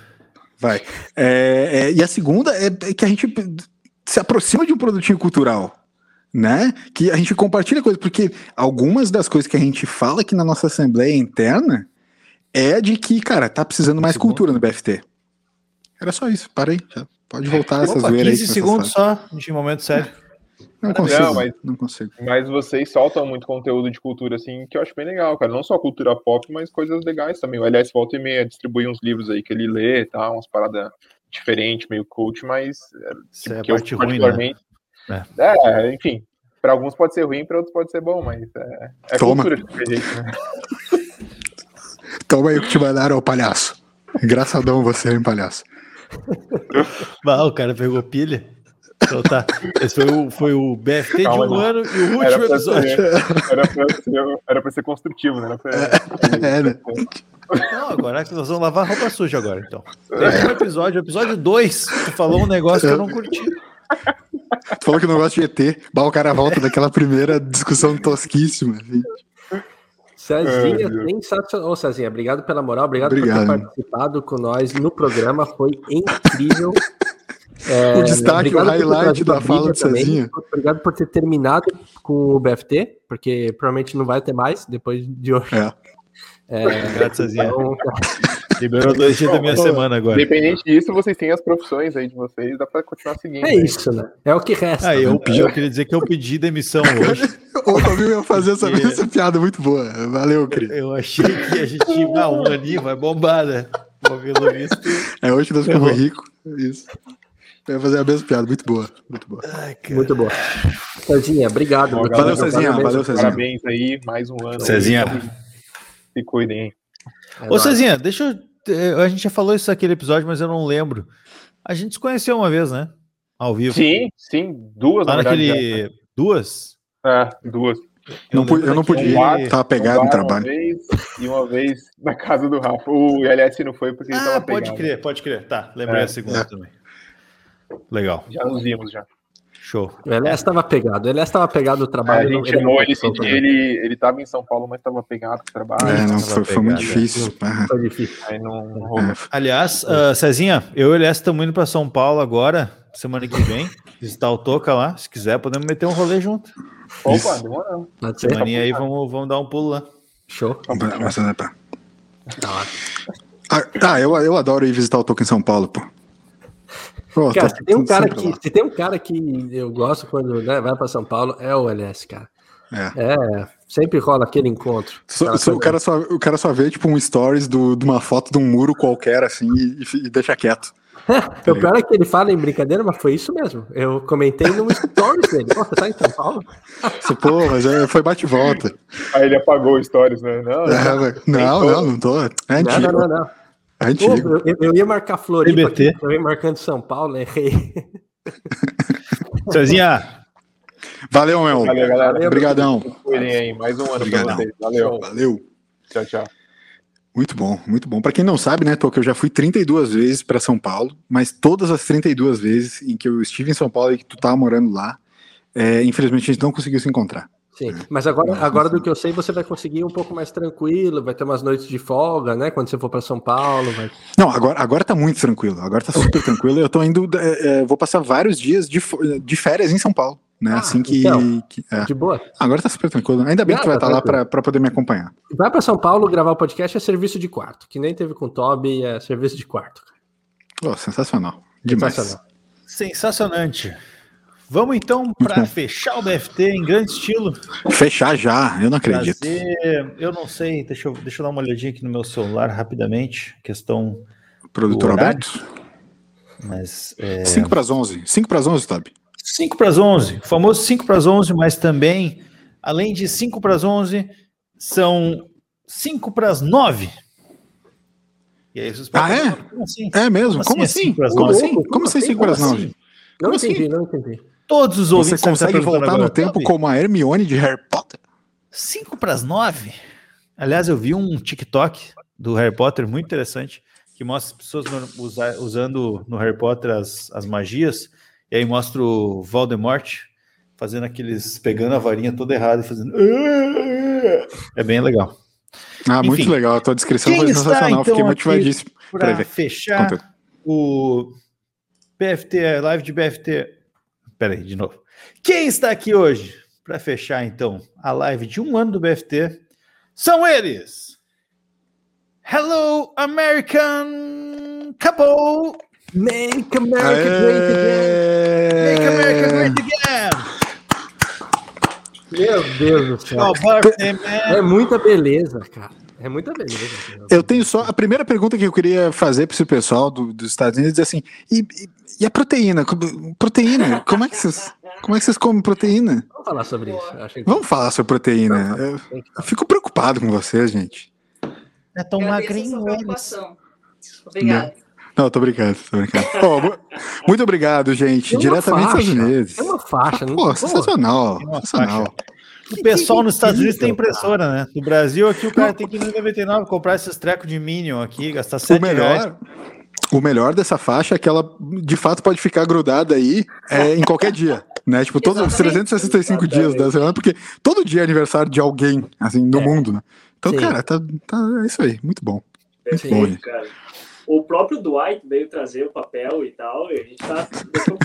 S1: Vai. É, é, e a segunda é que a gente se aproxima de um produtinho cultural né? Que a gente compartilha coisas, porque algumas das coisas que a gente fala aqui na nossa assembleia interna é de que, cara, tá precisando mais cultura no BFT. Era só isso, parei. Já pode voltar essas zoeira
S3: 15 segundos só, de momento sério.
S1: Não consigo, não, mas, não consigo.
S13: Mas vocês soltam muito conteúdo de cultura, assim, que eu acho bem legal, cara. Não só cultura pop, mas coisas legais também. O LS volta e meia distribui uns livros aí que ele lê, tá? Umas paradas diferentes, meio coach, mas
S3: é, tipo, é que eu ruim, né? particularmente... Né?
S13: É. é, enfim, para alguns pode ser ruim, para outros pode ser bom, mas é, é
S1: Toma. cultura de jeito, né? Toma aí o que te mandaram, ô palhaço. Engraçadão você, hein, palhaço.
S3: Bah, o cara pegou pilha. Então tá. Esse foi o, foi o BFT Calma, de um não. ano e o último episódio.
S13: Ser, era, pra ser, era pra ser construtivo, né? Pra,
S1: é, né?
S3: Não, agora nós vamos lavar roupa suja agora, então. Teve um episódio, episódio 2, tu falou um negócio que eu não curti.
S1: Tu falou que não gosta de ET. Bah, o cara volta daquela primeira discussão tosquíssima. Gente.
S2: Cezinha, sensacional. Ô, Cezinha, obrigado pela moral, obrigado, obrigado, por ter participado com nós no programa, foi incrível.
S1: É, o destaque, o highlight da fala do Cezinha.
S2: Obrigado por ter terminado com o BFT, porque provavelmente não vai ter mais depois de hoje.
S1: É.
S3: É, Obrigado, Cezinha. Então, Liberou dois dias da minha semana agora.
S13: Independente disso, vocês têm as profissões aí de vocês, dá pra continuar seguindo.
S2: É isso, né? É o que resta.
S3: Ah, eu, né? eu queria dizer que eu pedi demissão hoje.
S1: o Fabio ia fazer essa, essa piada muito boa. Valeu, Cris.
S3: Eu achei que a gente ia ah, um aninho, vai bombar, né? Pelo visto.
S1: É hoje nós ficamos ricos. Isso. Eu ia fazer a mesma piada, muito boa. Muito boa.
S2: Ai, muito boa. Cezinha, obrigado.
S1: Bom, valeu, Cezinha. Valeu, Cezinha.
S13: Parabéns aí, mais um ano.
S3: Cezinha.
S13: Se cuidem, hein?
S3: É Ô, Cezinha, deixa eu é, a gente já falou isso naquele episódio, mas eu não lembro. A gente se conheceu uma vez, né? Ao vivo.
S13: Sim, sim, duas.
S3: Lá naquele. Duas?
S13: É, duas.
S1: Eu não, eu não podia, um tava pegado no trabalho.
S13: Uma vez, e uma vez na casa do Rafa. O LS não foi porque
S3: ah,
S13: ele tava
S3: pode
S13: pegado.
S3: crer, pode crer. Tá, lembrei é, a segunda é. também. Legal.
S13: Já nos vimos já.
S3: Show.
S2: O Elias estava pegado. O Elias estava pegado trabalho.
S13: É, a gente ele chamou ele, ele, ele, ele tava em São Paulo, mas estava pegado no trabalho.
S1: É, não, foi, foi, muito difícil.
S2: É. Foi difícil.
S13: Aí não, é.
S3: Aliás, uh, Cezinha, eu e o Elias estamos indo para São Paulo agora, semana que vem, visitar o Toca lá. Se quiser, podemos meter um rolê junto.
S13: Opa, demorou.
S3: Semana aí, vamos, vamos dar um pulo lá.
S2: Show.
S1: Tá. Ah, ah, eu, eu adoro ir visitar o Toca em São Paulo, pô.
S2: Pô, cara, se tem um cara que se tem um cara que eu gosto quando né, vai para São Paulo é o LS, cara. É. é. sempre rola aquele encontro.
S1: So, so, o, cara só, o cara só vê tipo um stories do, de uma foto de um muro qualquer assim e, e deixa quieto.
S2: o pior é que ele fala em brincadeira, mas foi isso mesmo. Eu comentei no stories dele. Pô, você tá em São Paulo?
S1: Pô, mas é, foi bate-volta.
S13: Aí ele apagou o stories, né? Não,
S1: é, não, não, não, tô. É
S2: não, não, não, não.
S1: Antigo.
S2: Pô, eu, eu, ia marcar Floripa, ia marcando São Paulo, errei.
S3: Cezinha.
S1: Valeu, meu.
S13: Valeu, galera.
S1: Obrigadão.
S13: Aí, mais um ano
S1: Obrigadão.
S13: Valeu.
S1: Valeu.
S13: Tchau, tchau.
S1: Muito bom, muito bom. Pra quem não sabe, né, Toque, eu já fui 32 vezes pra São Paulo, mas todas as 32 vezes em que eu estive em São Paulo e que tu tava morando lá, é, infelizmente a gente não conseguiu se encontrar.
S2: Sim, mas agora, agora do que eu sei, você vai conseguir um pouco mais tranquilo, vai ter umas noites de folga, né? Quando você for para São Paulo. Vai...
S1: Não, agora, agora tá muito tranquilo, agora tá super tranquilo. Eu tô indo, é, é, vou passar vários dias de, de férias em São Paulo, né?
S2: Ah,
S1: assim que.
S2: então,
S1: que- é.
S2: De boa.
S1: Agora tá super tranquilo. Ainda bem que tu vai
S2: tá
S1: estar lá
S2: tranquilo.
S1: pra, pra poder me acompanhar.
S2: Vai para São Paulo gravar o podcast é serviço de quarto, que nem teve com o Toby, é serviço de quarto.
S1: Pô, sensacional. Demais.
S2: Sensacional.
S3: Sensacionante. Vamos então para fechar o BFT em grande estilo.
S1: Fechar já, eu não acredito.
S3: Trazer- eu não sei, deixa eu, deixa eu dar uma olhadinha aqui no meu celular rapidamente. Questão.
S1: Produtor. Alberto?
S3: Mas. É...
S1: 5 para as 11. 5 para as 11, Toby.
S3: 5 para as 11, o famoso 5 para as 11, mas também, além de 5 para as 11, são 5 para as 9. E aí vocês
S1: Ah, é?
S3: Como assim?
S1: É mesmo? Como
S3: é
S1: assim?
S3: cinco pras
S1: Como
S3: nove?
S1: assim? Como assim 5 para as 9?
S2: Não
S1: Como assim?
S2: entendi, não entendi.
S3: Todos os
S1: Você
S3: ouvintes estar
S1: consegue voltar no
S3: agora,
S1: tempo
S3: Toby,
S1: como a Hermione de Harry Potter?
S3: 5 para as 9? Aliás, eu vi um TikTok do Harry Potter muito interessante que mostra as pessoas no- usa- usando no Harry Potter as, as magias, e aí mostra o Voldemort fazendo aqueles. pegando a varinha toda errada e fazendo. É bem legal.
S1: Ah, muito
S3: Enfim.
S1: legal. A tua descrição foi
S3: está,
S1: sensacional.
S3: então,
S1: Fiquei motivadíssimo para
S3: fechar o BFT, live de BFT. Peraí, de novo. Quem está aqui hoje para fechar, então, a live de um ano do BFT são eles. Hello, American couple.
S2: Make America great again.
S3: Make America great again.
S2: Meu Deus do céu.
S3: Oh, birthday, man.
S2: É muita beleza, cara. É muita beleza.
S1: Eu tenho só. A primeira pergunta que eu queria fazer para esse pessoal do- dos Estados Unidos é assim: e, e- a proteína? Como- Proteína? Como é que vocês, como é que vocês comem proteína?
S2: Vamos falar sobre isso. que-
S1: Vamos falar sobre proteína. Eu, eu fico preocupado com vocês, gente.
S3: É tão
S11: magrinho eles. Obrigada.
S1: Não, tô brincando, tô brincando. Mu- muito obrigado, gente.
S2: Uma
S1: Diretamente dos
S2: faixa,
S1: Estados Unidos.
S2: Tem uma faixa, não
S1: Pô, sensacional.
S3: Uma
S1: sensacional.
S3: O pessoal nos Estados Unidos tem impressora, né? No Brasil, aqui o cara tem que ir no 99 comprar esses trecos de Minion aqui, gastar
S1: O
S3: 7 reais.
S1: O melhor dessa faixa é que ela de fato pode ficar grudada aí é, em qualquer dia. Né? Tipo, todos os 365 dias da semana, porque todo dia é aniversário de alguém, assim, no mundo, né? Então,
S2: Sim.
S1: cara, tá, tá, é isso aí. Muito bom. Muito bom,
S14: Perfeito, cara. O próprio Dwight veio trazer o papel e tal, e a gente tá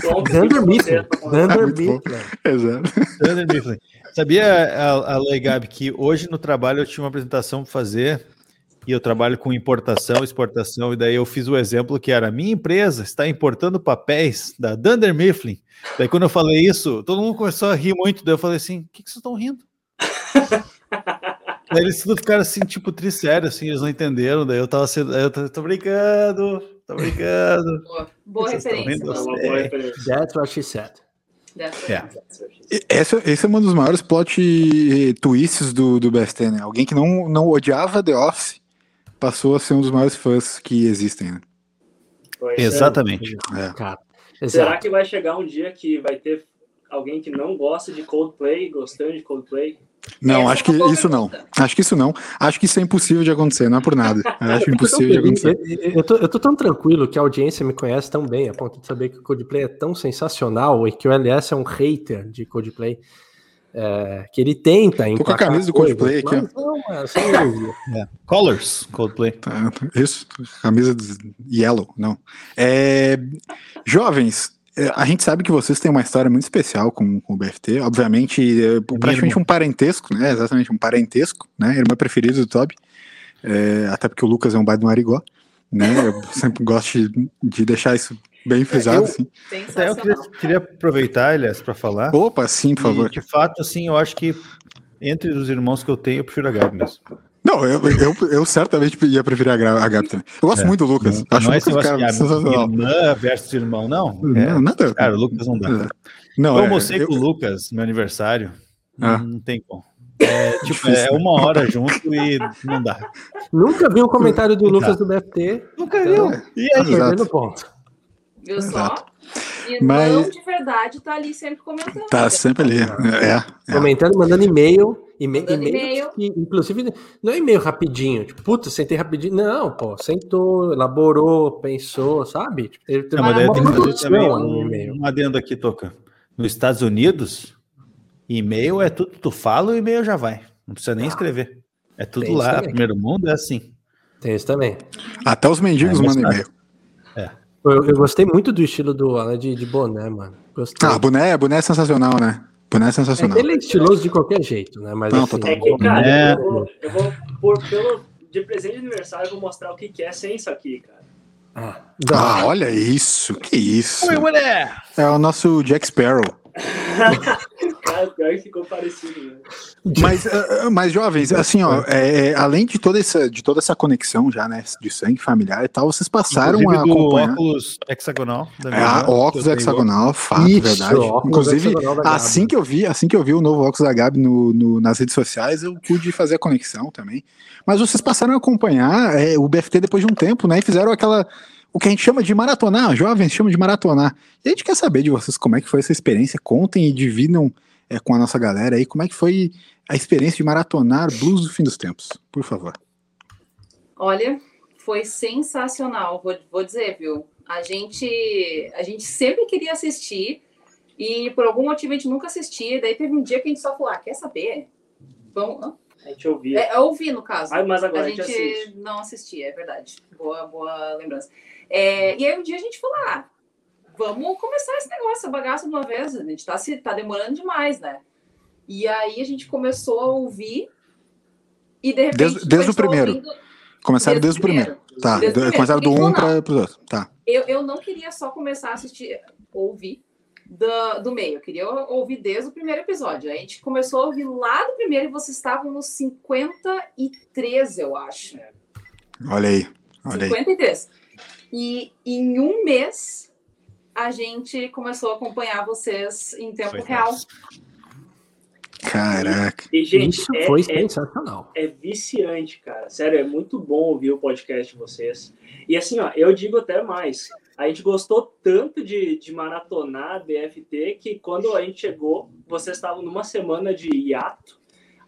S14: pronto. pra você,
S2: Mifflin.
S14: pra
S1: bom.
S2: Mifflin.
S1: Exato.
S3: Thunder Mifflin. Sabia, a, a Lei Gabi, que hoje no trabalho eu tinha uma apresentação para fazer e eu trabalho com importação, exportação, e daí eu fiz o exemplo que era: minha empresa está importando papéis da Dunder Mifflin. Daí quando eu falei isso, todo mundo começou a rir muito. Daí eu falei assim: o que, que vocês estão rindo? daí eles tudo ficaram assim, tipo, trissérios, assim, eles não entenderam. Daí eu tava sendo, eu tô, tô brincando, tô brincando.
S11: Boa, boa referência.
S14: É referência.
S2: That's what she said.
S11: Dessa-
S3: É.
S1: E Esse, esse é um dos maiores plot twists do, do BST, né? Alguém que não, não odiava The Office passou a ser um dos maiores fãs que existem, né?
S14: Pois é.
S3: Exatamente.
S1: É.
S2: Cara,
S14: Será que vai chegar um dia que vai ter alguém que não gosta de Coldplay, gostando de Coldplay?
S1: Não,
S11: Essa
S1: acho
S11: é
S1: que
S11: boa
S1: isso não. Acho que isso não. Acho que isso é impossível de acontecer, não é por nada. Eu acho
S2: Eu tô tão
S1: impossível de acontecer.
S2: eu, eu tô, eu tô tão tranquilo que a audiência me conhece tão bem, a ponto de saber que o Coldplay é tão sensacional e que o LS é um hater de Coldplay. É, que ele tenta
S1: Tô com a camisa do Coldplay aqui,
S2: mas não, só ironia.
S3: É. Colors, Coldplay.
S1: Tá, Isso, camisa de yellow, não. É, jovens, é, a gente sabe que vocês têm uma história muito especial com, com o BFT, obviamente, é, praticamente
S3: irmão.
S1: um parentesco, né? Exatamente, um parentesco, né? Irmã preferida do Toby, é, até porque o Lucas é um baita do Marigó, né? Eu sempre gosto de, de deixar isso bem frisado,
S3: eu-
S1: assim.
S3: Até eu queria, queria aproveitar, aliás, para falar.
S1: Opa, sim, por favor.
S3: E, de fato, assim, eu acho que entre os irmãos que eu tenho, eu prefiro a Gabi mesmo.
S1: Não, eu, eu, eu certamente ia preferir a, Gabi também. Eu gosto
S3: É.
S1: muito do Lucas.
S3: Não,
S1: Acho
S3: não
S1: o
S3: é
S1: Lucas cara
S3: ah,
S1: sensacional.
S3: irmã versus irmão, não. É,
S1: Não, nada.
S3: Cara, o Lucas não dá.
S1: Não,
S3: eu
S1: é,
S3: almocei
S1: eu-
S3: com o Lucas no meu aniversário.
S1: Ah.
S3: Não tem como. É, tipo, é uma hora junto e não dá.
S2: Nunca vi um comentário do. Lucas do BFT.
S3: Nunca
S2: então,
S3: viu. E
S2: Tá
S3: aí?
S2: perdendo ponto.
S11: Viu só?
S1: Exato.
S11: Irmão
S1: Mas-
S11: de verdade tá ali sempre comentando.
S1: Tá sempre ali. É, é.
S2: Comentando, mandando e-mail E-mail,
S11: Mandando
S2: e-mail, que, inclusive, não é e-mail rapidinho. Tipo, puta, sentei rapidinho. Não, pô, sentou, elaborou, pensou, sabe? Tipo, teve
S3: daí
S2: uma
S3: tem que fazer também um,
S2: e-mail.
S3: um adendo aqui, Toca. Nos Estados Unidos, e-mail é tudo que tu fala, o e-mail já vai. Não precisa nem escrever. É tudo lá.
S2: também.
S3: Primeiro mundo é assim.
S2: Tem isso também.
S1: Até os mendigos
S3: É,
S1: mandam
S3: tá.
S1: e-mail.
S2: Eu, eu gostei muito do estilo do Alan de, de boné, mano. Gostei.
S1: Ah, boné, boné é sensacional, né? Boné é
S2: É
S1: sensacional.
S2: que ele é estiloso de qualquer jeito, né? Mas
S1: Não,
S2: assim.
S14: É que, cara,
S3: É.
S14: eu, vou, eu vou pôr pelo. De presente de aniversário, eu vou mostrar o que, que é sem isso aqui, cara.
S1: Ah, olha isso, que isso.
S3: Oi, mulher!
S1: É o nosso Jack Sparrow.
S14: Cara, pior que ficou parecido, né?
S1: Mas, ah, mas jovens, assim, ó, é, é, além de toda, essa, de toda essa conexão já, né, de sangue familiar e tal, vocês passaram
S3: Inclusive
S1: a
S3: do
S1: acompanhar.
S3: óculos hexagonal. da
S1: É,
S3: minha irmã,
S1: óculos hexagonal, fato,
S2: Isso,
S1: verdade. Inclusive, assim que eu vi, assim que eu vi o novo óculos da Gabi no, no- nas redes sociais, eu pude fazer a conexão também. Mas vocês passaram a acompanhar é, o BFT depois de um tempo, né? E fizeram aquela. O que a gente chama de maratonar, jovens chamam de maratonar. E a gente quer saber de vocês como é que foi essa experiência. Contem e dividam é, com a nossa galera aí como é que foi a experiência de maratonar Blues do Fim dos Tempos, por favor.
S11: Olha, foi sensacional, vou, vou dizer, viu? A gente, a gente sempre queria assistir e por algum motivo a gente nunca assistia. Daí teve um dia que a gente só falou: ah, quer saber? Vamos.
S14: A gente ouvia.
S11: É, eu ouvi, no caso.
S14: Ah, mas agora
S11: a
S14: a gente
S11: gente
S14: assiste.
S11: não assistia, é verdade. Boa, boa lembrança. É, e aí um dia a gente falou: ah, vamos começar esse negócio, essa bagaça de uma vez. A gente tá, se, tá demorando demais, né? E aí a gente começou a ouvir e de repente.
S1: Desde, desde o primeiro.
S11: ouvindo-
S1: Começaram
S11: Desde
S1: desde,
S11: o
S1: o primeiro.
S11: primeiro.
S1: Tá,
S11: Desde o primeiro.
S1: começaram do
S11: Porque
S1: 1 um para os outros. Tá.
S11: Eu, eu não queria só começar a assistir, ouvir do, do meio. Eu queria ouvir desde o primeiro episódio. A gente começou a ouvir lá do primeiro e vocês estavam nos 53, eu acho.
S1: Olha aí, olha aí.
S11: 53. E em um mês a gente começou a acompanhar vocês em tempo
S3: Foi
S11: real.
S1: Caraca.
S14: E, gente,
S2: Isso
S14: é,
S2: foi
S14: é,
S2: sensacional.
S14: é viciante, cara. Sério, é muito bom ouvir o podcast de vocês. E assim, ó, eu digo até mais. A gente gostou tanto de, de maratonar BFT que quando a gente chegou, vocês estavam numa semana de hiato.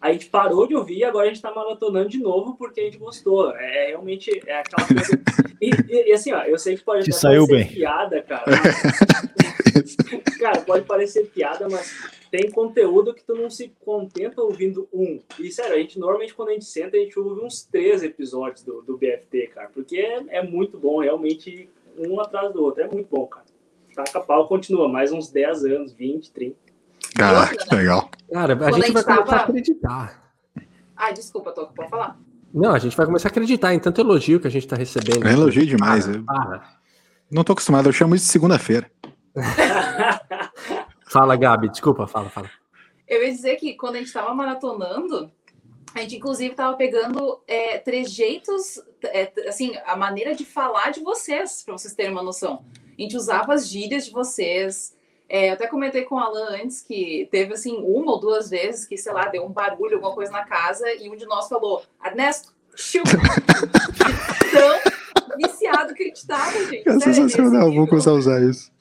S14: A gente parou de ouvir e agora a gente tá maratonando de novo porque a gente gostou. É realmente é aquela coisa. E, e- e assim, ó, eu sei que pode
S3: Te
S14: até
S3: saiu
S14: parecer
S3: bem.
S14: piada, cara. mas- cara, pode parecer piada, mas tem conteúdo que tu não se contenta ouvindo um. E sério, a gente normalmente quando a gente senta, a gente ouve uns três episódios do, do BFT, cara. Porque é, é muito bom, realmente, um atrás do outro. É muito bom, cara. Taca pau continua, mais uns 10 anos, 20, 30.
S1: Caraca, que legal.
S2: Cara, a
S11: Quando a
S2: gente
S11: gente
S2: vai começar a
S11: tava-
S2: acreditar.
S11: Ai, desculpa, Toco, pode falar.
S2: Não, a gente vai começar a acreditar em tanto elogio que a gente tá recebendo.
S1: É elogio demais.
S2: Para,
S1: não tô acostumado, eu chamo isso de segunda-feira.
S2: Fala, Gabi, desculpa, fala, fala.
S11: Eu ia dizer que quando a gente estava maratonando, a gente inclusive estava pegando é, trejeitos, é, assim, a maneira de falar de vocês, para vocês terem uma noção. A gente usava as gírias de vocês. É, eu até comentei com o Alan antes que teve assim uma ou duas vezes que, sei lá, deu um barulho, alguma coisa na casa, e um de nós falou, Ernesto, chiu! Tão viciado que a gente tava, gente.
S1: É sensacional, vou começar a usar isso.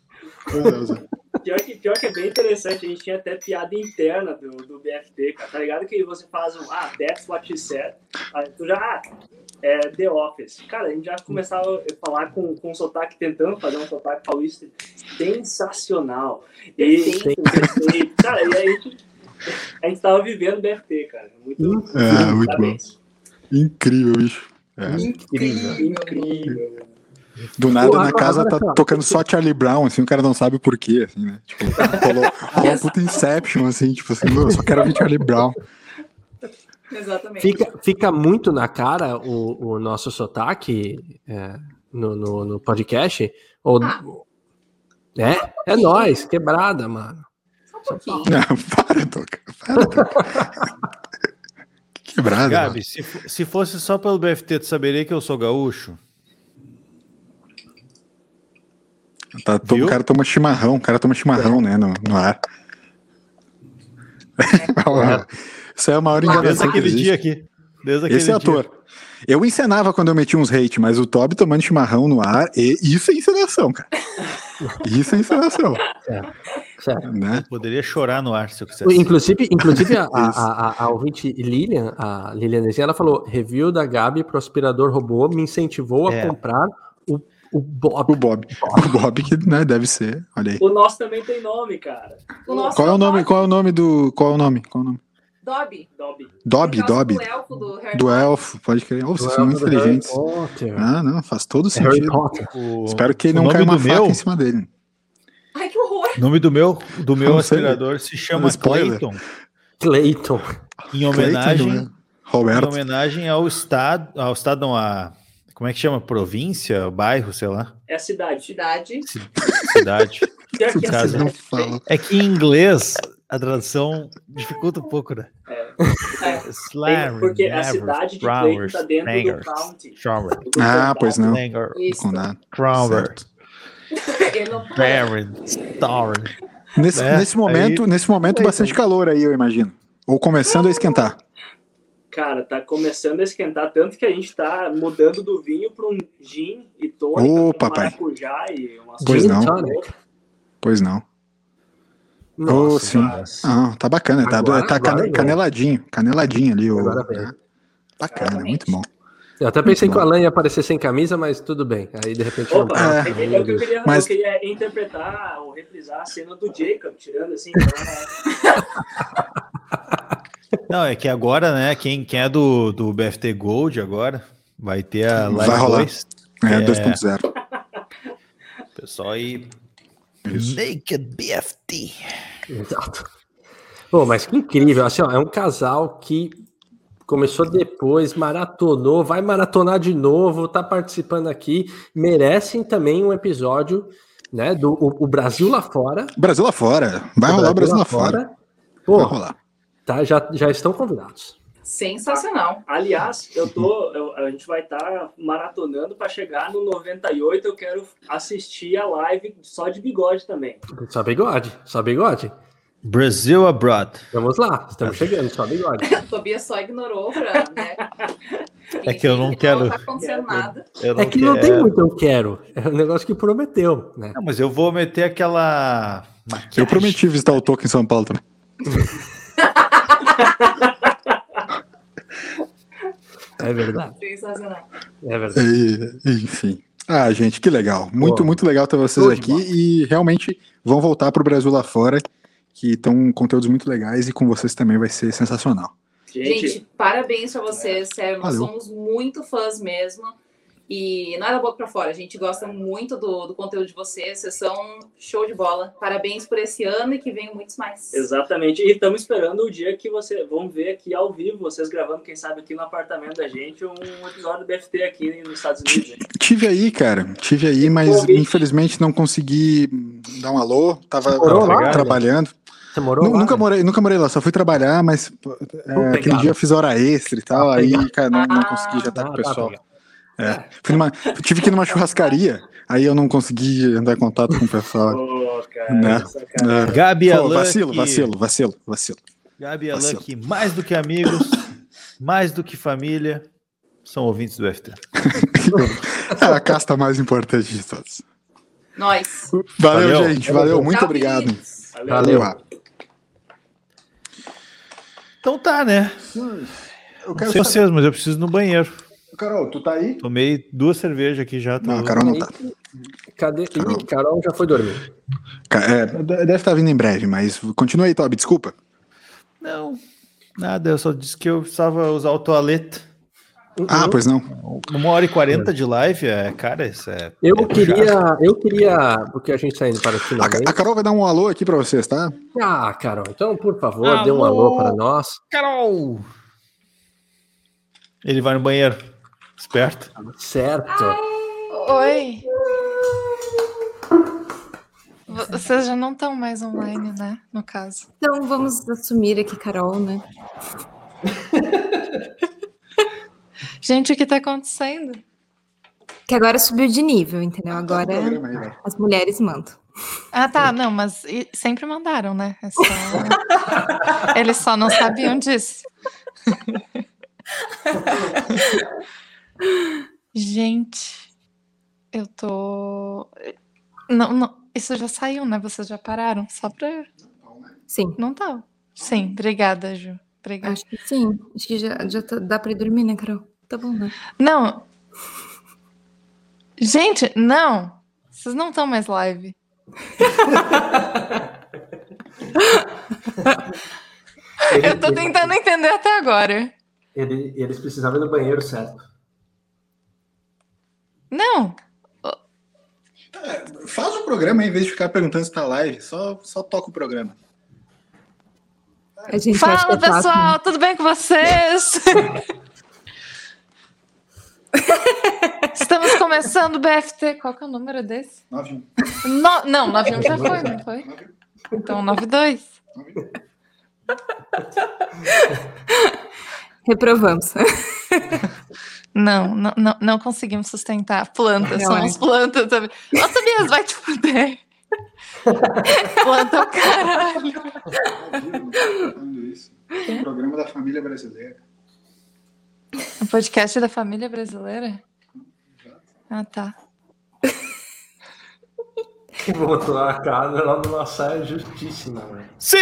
S1: Vou começar a usar.
S14: Pior que, pior que é bem interessante, a gente tinha até piada interna do, do BFT, cara. Tá ligado que você faz um, ah, that's what you said. Aí tu já, ah, é The Office. Cara, a gente já começava a falar com, com sotaque, tentando fazer um sotaque paulista sensacional. E, e, cara, e a gente, a gente tava vivendo BFT, cara. Muito,
S1: É, muito bom.
S14: parabéns.
S1: Incrível, bicho. É.
S2: Incrível.
S14: Incrível.
S1: Do nada
S2: Pô,
S1: na casa tá
S2: só.
S1: tocando só Charlie Brown, assim, o cara não sabe o porquê, assim, né? Tipo, rolou, rolou um puta Inception, assim, tipo assim, "Meu, eu só quero ouvir Charlie Brown.
S11: Exatamente.
S2: Fica, fica muito na cara o, o nosso sotaque é, no, no, no podcast? Ou,
S11: Ah.
S2: É? É nós, quebrada, mano.
S11: Só um pouquinho.
S1: Não, para, Toca. Para, Toca. Que quebrada.
S3: Gabi, se, se fosse só pelo BFT, tu saberia que eu sou gaúcho?
S1: mano. Tá, to- o cara toma chimarrão, o cara toma chimarrão, né, no, no ar. Isso é a maior
S3: Desde
S1: enganação que
S3: aquele dia aqui. Desde aquele
S1: Esse é
S3: dia.
S1: ator. Eu encenava quando eu meti uns hate, mas o Toby tomando chimarrão no ar, e isso é encenação, cara. Isso é encenação.
S2: Sério.
S1: Né?
S3: Poderia chorar no ar se eu quisesse.
S2: Inclusive, inclusive a, a, a, a ouvinte Lilian, a Lilian Nezinha, ela falou: review da Gabi pro aspirador robô me incentivou
S3: É.
S2: a comprar o, Bob.
S1: O Bob. O Bob que né, deve ser. Olha aí.
S14: O nosso também tem nome, cara.
S15: O nosso
S1: Qual é o nome? Qual é o nome do. Qual é o nome? Qual é o nome?
S15: Dobby.
S14: Dobby.
S1: Dobby,
S15: causa
S1: Dobby.
S15: Do elfo do Harry
S1: Do
S15: Potter.
S1: elfo, pode crer. Oh, vocês são muito
S2: Harry
S1: inteligentes.
S2: Potter.
S1: Ah, não, faz todo
S2: É Harry
S1: sentido.
S2: Potter.
S3: O-
S1: Espero que
S3: o
S1: não
S3: nome
S1: caia uma
S3: do
S1: faca
S3: meu-
S1: em cima dele.
S15: Ai, que horror.
S3: O nome do meu, do meu
S1: Não sei.
S3: aspirador se chama
S1: Spoiler.
S3: Clayton,
S2: Clayton.
S3: em homenagem,
S1: Clayton, né?
S3: em
S1: Roberto.
S3: homenagem ao estado, ao estado não, a como é que chama? Província, bairro, sei lá,
S14: É a cidade.
S15: Cidade.
S3: cidade.
S14: Pior que
S3: caso,
S1: Não fala.
S3: É que em inglês a tradução dificulta um pouco, né?
S14: É,
S3: Slam,
S14: porque a cidade de
S3: flowers,
S14: Clayton tá dentro do county.
S3: shower,
S1: Ah, pois não.
S3: crower, Baron, Star.
S1: Nesse,
S3: É,
S1: nesse momento,
S3: aí-
S1: nesse momento, bastante calor aí, eu imagino. Ou começando a esquentar.
S14: Cara, tá começando a esquentar tanto que a gente tá mudando do vinho para um gin e tônica,
S1: Ô,
S14: com
S1: papai.
S14: maracujá e umas
S1: Pois não. Pois não.
S2: Nossa,
S1: oh, sim.
S14: mas-
S1: Ah, tá bacana. Tá,
S2: Agora-
S1: tá
S2: agora
S1: cane-
S2: veio.
S1: caneladinho. Caneladinho ali. O...
S2: Agora veio.
S1: Bacana,
S14: Exatamente.
S1: muito bom.
S2: Eu até pensei
S1: Muito
S2: que o. Alan ia aparecer sem camisa, mas tudo bem. Aí de repente não
S14: Opa,
S2: tá.
S14: é, é, que eu, queria,
S1: Mas-
S14: eu queria interpretar ou reprisar a cena do Jacob, tirando assim. então,
S3: Não, é que agora, né, quem, quem é do, do BFT Gold agora, vai ter a
S1: Vai
S3: Live
S1: rolar.
S3: 2.
S1: É,
S3: É.
S1: 2.0.
S3: Pessoal aí. Naked BFT.
S2: Exato. Pô, mas que incrível. Assim, ó, é um casal que começou depois, maratonou, vai maratonar de novo, tá participando aqui. Merecem também um episódio, né? Do o, o Brasil lá fora.
S1: Brasil lá fora. Vai rolar o Brasil lá fora.
S2: Pô,
S1: Vai rolar.
S2: Tá, já, já estão convidados.
S15: Sensacional.
S14: Aliás, eu tô, eu- a gente vai estar maratonando para chegar no 98. Eu quero assistir a live só de bigode também.
S2: Só bigode, só bigode.
S3: Brasil Abroad.
S2: Vamos lá, estamos chegando, só bigode.
S15: Tobias só ignorou né?
S3: É que eu não quero-
S15: Não tá acontecendo nada.
S3: Eu
S2: É que não tem muito eu quero. É um negócio que prometeu, né?
S3: Não, mas eu vou meter aquela.
S1: Eu prometi visitar o Toco em São Paulo também.
S2: É verdade.
S15: Sensacional.
S2: É verdade.
S1: E- enfim. Ah, gente, que legal. Muito,
S2: Pô,
S1: muito legal ter vocês aqui e realmente vão voltar pro Brasil lá fora, que estão conteúdos muito legais e com vocês também vai ser sensacional.
S14: Gente,
S15: Gente, parabéns pra vocês, sério, nós
S1: Valeu.
S15: somos muito fãs mesmo. E não é da boca pra fora, a gente gosta muito do, do conteúdo de vocês, vocês são show de bola. Parabéns por esse ano e que venham muitos mais.
S14: Exatamente. E estamos esperando o dia que você vão ver aqui ao vivo, vocês gravando, quem sabe, aqui no apartamento da gente, um episódio do BFT aqui nos Estados Unidos. hein?
S1: Tive aí, cara. Tive aí, mas
S14: convite.
S1: infelizmente não consegui dar um alô. Tava
S2: morou lá,
S1: trabalhando.
S2: Você morou
S1: Nu-
S2: lá?
S1: nunca, morei, nunca morei lá, só fui trabalhar, mas pô, é, aquele dia eu fiz hora extra e tal,
S2: Ah,
S1: aí, cara, não, não
S15: Ah,
S1: consegui já estar com o
S2: Ah, tá,
S1: pessoal.
S2: pegava.
S1: É. Fui numa- tive que ir numa churrascaria, aí eu não consegui entrar em contato com o pessoal.
S14: Ô, cara,
S1: Né? É.
S3: Gabi
S1: Pô,
S3: Alan.
S1: vacilo,
S3: que-
S1: vacilo, vacilo, vacilo.
S3: Gabi Alan, que mais do que amigos, mais do que família, são ouvintes do FT.
S1: É a casta mais importante de todos.
S15: Nós.
S1: Valeu,
S3: Valeu.
S1: gente, valeu, muito
S15: Tchau,
S1: obrigado.
S2: Valeu.
S1: Boa.
S3: Então tá, né?
S1: Eu
S3: Não sei vocês, mas eu preciso ir no banheiro.
S1: Carol, tu tá aí?
S3: Tomei duas cervejas aqui já. tô-
S1: Não, a Carol não tá.
S2: Cadê? Ih, Carol já foi dormir.
S1: É, deve estar vindo em breve, mas continua aí, Toby, desculpa.
S3: Não, nada. Eu só disse que eu precisava usar o toalete.
S1: Ah, pois não.
S3: Uma hora e quarenta de live, é, cara, isso é.
S2: Eu
S3: é
S2: queria, eu queria, porque a gente está indo para o
S1: A,
S2: finalmente.
S1: a Carol vai dar um alô aqui pra vocês, tá?
S2: Ah, Carol, então, por favor, dê um alô para nós.
S3: Carol! Ele vai no banheiro. Esperto.
S2: Certo.
S7: Oi. Vocês já não estão mais online, né? No caso.
S16: Então vamos assumir aqui, Carol, né?
S7: Gente, o que tá acontecendo?
S16: Que agora subiu de nível, entendeu? Agora as mulheres mandam.
S7: Ah, tá. Não, mas sempre mandaram, né? É só... Eles só não sabiam disso. Gente, eu tô. Não, não, isso já saiu, né? Vocês já pararam? Só pra.
S16: Sim.
S7: Não tá. Sim, obrigada, Ju. Obrigada.
S16: Acho que sim. Acho que já, já tá- dá pra ir dormir, né, Carol? Tá bom, né?
S7: Não. Gente, não. Vocês não estão mais live. Eu tô tentando entender até agora.
S17: Ele- eles precisavam ir no banheiro, certo?
S7: Não.
S1: Faz o programa em vez de ficar perguntando se tá live. Só, só toca o programa.
S7: Fala,
S16: é fácil,
S7: pessoal,
S16: né?
S7: tudo bem com vocês? Estamos começando o BFT. Qual que é o número desse?
S1: 91.
S7: No... Não, 91 já foi, não foi? Então, 92.
S16: Reprovamos.
S7: Não, não, não, não conseguimos sustentar. Plantas,
S16: Não,
S7: somos
S16: é.
S7: plantas também. Ô, Tobias, vai te fuder. Planta é o caralho.
S1: Isso. O programa da família brasileira.
S7: O podcast da família brasileira? Ah, tá.
S17: Que botou a cara lá numa saia justíssima, mano.
S3: Sim!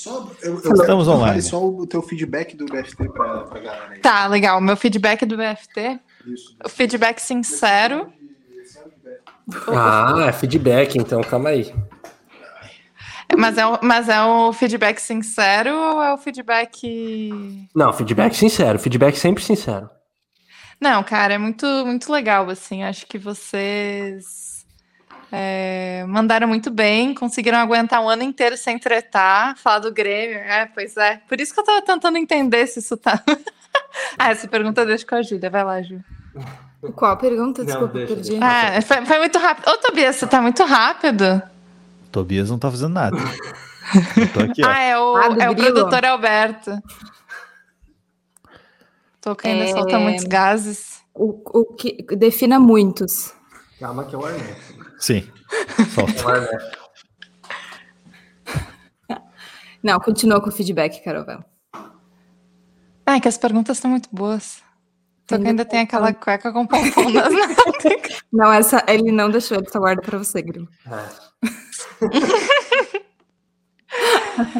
S1: Só, eu, eu
S3: Estamos
S1: quero
S3: online.
S1: só o teu feedback do BFT pra, pra galera aí.
S7: Tá, legal. Meu feedback do BFT.
S1: Isso.
S7: O feedback sincero.
S17: Ah, é feedback, então calma aí.
S7: Mas é, o, mas é o feedback sincero ou é o feedback.
S17: Não, feedback sincero, feedback sempre sincero.
S7: Não, cara, é muito, muito legal, assim. Acho que vocês é, mandaram muito bem, conseguiram aguentar um ano inteiro sem tretar, falar do Grêmio. É, pois é. Por isso que eu tava tentando entender se isso tá. ah, essa pergunta deixa com a Júlia. Vai lá, Ju.
S16: Qual pergunta?
S17: Não,
S16: Desculpa,
S17: deixa,
S16: perdi.
S7: Ah, foi, foi muito rápido. Ô, Tobias, você tá muito rápido.
S3: Tobias não tá fazendo nada. Eu tô aqui, ó.
S7: Ah, é o,
S16: Ah,
S7: é o produtor Alberto. Tô que ainda
S16: É,
S7: solta muitos gases.
S16: O, o que defina muitos.
S17: Calma que é o Arnett.
S3: Sim.
S17: É Arnett.
S16: Não, continua com o feedback, Carol. vai.
S7: Ah, é que as perguntas estão muito boas. Tô que
S16: Ainda
S7: tem aquela cueca com pompom nas
S16: Não, essa ele não deixou, ele só guarda pra você, Grilo.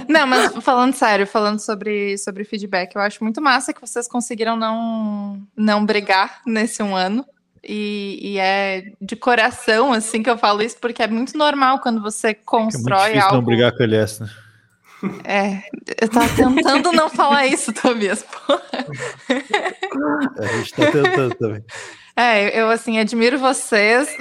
S7: Não, mas falando sério, falando sobre, sobre feedback, eu acho muito massa que vocês conseguiram não, não brigar nesse um ano. E, e é de coração, assim, que eu falo isso, porque é muito normal quando você
S3: É muito
S7: constrói
S3: difícil
S7: algo.
S3: não brigar com o LS, né?
S7: É, eu tava tentando não falar isso, Tobias. porra.
S3: A gente tá tentando também.
S7: É, eu assim admiro vocês.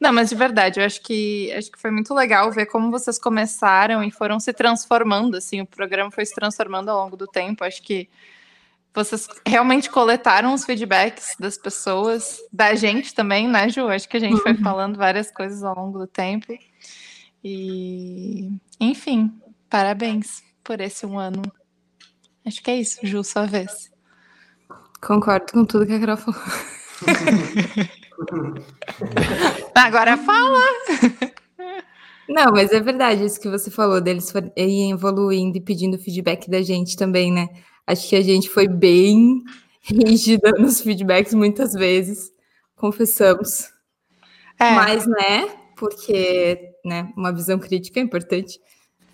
S7: Não, mas de verdade, eu acho que acho que foi muito legal ver como vocês começaram e foram se transformando, assim, o programa foi se transformando ao longo do tempo. Acho que vocês realmente coletaram os feedbacks das pessoas, da gente também, né, Ju? Acho que a gente foi falando várias coisas ao longo do tempo. E, enfim, parabéns por esse um ano. Acho que é isso, Ju, sua vez.
S16: Concordo com tudo que a Carol falou.
S7: Agora fala!
S16: Não, mas é verdade isso que você falou, deles irem evoluindo e pedindo feedback da gente também, né? Acho que a gente foi bem rígida nos feedbacks muitas vezes, confessamos.
S7: É.
S16: Mas, né, porque né, uma visão crítica é importante.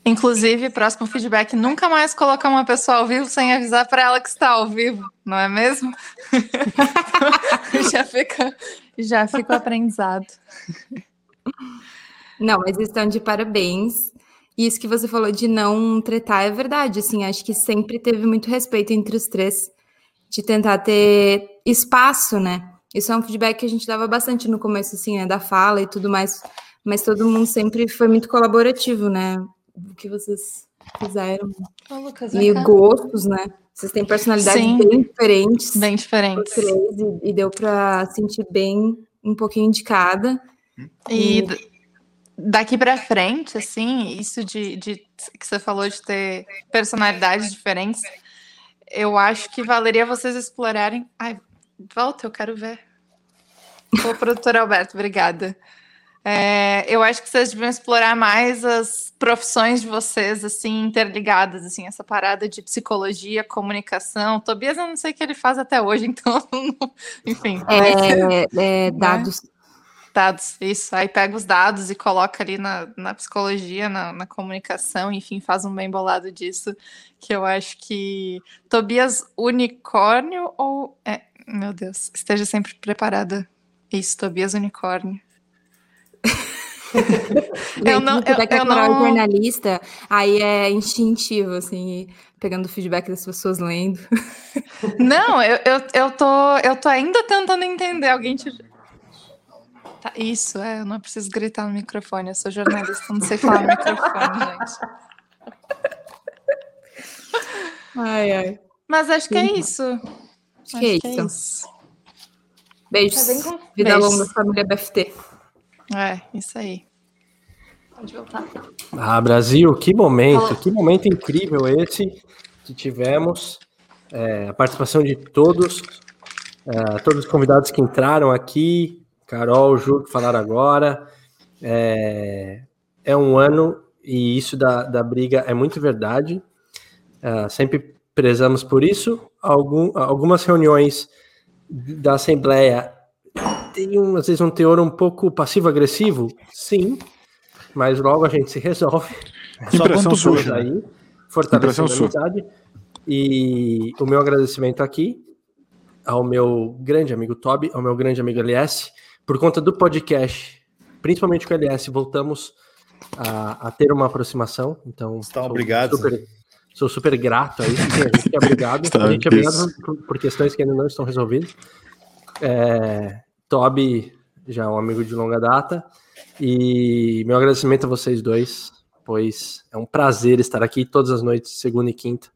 S7: Inclusive, próximo feedback, nunca mais colocar uma pessoa ao vivo sem avisar para ela que está ao vivo, não é mesmo? já fica, já fica o aprendizado.
S16: Não, mas estão de parabéns. E isso que você falou de não tretar é verdade, assim, acho que sempre teve muito respeito entre os três, de tentar ter espaço, né? Isso é um feedback que a gente dava bastante no começo, assim, né, da fala e tudo mais, mas todo mundo sempre foi muito colaborativo, né? O que vocês fizeram.
S7: Ô, Lucas,
S16: E gostos, né? Vocês têm personalidades
S7: Sim.
S16: bem diferentes.
S7: Bem diferentes.
S16: três, e, e deu para sentir bem um pouquinho de cada.
S7: E d- daqui para frente, assim, isso de, de que você falou de ter personalidades diferentes, eu acho que valeria vocês explorarem. Ai, volta, eu quero ver. Ô, produtor Alberto, obrigada. É, eu acho que vocês deviam explorar mais as profissões de vocês, assim, interligadas, assim, essa parada de psicologia, comunicação. Tobias, eu não sei o que ele faz até hoje, então, enfim. mas-
S16: É, é, dados.
S7: Dados, isso. Aí pega os dados e coloca ali na, na psicologia, na, na comunicação, enfim, faz um bem bolado disso. Que eu acho que Tobias Unicórnio ou. É, meu Deus, esteja sempre preparada. Isso, Tobias Unicórnio.
S16: Eu
S7: não- eu- eu
S16: aturar
S7: não-
S16: jornalista, aí é instintivo, assim, pegando o feedback das pessoas lendo.
S7: Não, eu, eu, eu, tô, eu tô ainda tentando entender. Alguém te. Tá, isso, é, eu não preciso gritar no microfone. Eu sou jornalista, não sei falar no microfone, gente.
S16: Ai, ai.
S7: Mas acho que é
S16: Sim.
S7: isso.
S16: Acho que é isso. Beijos.
S7: Tá com-
S16: Vida
S7: Beijos.
S16: longa, família BFT.
S7: É, isso aí. Pode voltar.
S2: Ah, Brasil, que momento,
S7: Fala.
S2: que momento incrível esse que tivemos. É, a participação de todos, é, todos os convidados que entraram aqui, Carol, Ju, que falaram agora. É, é um ano e isso da, da briga é muito verdade. É, sempre prezamos por isso. Algum, algumas reuniões da Assembleia têm um, às vezes um teor um pouco passivo-agressivo, sim, mas logo a gente se resolve.
S1: Só Impressão
S2: puxa
S1: né?
S2: aí, fortalecendo a
S1: Impressão sua.
S2: amizade. E o meu agradecimento aqui ao meu grande amigo Toby, ao meu grande amigo LS, por conta do podcast, principalmente com o LS, voltamos a, a ter uma aproximação. Então, sou
S3: obrigado.
S2: Super, sou super grato a isso. A gente é obrigado.
S1: Está
S2: a gente é obrigado por, por questões que ainda não estão resolvidas. É, Toby já é um amigo de longa data. E meu agradecimento a vocês dois, pois é um prazer estar aqui todas as noites, segunda e quinta,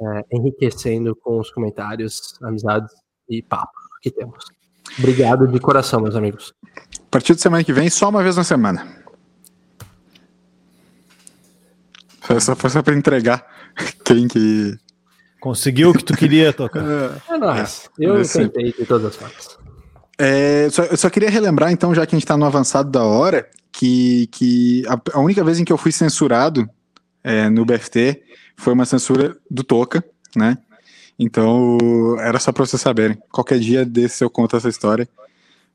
S2: é, enriquecendo com os comentários, amizades e papo que temos. Obrigado de coração, meus amigos.
S1: A partir de semana que vem, só uma vez na semana. Foi só, foi só pra entregar quem que.
S3: Conseguiu o que tu queria tocar.
S2: É nóis. Eu
S1: é sempre.
S2: tentei de todas as formas.
S1: É, só- eu só queria relembrar, então, já que a gente tá no avançado da hora, que, que a, a única vez em que eu fui censurado é, no BFT foi uma censura do Toca, né? Então, era só pra vocês saberem. Qualquer dia desse eu conto essa história.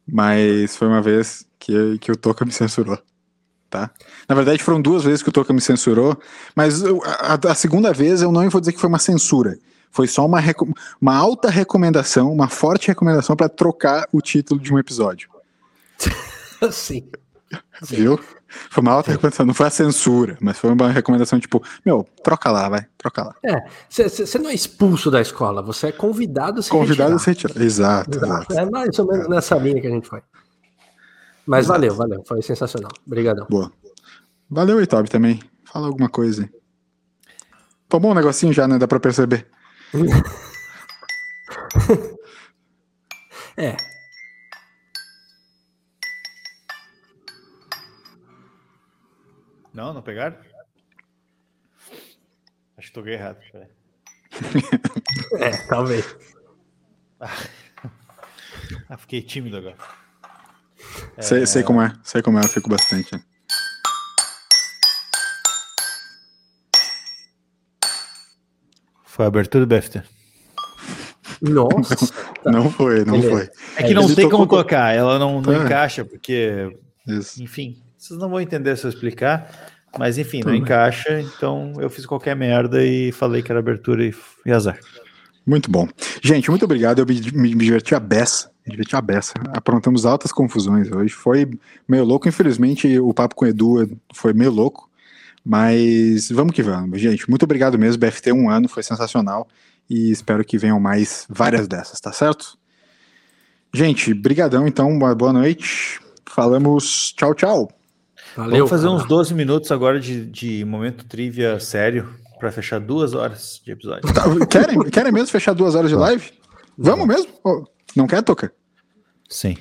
S1: Mas foi uma vez que, que o Toca me censurou. Tá? Na verdade, foram duas vezes que o Toca me censurou, mas a, a segunda vez eu não vou dizer que foi uma censura. Foi só uma, uma alta recomendação, uma forte recomendação para trocar o título de um episódio.
S2: Sim.
S1: Viu? Foi uma alta recomendação, não foi a censura, mas foi uma recomendação tipo, meu, troca lá, vai, troca lá.
S2: É, você não é expulso da escola, você é convidado a se
S1: Convidado a
S2: retirar.
S1: se retirar. Exato, exato.
S2: É mais ou menos nessa linha que a gente foi. Mas valeu, valeu, foi sensacional. Obrigadão.
S1: Boa. Valeu, Itob, também. Fala alguma coisa aí. Tomou um negocinho já, né? Dá pra perceber.
S2: É.
S3: Não, não pegaram? Acho que toquei errado.
S2: É, talvez.
S3: Ah, fiquei tímido agora.
S1: Sei,
S3: É,
S1: sei como é, sei como é, eu fico bastante.
S3: Foi a abertura do BFT.
S2: Nossa.
S1: Não foi, não
S3: Beleza.
S1: foi.
S3: É que não
S1: Ele
S3: tem como
S1: tocou-
S3: tocar, ela não, não
S1: É.
S3: encaixa, porque.
S1: Isso.
S3: Enfim, vocês não vão entender se eu explicar. Mas enfim, não encaixa, então eu fiz qualquer merda e falei que era abertura e, e azar.
S1: Muito bom. Gente, muito obrigado. Eu me, me- me diverti a beça. Me diverti a beça. Aprontamos altas confusões hoje. Foi meio louco. Infelizmente, o papo com o Edu foi meio louco. Mas vamos que vamos. Gente, muito obrigado mesmo. BFT um ano, foi sensacional. E espero que venham mais várias dessas, tá certo? Gente, brigadão então. Uma boa noite. Falamos tchau, tchau.
S3: Vamos fazer uns 12 minutos agora de, de momento trivia sério para fechar duas horas de episódio.
S1: Tá, querem, querem mesmo fechar duas horas de live? Vamos mesmo? Não quer, Toca?
S3: Sim.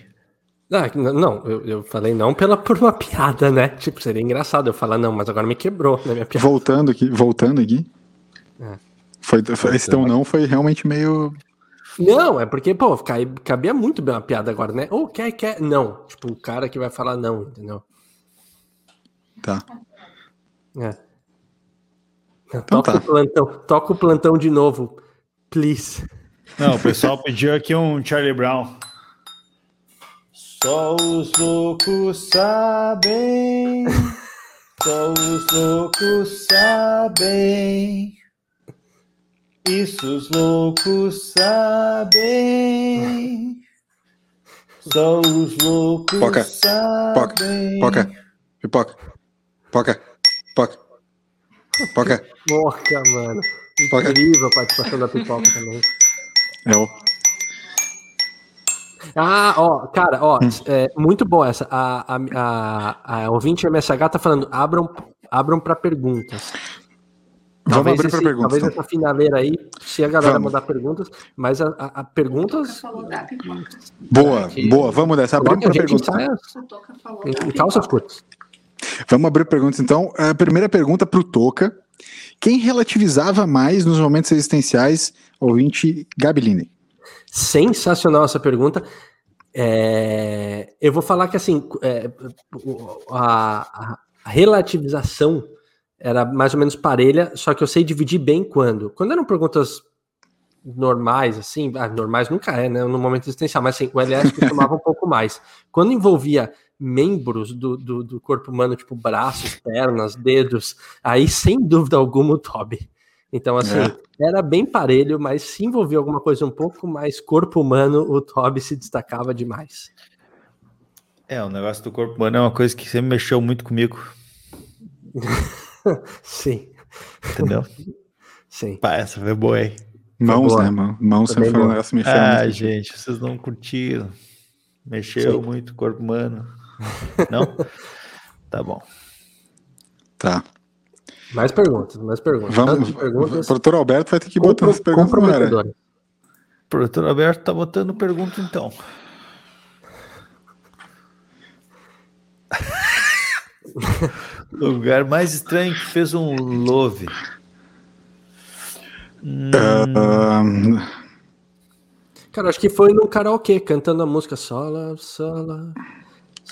S2: Ah, não, eu, eu falei não pela, por uma piada, né? Tipo, seria engraçado eu falar não, mas agora me quebrou na minha piada.
S1: Voltando aqui, voltando aqui.
S2: É.
S1: Foi, foi, esse teu não foi realmente meio.
S2: Não, é porque, pô, cabia muito bem uma piada agora, né? Ou quer, quer, não. Tipo, o cara que vai falar não, entendeu?
S1: Tá.
S2: É.
S1: Então
S2: toca,
S1: tá.
S2: o plantão, toca o plantão de novo, please.
S3: Não, o pessoal pediu aqui um Charlie Brown. Só os loucos sabem. Só os loucos sabem. Isso os loucos sabem. Só os loucos
S1: Poca,
S3: sabem.
S1: Poca, pipoca, poca, poca, poca.
S2: Porca, mano.
S1: Poca.
S2: Incrível a participação da pipoca também.
S1: É o.
S2: Ah, ó, cara, ó,
S1: Hum.
S2: é, muito bom essa. A, a, a, a ouvinte MSH tá falando, abram, abram para perguntas.
S1: Vamos abrir
S2: esse-
S1: perguntas,
S2: Talvez
S1: então.
S2: essa finaleira aí, se a galera
S1: Vamos.
S2: mandar perguntas, mas a, a- a perguntas.
S1: Boa, boa, vamos dessa. Abrimos para perguntas.
S2: calças curtas.
S1: Vamos abrir perguntas então. A primeira pergunta para o Toca. Quem relativizava mais nos momentos existenciais, ouvinte Gabiline?
S2: Sensacional essa pergunta. É, eu vou falar que assim, é, a- a relativização era mais ou menos parelha, só que eu sei dividir bem quando. Quando eram perguntas normais, assim, ah, normais nunca é, né? No momento existencial, mas assim, o LS costumava um pouco mais. Quando envolvia membros do, do, do corpo humano, tipo braços, pernas, dedos, aí sem dúvida alguma o Toby. Então, assim,
S1: É.
S2: era bem parelho, mas se envolvia alguma coisa um pouco mais corpo humano, o Toby se destacava demais.
S3: É, o negócio do corpo humano é uma coisa que sempre mexeu muito comigo.
S2: Sim.
S3: Entendeu?
S2: Sim.
S3: Pá, essa foi boa, hein?
S1: Mãos,
S2: boa.
S1: né? Mão, mãos sempre foi um negócio mexendo.
S3: Ah,
S1: muito.
S3: gente, vocês não curtiram. Mexeu
S2: Sim.
S3: muito o corpo humano. Não? tá bom.
S1: Tá.
S2: Mais perguntas, mais perguntas.
S1: Vamos,
S2: perguntas
S1: o produtor Alberto vai ter que botar as perguntas.
S3: O produtor Alberto tá botando pergunta então. Lugar mais estranho que fez um love. Hum,
S1: Ah,
S2: Cara, acho que foi no karaokê, cantando a música Sola, Sola.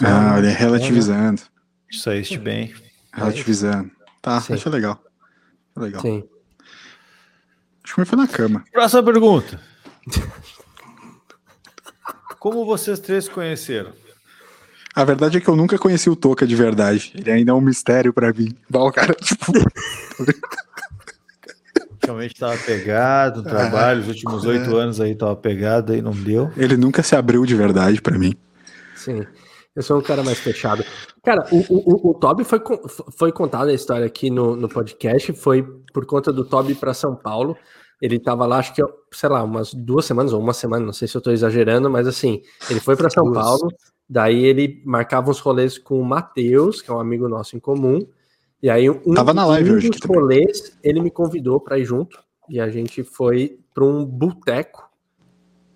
S1: Ah, olha, relativizando.
S3: Isso aí, este bem.
S1: Relativizando. Tá,
S2: Sim.
S1: achei legal. Legal.
S2: Sim.
S1: Acho que foi na cama.
S3: Próxima pergunta. Como vocês três se conheceram?
S1: A verdade é que eu nunca conheci o Toca de verdade. Ele ainda é um mistério pra mim. O cara, tipo,
S3: Realmente tava pegado no trabalho, os últimos oito anos aí tava pegado, aí não deu.
S1: ele nunca se abriu de verdade pra mim.
S2: Sim. Eu sou um cara mais fechado. Cara, o, o, o, Toby foi, foi contada a história aqui no, no podcast, foi por conta do Toby para São Paulo. Ele tava lá, acho que, sei lá, umas duas semanas ou uma semana, não sei se eu tô exagerando, mas assim, ele foi para São. Paulo, daí ele marcava uns rolês com o Matheus, que é um amigo nosso em comum, e aí um,
S1: Tava na live
S2: um
S1: hoje
S2: dos
S1: também.
S2: rolês, ele me convidou para ir junto, e a gente foi para um boteco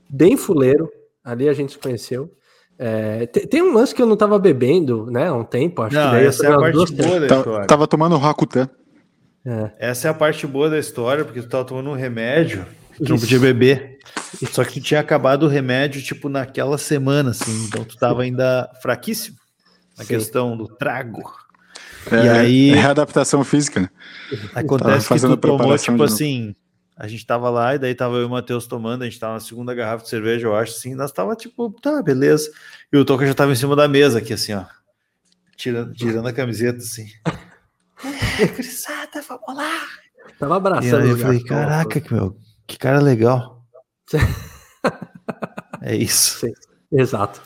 S2: bem fuleiro, ali a gente se conheceu. É, te- tem, um lance que eu não tava bebendo, né, há um tempo, acho
S3: Não,
S2: que daí
S3: essa é a parte
S2: duas,
S3: boa da
S2: três.
S3: história.
S1: Tá- Tava tomando Rakutan.
S2: É,
S3: Essa é a parte boa da história, porque tu tava tomando um remédio, tu não podia beber. Só que tu tinha acabado o remédio, tipo, naquela semana, assim, então tu tava ainda fraquíssimo na
S2: Sim.
S3: questão do trago.
S1: É,
S3: E aí-
S1: Readaptação física, né?
S3: Acontece que
S1: fazendo
S3: tu tomou,
S1: preparação
S3: tipo
S1: de novo.
S3: A gente tava lá e daí tava eu e o Matheus tomando, a gente tava na segunda garrafa de cerveja, eu acho, assim, nós tava tipo, tá, beleza. E o Toca já tava em cima da mesa aqui, assim, ó, tirando, tirando a camiseta, assim. É, gurizada, vamos lá.
S2: Tava
S3: E
S2: abraçando.
S3: aí eu falei, caraca, que, meu, que cara legal. É isso.
S2: Sim, exato.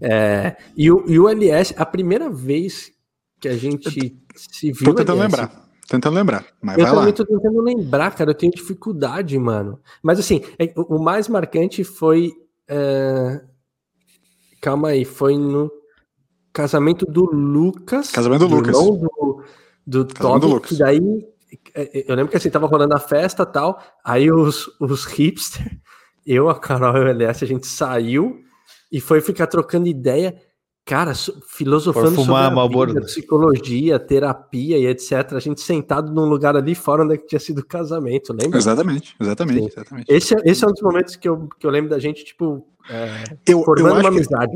S2: É, e, o, e o LS, a primeira vez que a gente se viu.
S1: Tô tentando
S2: LS,
S1: lembrar. Tentando lembrar. Mas
S2: Eu
S1: vai lá.
S2: também tô tentando lembrar, cara. Eu tenho dificuldade, mano. Mas assim, é- o mais marcante foi. é, Calma aí, foi no casamento do Lucas.
S1: Casamento do Lucas.
S2: Do, do
S1: Casamento do
S2: Toby,
S1: Lucas.
S2: daí. é, é, Eu lembro que assim, tava rolando a festa e tal. Aí os, os hipster, eu, a Carol e o LS, a gente saiu e foi ficar trocando ideia. Cara, so- filosofando
S3: fumar
S2: sobre vida, psicologia, terapia e etc. A gente sentado num lugar ali fora onde é que tinha sido o casamento, lembra?
S1: Exatamente, exatamente,
S2: Sim.
S1: exatamente.
S2: Esse, é- esse é um dos momentos que eu, que eu lembro da gente, tipo, é,
S1: Eu, eu,
S2: formando uma
S1: acho que,
S2: amizade.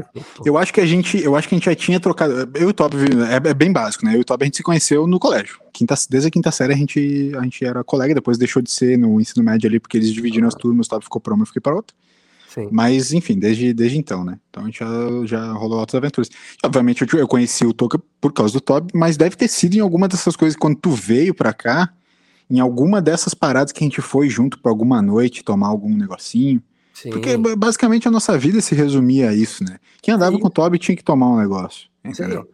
S1: eu acho que a gente, eu acho que a gente já tinha trocado. Eu e o Toby, é, é bem básico, né? Eu e o Toby a gente se conheceu no colégio. Quinta, desde a quinta série a gente, a gente era colega, depois deixou de ser no ensino médio ali, porque eles dividiram as turmas, o Toby ficou pra uma, eu fiquei pra outra. Mas, enfim, desde, desde então, né? Então a gente já, já rolou outras aventuras. Obviamente, eu, eu conheci o Toca por causa do Toby, mas deve ter sido em alguma dessas coisas, quando tu veio pra cá, em alguma dessas paradas que a gente foi junto pra alguma noite tomar algum negocinho.
S2: Sim.
S1: Porque ba- basicamente a nossa vida se resumia a isso, né? Quem andava com o Toby tinha que tomar um negócio. Entendeu?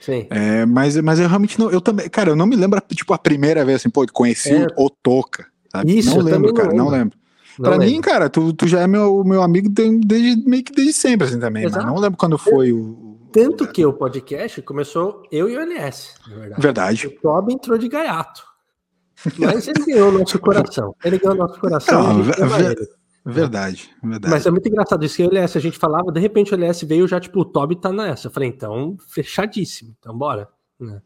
S2: Sim.
S1: É, mas, mas eu realmente não. Eu também, cara, eu não me lembro, tipo, a primeira vez assim, pô, conheci
S2: É.
S1: o, Toca. sabe?
S2: Isso,
S1: não lembro,
S2: não
S1: cara, não
S2: lembro.
S1: lembro. Pra
S2: lembro.
S1: mim, cara, tu, tu já é meu, meu amigo de- desde, meio que desde sempre, assim, também.
S2: Exato.
S1: Mas não lembro quando foi o.
S2: Tanto que o podcast começou eu e o LS, na verdade.
S1: Verdade.
S2: O Toby entrou de gaiato. Mas ele ganhou o nosso coração. Ele ganhou o nosso coração.
S1: Não,
S2: a gente
S1: ve-
S2: ama
S1: ve-
S2: ele.
S1: verdade, verdade.
S2: Mas é muito engraçado isso que o LS a gente falava, de repente o LS veio já, tipo, o Toby tá nessa. Eu falei, então, fechadíssimo. Então, bora. Né?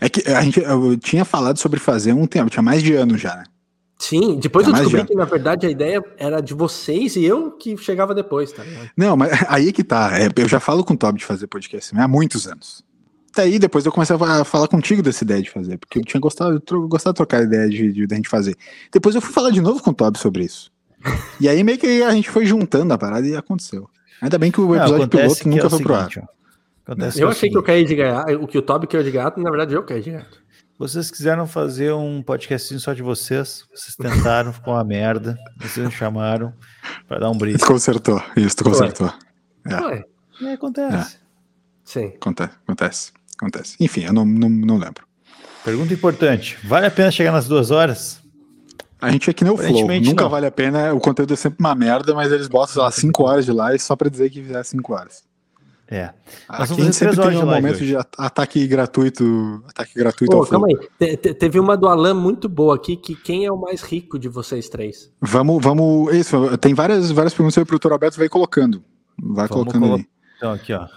S1: É que a gente, eu tinha falado sobre fazer um tempo, tinha mais de ano já, né?
S2: Sim, depois
S1: Tá
S2: eu descobri
S1: já.
S2: que, na verdade, a ideia era de vocês e eu que chegava depois, tá?
S1: Não, mas aí que tá. é, eu já falo com o Toby de fazer podcast né, há muitos anos. Daí depois eu comecei a fa- falar contigo dessa ideia de fazer, porque eu tinha gostado, eu gostado de trocar a ideia de, de, de a gente fazer. Depois eu fui falar de novo com o Toby sobre isso. E aí meio que a gente foi juntando a parada e aconteceu. Ainda bem que o episódio piloto
S3: que
S1: nunca
S3: é o
S1: foi pro ar.
S3: seguinte, ó. Acontece
S2: Eu
S3: é o
S2: achei que eu caí de gato, o que o Toby caiu de gato, na verdade eu caí de gato.
S3: Vocês quiseram fazer um podcastinho só de vocês, vocês tentaram, ficou uma merda, vocês me chamaram para dar um brilho.
S1: Tu consertou, isso, tu
S3: Foi.
S1: consertou. É,
S3: É, acontece.
S2: Sim.
S1: acontece, acontece, acontece. Enfim, eu não, não, não lembro.
S3: Pergunta importante: vale a pena chegar nas duas horas?
S1: A gente é que nem o Flow, nunca
S3: não.
S1: vale a pena, o conteúdo é sempre uma merda, mas eles botam, lá, 5 horas de live só pra dizer que fizer 5 horas.
S3: É. Nós
S1: Aqui
S3: vamos
S1: a gente sempre tem um momento
S3: hoje.
S1: de at- ataque gratuito, ataque gratuito
S2: Pô, calma aí. Te- te- teve uma do Alan muito boa aqui, que quem é o mais rico de vocês três?
S1: Vamos, vamos, isso, tem várias, várias perguntas aí pro Dr. Alberto, vai colocando. Vai
S3: Vamos
S1: colocando
S3: colo-
S1: aí.
S3: Então, aqui, ó.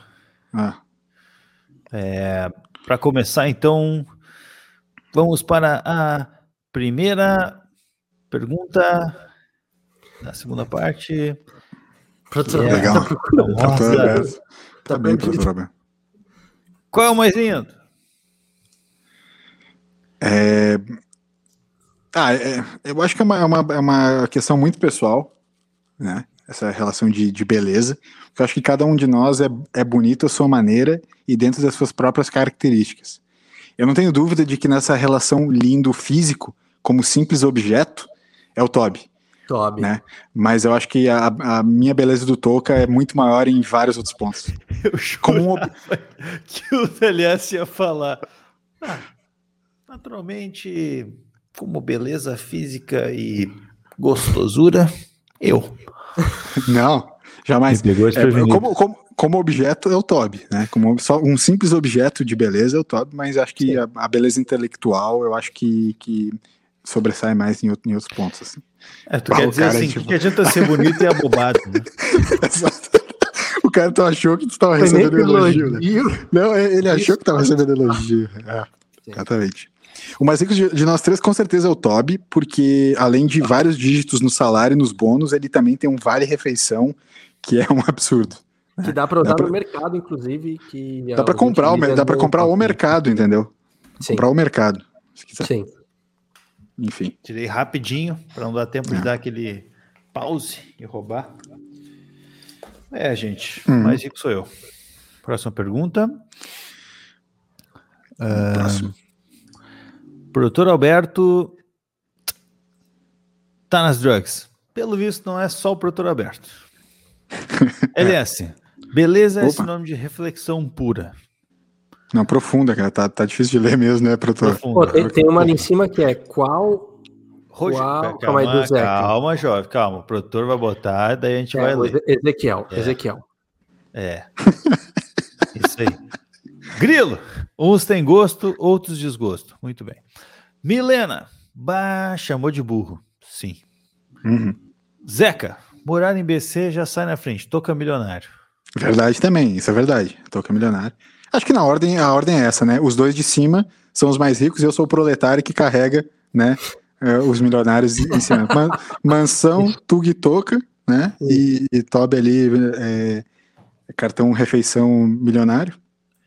S1: Ah,
S3: É, para começar, então, vamos para a primeira pergunta da segunda parte.
S2: Professor
S3: que é
S1: Legal.
S3: a
S1: Tá bem,
S2: perdido.
S1: professor Alberto.
S3: Qual é o mais lindo?
S1: É... Ah, é- eu acho que é uma, é uma, é uma questão muito pessoal, né? Essa relação de, de beleza. Eu acho que cada um de nós é, é bonito à sua maneira e dentro das suas próprias características. Eu não tenho dúvida de que nessa relação lindo físico, como simples objeto, é o Toby.
S2: Toby.
S1: Né? Mas eu acho que a, a minha beleza do Toca é muito maior em vários outros pontos.
S3: Eu
S1: Como um
S3: que o TLS ia falar. Ah, naturalmente, como beleza física e gostosura, eu.
S1: Não, jamais. É, como, como, como objeto é o Toby, né? Como só um simples objeto de beleza é o Toby, mas acho que a, a beleza intelectual eu acho que, que sobressai mais em, outro- em outros pontos. Assim.
S3: É, tu
S1: Ah,
S3: quer dizer
S1: cara,
S3: assim,
S1: tipo-
S3: que adianta ser bonito e abobado, né?
S1: O cara tu achou que tu
S2: Foi nem
S1: recebendo elogio,
S2: elogio.
S1: né? Não, ele achou que estava recebendo elogio. É, exatamente. O mais rico de, de nós três, com certeza, é o Toby, porque além de vários dígitos no salário e nos bônus, ele também tem um vale-refeição que é um absurdo.
S2: Que dá pra usar
S1: Dá pra-
S2: no mercado, inclusive. Que
S1: Dá pra comprar, o, dá pra comprar o mercado, entendeu?
S2: Sim.
S1: Comprar o mercado. se quiser.
S2: Sim.
S1: Enfim.
S3: Tirei rapidinho, para não dar tempo de dar aquele pause e roubar. É, gente,
S1: Uhum.
S3: mais rico sou eu. Próxima pergunta. Ah,
S1: Próximo.
S3: Produtor Alberto tá nas drugs. Pelo visto, não é só o produtor Alberto. LS, beleza é
S1: Opa.
S3: sinônimo de reflexão pura.
S1: Não, profunda, cara. Tá, tá difícil de ler mesmo, né, produtor?
S2: Pô, tem, tem uma ali em cima que é qual.
S3: Roger,
S2: qual
S3: calma,
S2: calma aí, do Zeca.
S3: calma, jovem, calma. O produtor vai botar, daí a gente
S2: É,
S3: vai ler.
S2: Eze- Ezequiel.
S3: É.
S2: Ezequiel.
S3: É. Isso aí. Grilo. Uns têm gosto, outros desgosto. Muito bem. Milena. Bah, chamou de burro. Sim.
S1: Uhum.
S3: Zeca. Morar em BC já sai na frente. Toca milionário.
S1: Verdade também, isso é verdade. Toca milionário. Acho que na ordem, a ordem é essa, né? Os dois de cima são os mais ricos e eu sou o proletário que carrega, né? eh, os milionários em cima. Man- mansão, Tug e Toca, né? E, e Toby ali, é, cartão refeição milionário,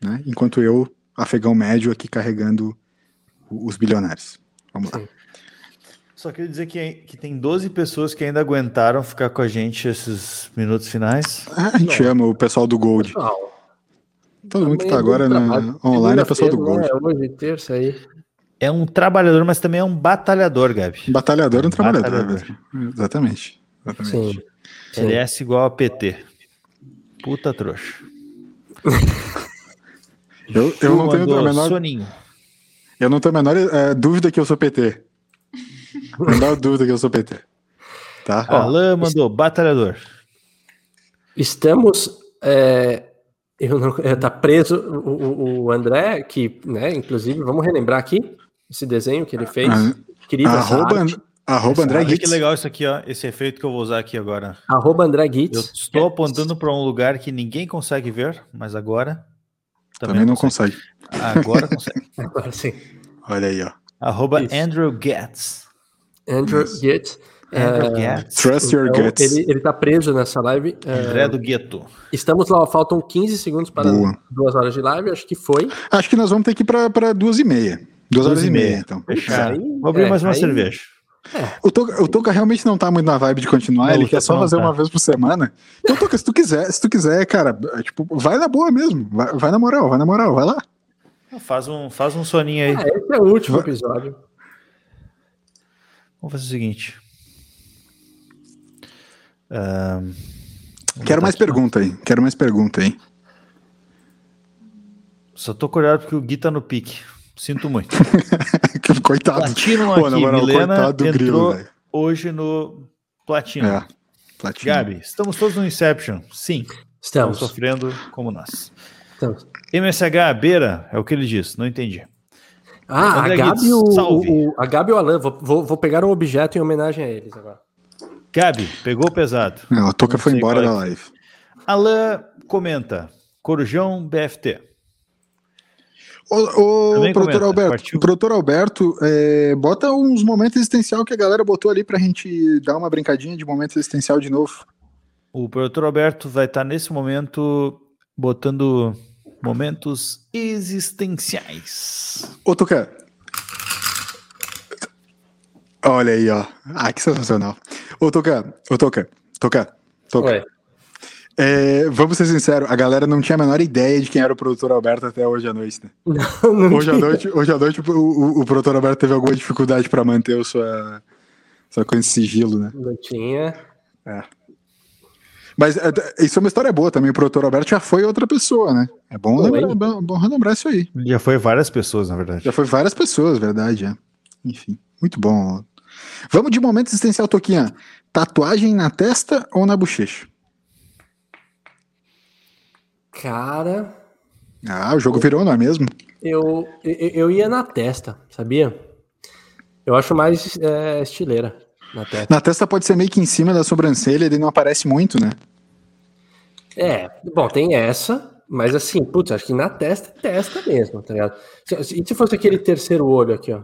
S1: né? Enquanto eu, afegão médio, aqui carregando os bilionários. Vamos lá.
S3: Só queria dizer que, que tem 12 pessoas que ainda aguentaram ficar com a gente esses minutos finais.
S1: Ah, a gente ama o pessoal do Gold. Todo mundo que tá agora na, online é o pessoal do Gold.
S2: É hoje, terça aí.
S3: É um trabalhador, mas também é um batalhador, Gabi.
S1: Batalhador é um trabalhador,
S3: Batalhador.
S1: velho. Exatamente. Exatamente.
S2: Sim.
S3: LS igual a PT. Puta trouxa.
S1: Eu, eu não tenho a menor.
S3: soninho.
S1: Eu não tenho a menor eh, dúvida que eu sou PT. Menor dúvida que eu sou PT. Tá?
S3: Alain mandou batalhador.
S2: Estamos. É, eu não, é, tá preso o, o- André, que, né, inclusive, vamos relembrar aqui esse desenho que ele fez.
S1: Ah,
S2: Querida essa
S1: arroba,
S2: arte.
S1: arroba André
S3: Olha que
S1: Gitz.
S3: legal isso aqui, ó. Esse efeito que eu vou usar aqui agora.
S2: Arroba André Gitz.
S3: Eu estou apontando para um lugar que ninguém consegue ver, mas agora
S1: Também não consegue.
S3: Agora consegue.
S2: Agora sim.
S1: Olha aí, ó.
S3: Arroba
S2: Isso.
S3: Andrew Getz.
S2: Andrew Gitz.
S3: Andrew
S2: É,
S3: Getz.
S1: Trust your
S2: então,
S1: guts.
S2: Ele, ele tá preso nessa live. é,
S3: André do Gueto.
S2: Estamos lá, faltam 15 segundos para
S1: Boa.
S2: duas horas de live, acho que foi.
S1: Acho que nós vamos ter que ir pra, pra duas e meia. Duas horas e meia, então.
S3: Fechado.
S2: Aí-
S3: Vou abrir
S2: é,
S3: mais uma
S2: aí-
S3: cerveja.
S1: O Toca, o Toca realmente não tá muito na vibe de continuar,
S3: Não,
S1: ele quer
S3: Toca
S1: só fazer
S3: tá.
S1: uma vez por semana. Então, Toca, se tu quiser, se tu quiser, cara, é, tipo, vai na boa mesmo. Vai, vai na moral, vai na moral, vai lá.
S3: Faz um, faz um soninho aí.
S2: É, esse é o último episódio.
S3: Vamos fazer o seguinte.
S1: Quero mais pergunta aí. Quero mais pergunta aí.
S3: Só tô cuidado porque o Gui tá no pique. Sinto muito.
S1: Coitado.
S3: Platinum
S1: Pô,
S3: aqui.
S1: moral,
S3: Milena
S1: coitado do grilo,
S3: entrou
S1: velho.
S3: hoje no Platinum.
S1: É, Platinum.
S3: Gabi, estamos todos no Inception. Sim.
S2: Estamos.
S3: sofrendo como nós.
S2: Estamos.
S3: MSH beira, é o que ele diz, não entendi.
S2: Ah,
S3: André
S2: a Gabi,
S3: Guides,
S2: e o,
S3: salve.
S2: o- a Gabi e o Alan, vou, vou, vou pegar um objeto em homenagem a eles agora.
S3: Gabi, pegou pesado.
S1: Não, a Toca foi embora
S3: é
S1: da live.
S3: Alan comenta. Corujão BFT.
S1: Ô, ô
S3: Também
S1: produtor
S3: comenta,
S1: Alberto,
S3: partiu.
S1: produtor Alberto, é, bota uns momentos existencial que a galera botou ali pra gente dar uma brincadinha de momento existencial de novo.
S3: O produtor Alberto vai estar nesse momento botando momentos existenciais.
S1: Ô, Toca. Olha aí, ó. Ah, que sensacional. Ô, Toca, ô, Toca, Toca, Toca. É, vamos ser sinceros, a galera não tinha a menor ideia de quem era o produtor Alberto até hoje à noite, né?
S2: não, não
S1: Hoje à
S2: tinha.
S1: noite, hoje à noite o, o, o produtor Alberto teve alguma dificuldade pra manter a sua, sua coisa de sigilo, né?
S2: Não tinha.
S1: É. Mas é, isso é uma história boa também. O produtor Alberto já foi outra pessoa, né? É bom, lembrar, bom, bom relembrar isso aí.
S3: Já foi várias pessoas, na verdade.
S1: Já foi várias pessoas, verdade. É. Enfim, muito bom. Vamos de momento existencial, Toquinha. Tatuagem na testa ou na bochecha?
S2: Cara,
S1: Ah, o jogo virou, não é mesmo?
S2: eu, eu, eu ia na testa, sabia? Eu acho mais é, estileira na testa.
S1: Na testa pode ser meio que em cima da sobrancelha, ele não aparece muito, né?
S2: É, bom, tem essa, mas assim, putz, acho que na testa é testa mesmo, tá ligado? E se fosse aquele terceiro olho aqui, ó?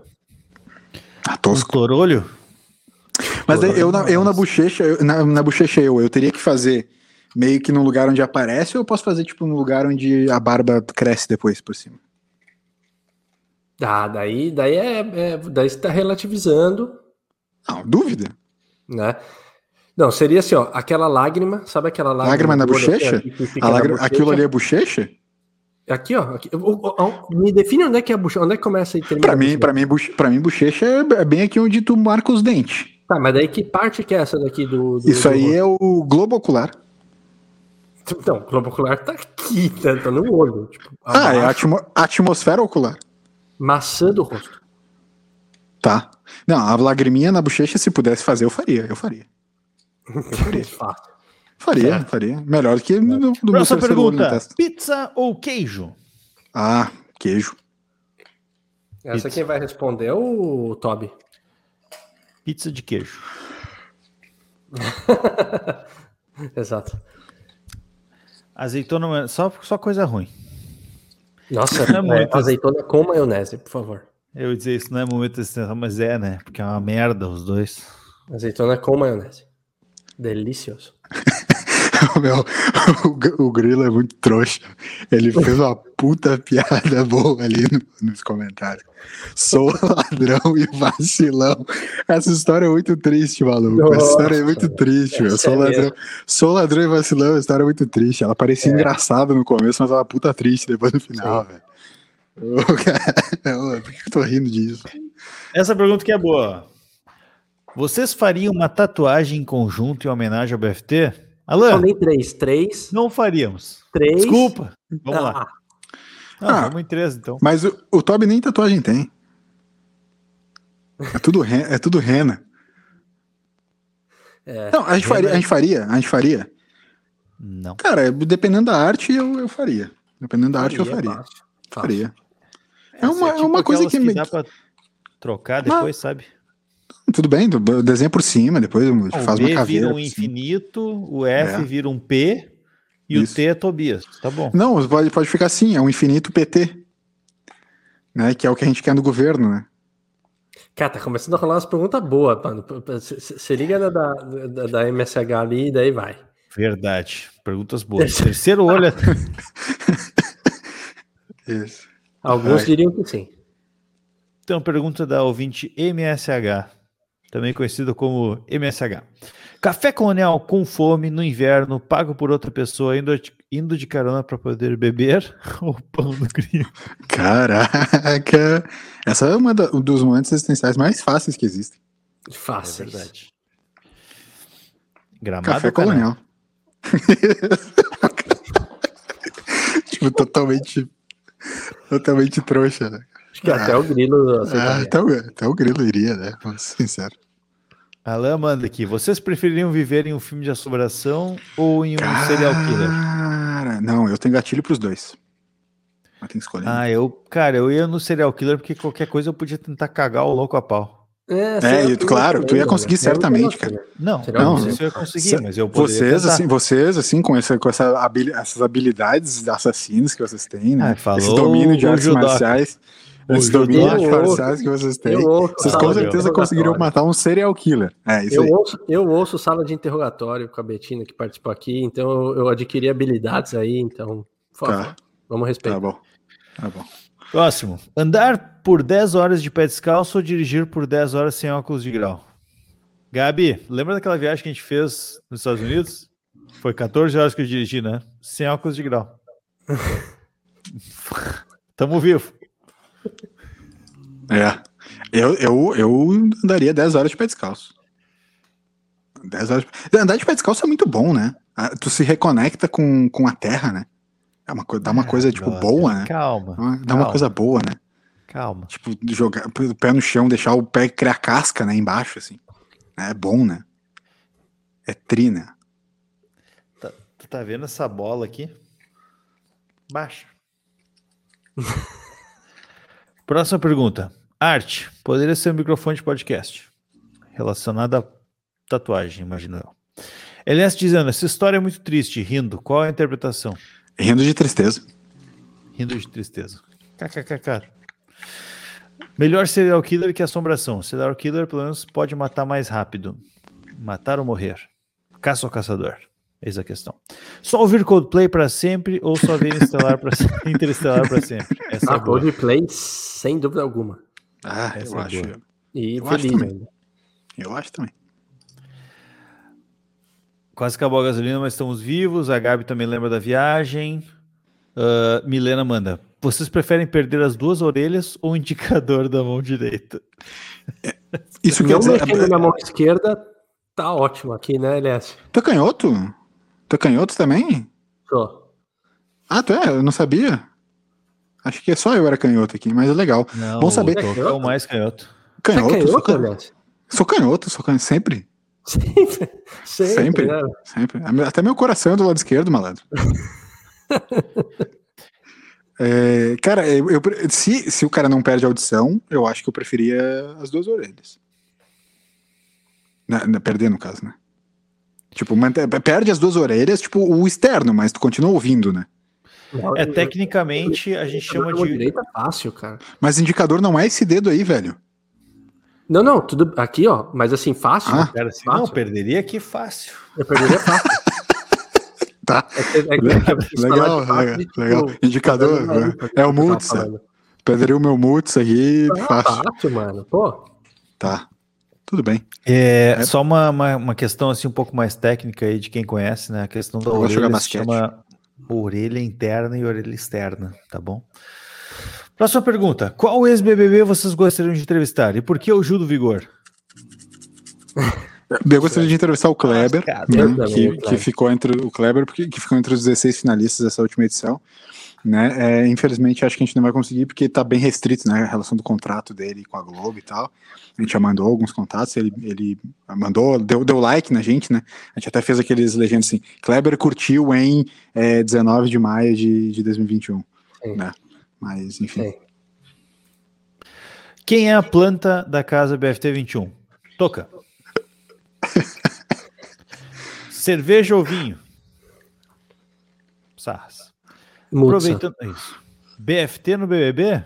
S1: Ah, tosco.
S3: Torolho?
S1: Mas eu, na, eu na bochecha, eu- na, na bochecha eu, eu teria que fazer meio que num lugar onde aparece ou eu posso fazer tipo num lugar onde a barba cresce depois por cima?
S2: Ah, daí, daí é, é- daí você tá relativizando,
S1: Não, dúvida.
S2: né? Não, seria assim, ó, aquela lágrima, sabe aquela lágrima?
S1: Lágrima na
S2: aqui,
S1: bochecha? A lágrima-
S2: bochecha?
S1: aquilo ali é bochecha?
S2: Aqui, ó. aqui, me define onde é que é a bochecha, onde é que começa e termina.
S1: Pra
S2: a
S1: mim,
S2: bochecha.
S1: pra mim, boche- pra mim, bochecha é é bem aqui onde tu marca os dentes.
S2: Tá, mas daí que parte que é essa daqui do. do
S1: Isso
S2: do
S1: aí é o globo ocular.
S2: Então, o globo ocular tá aqui, tá, tá no olho. Tipo,
S1: Ah, é a atmo- atmosfera ocular.
S2: maçã do rosto.
S1: Tá. Não, a lagriminha na bochecha, se pudesse fazer, eu faria. Eu faria.
S2: Fácil.
S1: Faria,
S3: Certo.
S1: faria. Melhor do que no, no meu
S3: Próxima pergunta: pizza ou queijo?
S1: Ah, queijo.
S2: Essa quem vai responder é o Toby.
S3: Pizza de queijo.
S2: Exato.
S3: Azeitona, só, só coisa ruim.
S2: Nossa,
S3: é
S2: é,
S3: muito-
S2: azeitona com maionese, por favor.
S3: Eu ia dizer isso, não é momento existencial, mas é, né? Porque é uma merda os dois.
S2: Azeitona com maionese. Delicioso.
S1: Meu, o, o Grilo é muito trouxa. Ele fez uma puta piada boa ali no- nos comentários. Sou ladrão e vacilão. Essa história é muito triste, maluco. Essa história é muito triste, meu.
S2: essa
S1: Sou
S2: é
S1: ladrão,
S2: mesmo.
S1: sou ladrão e vacilão. A história é muito triste. Ela parecia
S2: É.
S1: engraçada no começo, mas ela é puta triste depois no final, velho. Cara, Por que eu tô rindo disso?
S3: Essa pergunta que é boa. Vocês fariam uma tatuagem em conjunto em homenagem ao BFT? Alan?
S2: Falei três. Três.
S3: Não faríamos.
S2: Três.
S3: Desculpa. Vamos lá.
S2: Ah,
S1: Ah.
S3: vamos em três, então.
S1: Mas o, o Toby nem tatuagem tem. É tudo, re- é tudo rena.
S2: é.
S1: Não, a gente faria, a gente faria, a gente faria.
S3: Não.
S1: Cara, dependendo da arte, eu, eu faria. Dependendo da arte, eu
S2: Faria,
S1: faria.
S2: fácil,
S1: Faria. É
S3: Essa
S1: uma, é
S3: tipo
S1: uma coisa que, me-
S3: dá pra trocar depois, sabe?
S1: Tudo bem, tu desenha por cima, depois
S3: Ah,
S1: faz
S3: o
S1: uma
S3: B
S1: caveira.
S3: vira um infinito, o F
S1: É.
S3: vira um P e
S1: Isso.
S3: o T é Tobias. Tá bom.
S1: Não, pode, pode ficar assim, é um infinito PT. Né, que é o que a gente quer no governo, né?
S2: Cara, tá começando a rolar umas perguntas boas, mano. Você liga na da, da, da MSH ali e daí vai.
S3: Verdade. Perguntas boas. Terceiro olho. é-
S1: Isso.
S2: Alguns
S3: Vai.
S2: diriam que sim.
S3: Então, pergunta da ouvinte MSH, também conhecido como MSH. Café colonial com fome no inverno, pago por outra pessoa, indo de, indo de carona para poder beber, ou pão no gringo?
S1: Caraca! Essa é uma da- um dos momentos existenciais mais fáceis que existem.
S2: Fácil.
S3: É verdade. Gramado
S1: Café colonial. tipo, totalmente. Totalmente trouxa, né?
S2: Acho que até o grilo
S1: Ah,
S2: aceitaria.
S1: até, o, até o grilo iria, né? Vamos ser sincero.
S3: Alan manda aqui. Vocês prefeririam viver em um filme de assombração ou em um serial killer?
S1: Cara, não, eu tenho gatilho pros dois. Mas tem que escolher.
S3: Ah, eu, cara, eu ia no serial killer porque qualquer coisa eu podia tentar cagar o louco a pau.
S1: É, e, claro, tu ia conseguir certamente, cara.
S3: Não,
S1: Não,
S3: não sei se eu ia conseguir, mas eu poderia
S1: vocês,
S3: tentar.
S1: assim, vocês, assim, com, essa, com essa habili- essas habilidades de assassinos que vocês têm, né?
S3: Ah, falou
S1: esse domínio de artes marciais. Esse domínio de artes
S2: judoca.
S1: marciais que vocês têm.
S2: Ouço
S1: Vocês com certeza conseguiriam matar um serial killer. É, isso
S2: Eu
S1: aí.
S2: ouço, eu ouço sala de interrogatório com a Betina que participou aqui, então eu, eu adquiri habilidades aí, então, por favor,
S1: Tá.
S2: vamos respeitar.
S1: Tá bom. Tá bom.
S3: Próximo. Andar por 10 horas de pé descalço ou dirigir por 10 horas sem óculos de grau? Gabi, lembra daquela viagem que a gente fez nos Estados Unidos? Foi 14 horas que eu dirigi, né? Sem óculos de grau. Tamo vivo.
S1: É. Eu, eu, eu andaria 10 horas de pé descalço. 10 horas. de- Andar de pé descalço é muito bom, né? Ah, Tu se reconecta com, com a terra, né? É uma, dá uma coisa, tipo, boa, né?
S3: calma,
S1: Dá uma
S3: calma.
S1: coisa boa, né?
S3: Calma.
S1: Tipo, jogar o pé no chão, deixar o pé criar casca, né? Embaixo, assim. É bom, né? É tri, né?
S3: Tá- tu tá vendo essa bola aqui? Baixa. Próxima pergunta. Arte. Poderia ser um microfone de podcast. Relacionado à tatuagem, imagino eu. Elias dizendo, essa história é muito triste, rindo. Qual é a interpretação?
S1: Rindo de tristeza.
S3: Rindo de tristeza. KKKK. Melhor serial killer que assombração. Serial killer, pelo menos, pode matar mais rápido. Matar ou morrer? Caça ou caçador? Eis a questão. Só ouvir Coldplay para sempre ou só ver Interestelar para sempre? Essa é
S2: Ah,
S3: boa.
S2: Coldplay, sem dúvida alguma.
S1: Ah,
S3: Essa
S1: eu
S3: é
S1: acho.
S3: boa.
S2: E
S1: eu acho
S2: feliz
S1: também.
S2: ainda.
S1: Eu acho também.
S3: Quase acabou a gasolina, mas estamos vivos. A Gabi também lembra da viagem. Ah, Milena manda. Vocês preferem perder as duas orelhas ou o indicador da mão direita?
S1: Isso
S2: Não
S1: quer dizer.
S2: mexendo na mão esquerda, tá ótimo aqui, né, Elias?
S1: Tu é canhoto? Tu é canhoto também?
S2: Só.
S1: Ah, tu é? Eu não sabia. Acho que só eu era canhoto aqui, mas é legal.
S3: Não,
S1: Bom saber.
S3: é o mais canhoto.
S1: Canhoto,
S2: Você é
S1: sou
S2: canhoto,
S1: canhoto.
S2: Elias?
S1: Sou canhoto, sou canhoto, sempre.
S2: Sempre. Sempre,
S1: Sempre.
S2: né?
S1: Sempre. Até meu coração é do lado esquerdo, malandro. É, cara, eu, eu- se, se o cara não perde a audição, eu acho que eu preferia as duas orelhas. Na, na- perder, no caso, né? Tipo, mante- perde as duas orelhas, tipo, o externo, mas tu continua ouvindo, né?
S3: É, tecnicamente, a gente chama de.
S2: direita é fácil, cara.
S1: Mas indicador não é esse dedo aí, velho.
S2: Não, não, tudo aqui, ó. Mas assim, fácil.
S1: Ah.
S3: Cara, assim,
S2: Fácil.
S3: não, perderia aqui fácil.
S2: Eu perderia fácil.
S1: Tá.
S2: É é é
S1: Legal,
S2: fato
S1: legal,
S2: tipo,
S1: legal. Indicador, né?
S2: aí,
S1: É o Mutsa.
S2: falando.
S1: Perderia o meu Mutsa aqui,
S2: Ah,
S1: fácil.
S2: fácil, mano. Pô,
S1: Tá. Tudo bem.
S3: É, só uma, uma, uma questão assim um pouco mais técnica aí de quem conhece, né? A questão da
S1: Eu
S3: orelha
S1: jogar
S3: se chama orelha interna e orelha externa, tá bom? Próxima pergunta. Qual ex-BBB vocês gostariam de entrevistar e por que o Gil do Vigor?
S1: Eu gostaria de entrevistar o Kleber,
S3: cara,
S1: né, que,
S3: o
S1: que
S3: Kleber.
S1: ficou entre o Kleber, porque que ficou entre os 16 finalistas dessa última edição. Né? É, infelizmente, acho que a gente não vai conseguir, porque está bem restrito né, a relação do contrato dele com a Globo e tal. A gente já mandou alguns contatos, ele, ele mandou, deu, deu like na gente, né? A gente até fez aqueles legendas assim: Kleber curtiu em é, 19 de maio de, de 2021. Né? Mas, enfim.
S3: Quem é a planta da casa BFT 21? Toca. Cerveja ou vinho? Sarras.
S2: Mutsa.
S3: Aproveitando isso. BFT no BBB?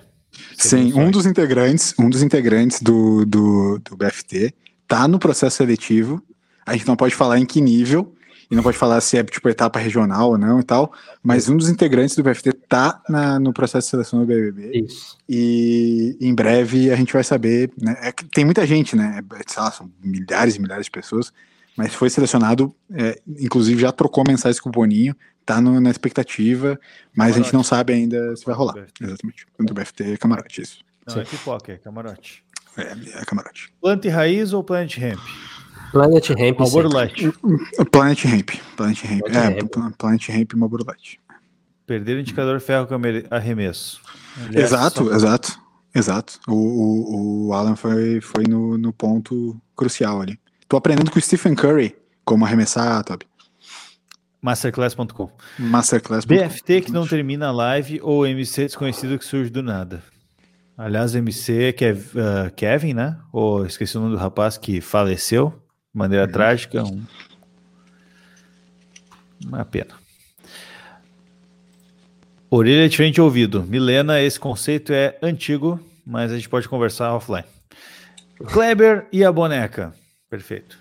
S1: Sim, um dos integrantes, um dos integrantes do, do, do BFT tá no processo seletivo. A gente não pode falar em que nível e não pode falar se é tipo etapa regional ou não e tal, mas um dos integrantes do BFT tá na- no processo de seleção do BBB.
S2: Isso.
S1: E em breve a gente vai saber, né? é tem muita gente, né? é, Sei lá, são milhares e milhares de pessoas, mas foi selecionado, é, inclusive já trocou mensagens com o Boninho, tá no- na expectativa, mas a gente não sabe ainda se vai rolar. Exatamente. Do BFT é camarote, isso.
S3: Não, é pipoca, é camarote.
S1: É, é camarote.
S3: Planta e raiz ou Planet Hemp?
S2: Planet Hemp.
S3: Marlboro. Light.
S1: Planet Ramp. Planet Ramp.
S3: Planet
S1: É,
S3: Ramp.
S1: Pla- Planet Ramp e Marlboro Light.
S3: Perder o indicador ferro com arre- arremesso. Aliás,
S1: Exato,
S3: só-
S1: exato. Exato. O, o, o Alan foi, foi no, no ponto crucial ali. Tô aprendendo com o Stephen Curry como arremessar, Toby.
S3: Masterclass.com.
S1: Masterclass.
S3: BFT que não termina a live ou MC desconhecido que surge do nada. Aliás, MC que é ah, Kevin, né? Ou esqueci o nome do rapaz que faleceu de maneira trágica. Um... Uma pena. Orelha é de ouvido. Milena, esse conceito é antigo, mas a gente pode conversar offline. Kleber e a boneca. Perfeito.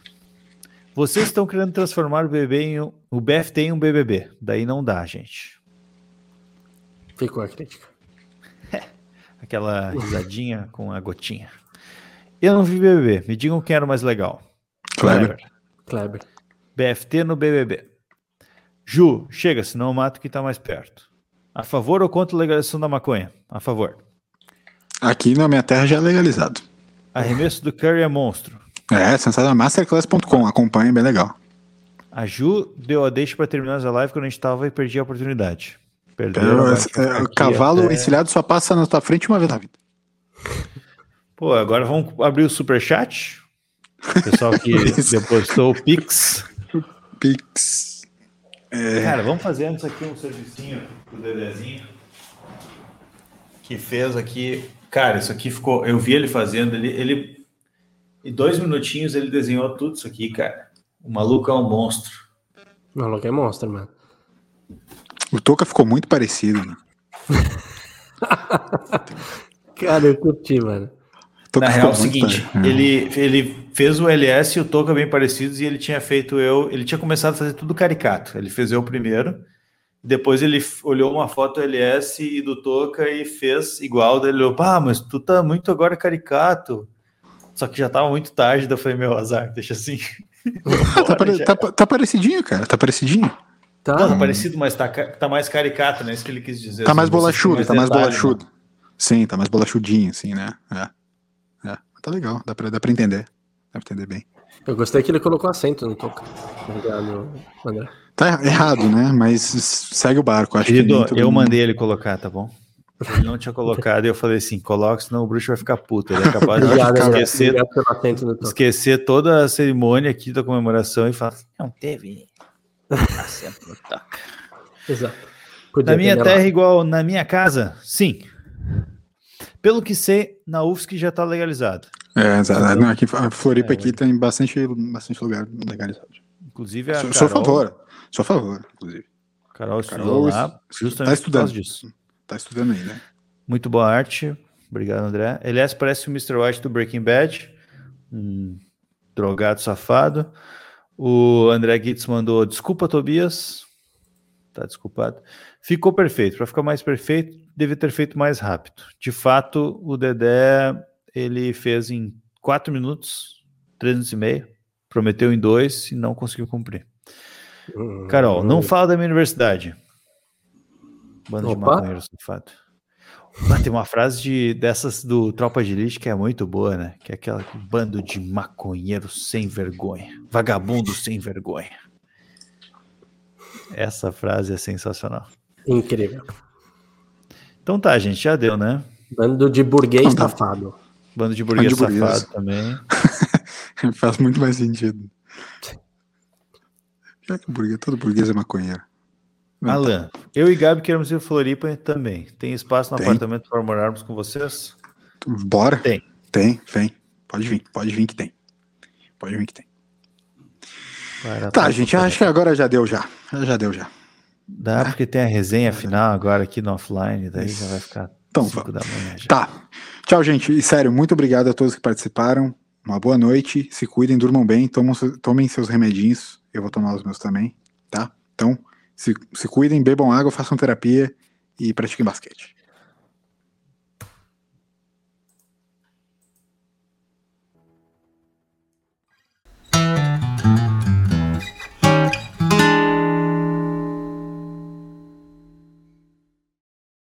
S3: Vocês estão querendo transformar o BBB em um, o BFT em um BBB. Daí não dá, gente.
S2: Ficou a crítica.
S3: Aquela risadinha com a gotinha. Eu não vi BBB. Me digam quem era o mais legal.
S1: Kleber.
S2: Kleber.
S3: BFT no BBB. Ju, chega, senão eu mato quem tá mais perto. A favor ou contra a legalização da maconha? A favor.
S1: Aqui na minha terra já é legalizado.
S3: Arremesso do Curry é monstro.
S1: É, sensacional. Masterclass.com. Acompanha, bem legal.
S3: A Ju deu a deixa pra terminar a live quando a gente tava e perdi a oportunidade. Perdeu.
S1: Então, é, o cavalo
S3: até-
S1: encilhado só passa na tua frente uma vez na vida.
S3: Pô, agora vamos abrir o superchat. O pessoal que depositou o Pix.
S1: Pix. É.
S3: Cara, vamos fazer antes aqui um servicinho pro Dedezinho. Que fez aqui. Cara, isso aqui ficou. Eu vi ele fazendo. Ele, ele. Em dois minutinhos ele desenhou tudo isso aqui, cara. O maluco é um monstro.
S2: O maluco é monstro, mano.
S1: O Toca ficou muito parecido, né?
S2: Cara, eu curti, mano.
S1: Toca
S3: Na
S1: ficou
S3: real, é o
S1: muito
S3: seguinte,
S1: parecido.
S3: ele, ele fez o LS e o Toca bem parecidos e ele tinha feito eu. Ele tinha começado a fazer tudo caricato. Ele fez eu primeiro. Depois ele olhou uma foto LS e do Toca e fez igual. Daí ele olhou, pá, mas tu tá muito agora caricato. Só que já tava muito tarde, daí eu falei, meu azar, deixa assim.
S1: Ah, tá, pare- tá, tá parecidinho, cara. Tá parecidinho.
S3: Tá, tá parecido, mas tá, tá mais caricato, né? Isso que ele quis dizer.
S1: Tá mais
S3: assim, tem
S1: bolachudo, tá mais
S3: detalhe,
S1: bolachudo. Sim, tá mais bolachudinho, assim, né? É. É. Tá legal, dá pra, dá pra entender. Dá pra entender bem.
S2: Eu gostei que ele colocou acento no toca.
S1: Tá errado, né? Mas segue o barco. Acho que
S3: Querido,
S1: todo
S3: eu
S1: mundo-
S3: mandei ele colocar, tá bom? Ele não tinha colocado e eu falei assim: coloca, senão o bruxo vai ficar puto. Ele é capaz de
S2: Obrigado,
S3: esquecer,
S2: Obrigado
S3: esquecer toda a cerimônia aqui da comemoração e falar: não teve no.
S2: Exato.
S3: Na
S2: Podia
S3: minha
S2: ter
S3: terra,
S2: melhor.
S3: igual na minha casa? Sim. Pelo que sei, na UFSC já tá legalizado.
S1: É, exato. Não, aqui, a Floripa
S3: É,
S1: aqui tem bastante, bastante lugar legalizado.
S3: Inclusive, a
S1: Sou, sou a
S3: Carol-
S1: favor. Sou a favor, inclusive.
S3: Carol estudou lá, justamente
S1: tá
S3: por
S1: estudando.
S3: causa disso.
S1: Tá estudando aí, né?
S3: Muito boa arte. Obrigado, André. Elias parece o Mr. White do Breaking Bad. Um drogado safado. O André Gitz mandou desculpa, Tobias. Tá desculpado. Ficou perfeito. Para ficar mais perfeito, devia ter feito mais rápido. De fato, o Dedé ele fez em 4 minutos, 3 minutos e meio, prometeu em dois e não conseguiu cumprir. Carol, não fala da minha universidade. Bando de
S2: Opa.
S3: maconheiro safado. Tem uma frase de, dessas do Tropa de Elite que é muito boa, né? Que é aquela bando de maconheiros sem vergonha. Vagabundo sem vergonha. Essa frase é sensacional.
S2: Incrível.
S3: Então tá, gente, já deu, né?
S2: Bando de burguês
S1: Então tá.
S2: safado.
S3: Bando de burguês
S1: Bando de burguês.
S3: safado também.
S1: Faz muito mais sentido. Já que burguês, todo burguês é maconheiro.
S3: Alan, eu e Gabi queremos ir a Floripa também. Tem espaço no
S1: Tem.
S3: apartamento para morarmos com vocês?
S1: Bora?
S3: Tem.
S1: Tem, vem. Pode vir, pode vir que tem. Pode vir que tem.
S3: Para
S1: Tá, gente, acho que agora já deu já. Já deu já.
S3: Dá porque tem a resenha final agora aqui no offline, daí já vai ficar
S1: Então,
S3: 5 da manhã já.
S1: Tá. Tchau, gente. E sério, muito obrigado a todos que participaram. Uma boa noite. Se cuidem, durmam bem. Tomam, tomem seus remedinhos. Eu vou tomar os meus também, tá? Então, se, se cuidem, bebam água, façam terapia e pratiquem basquete.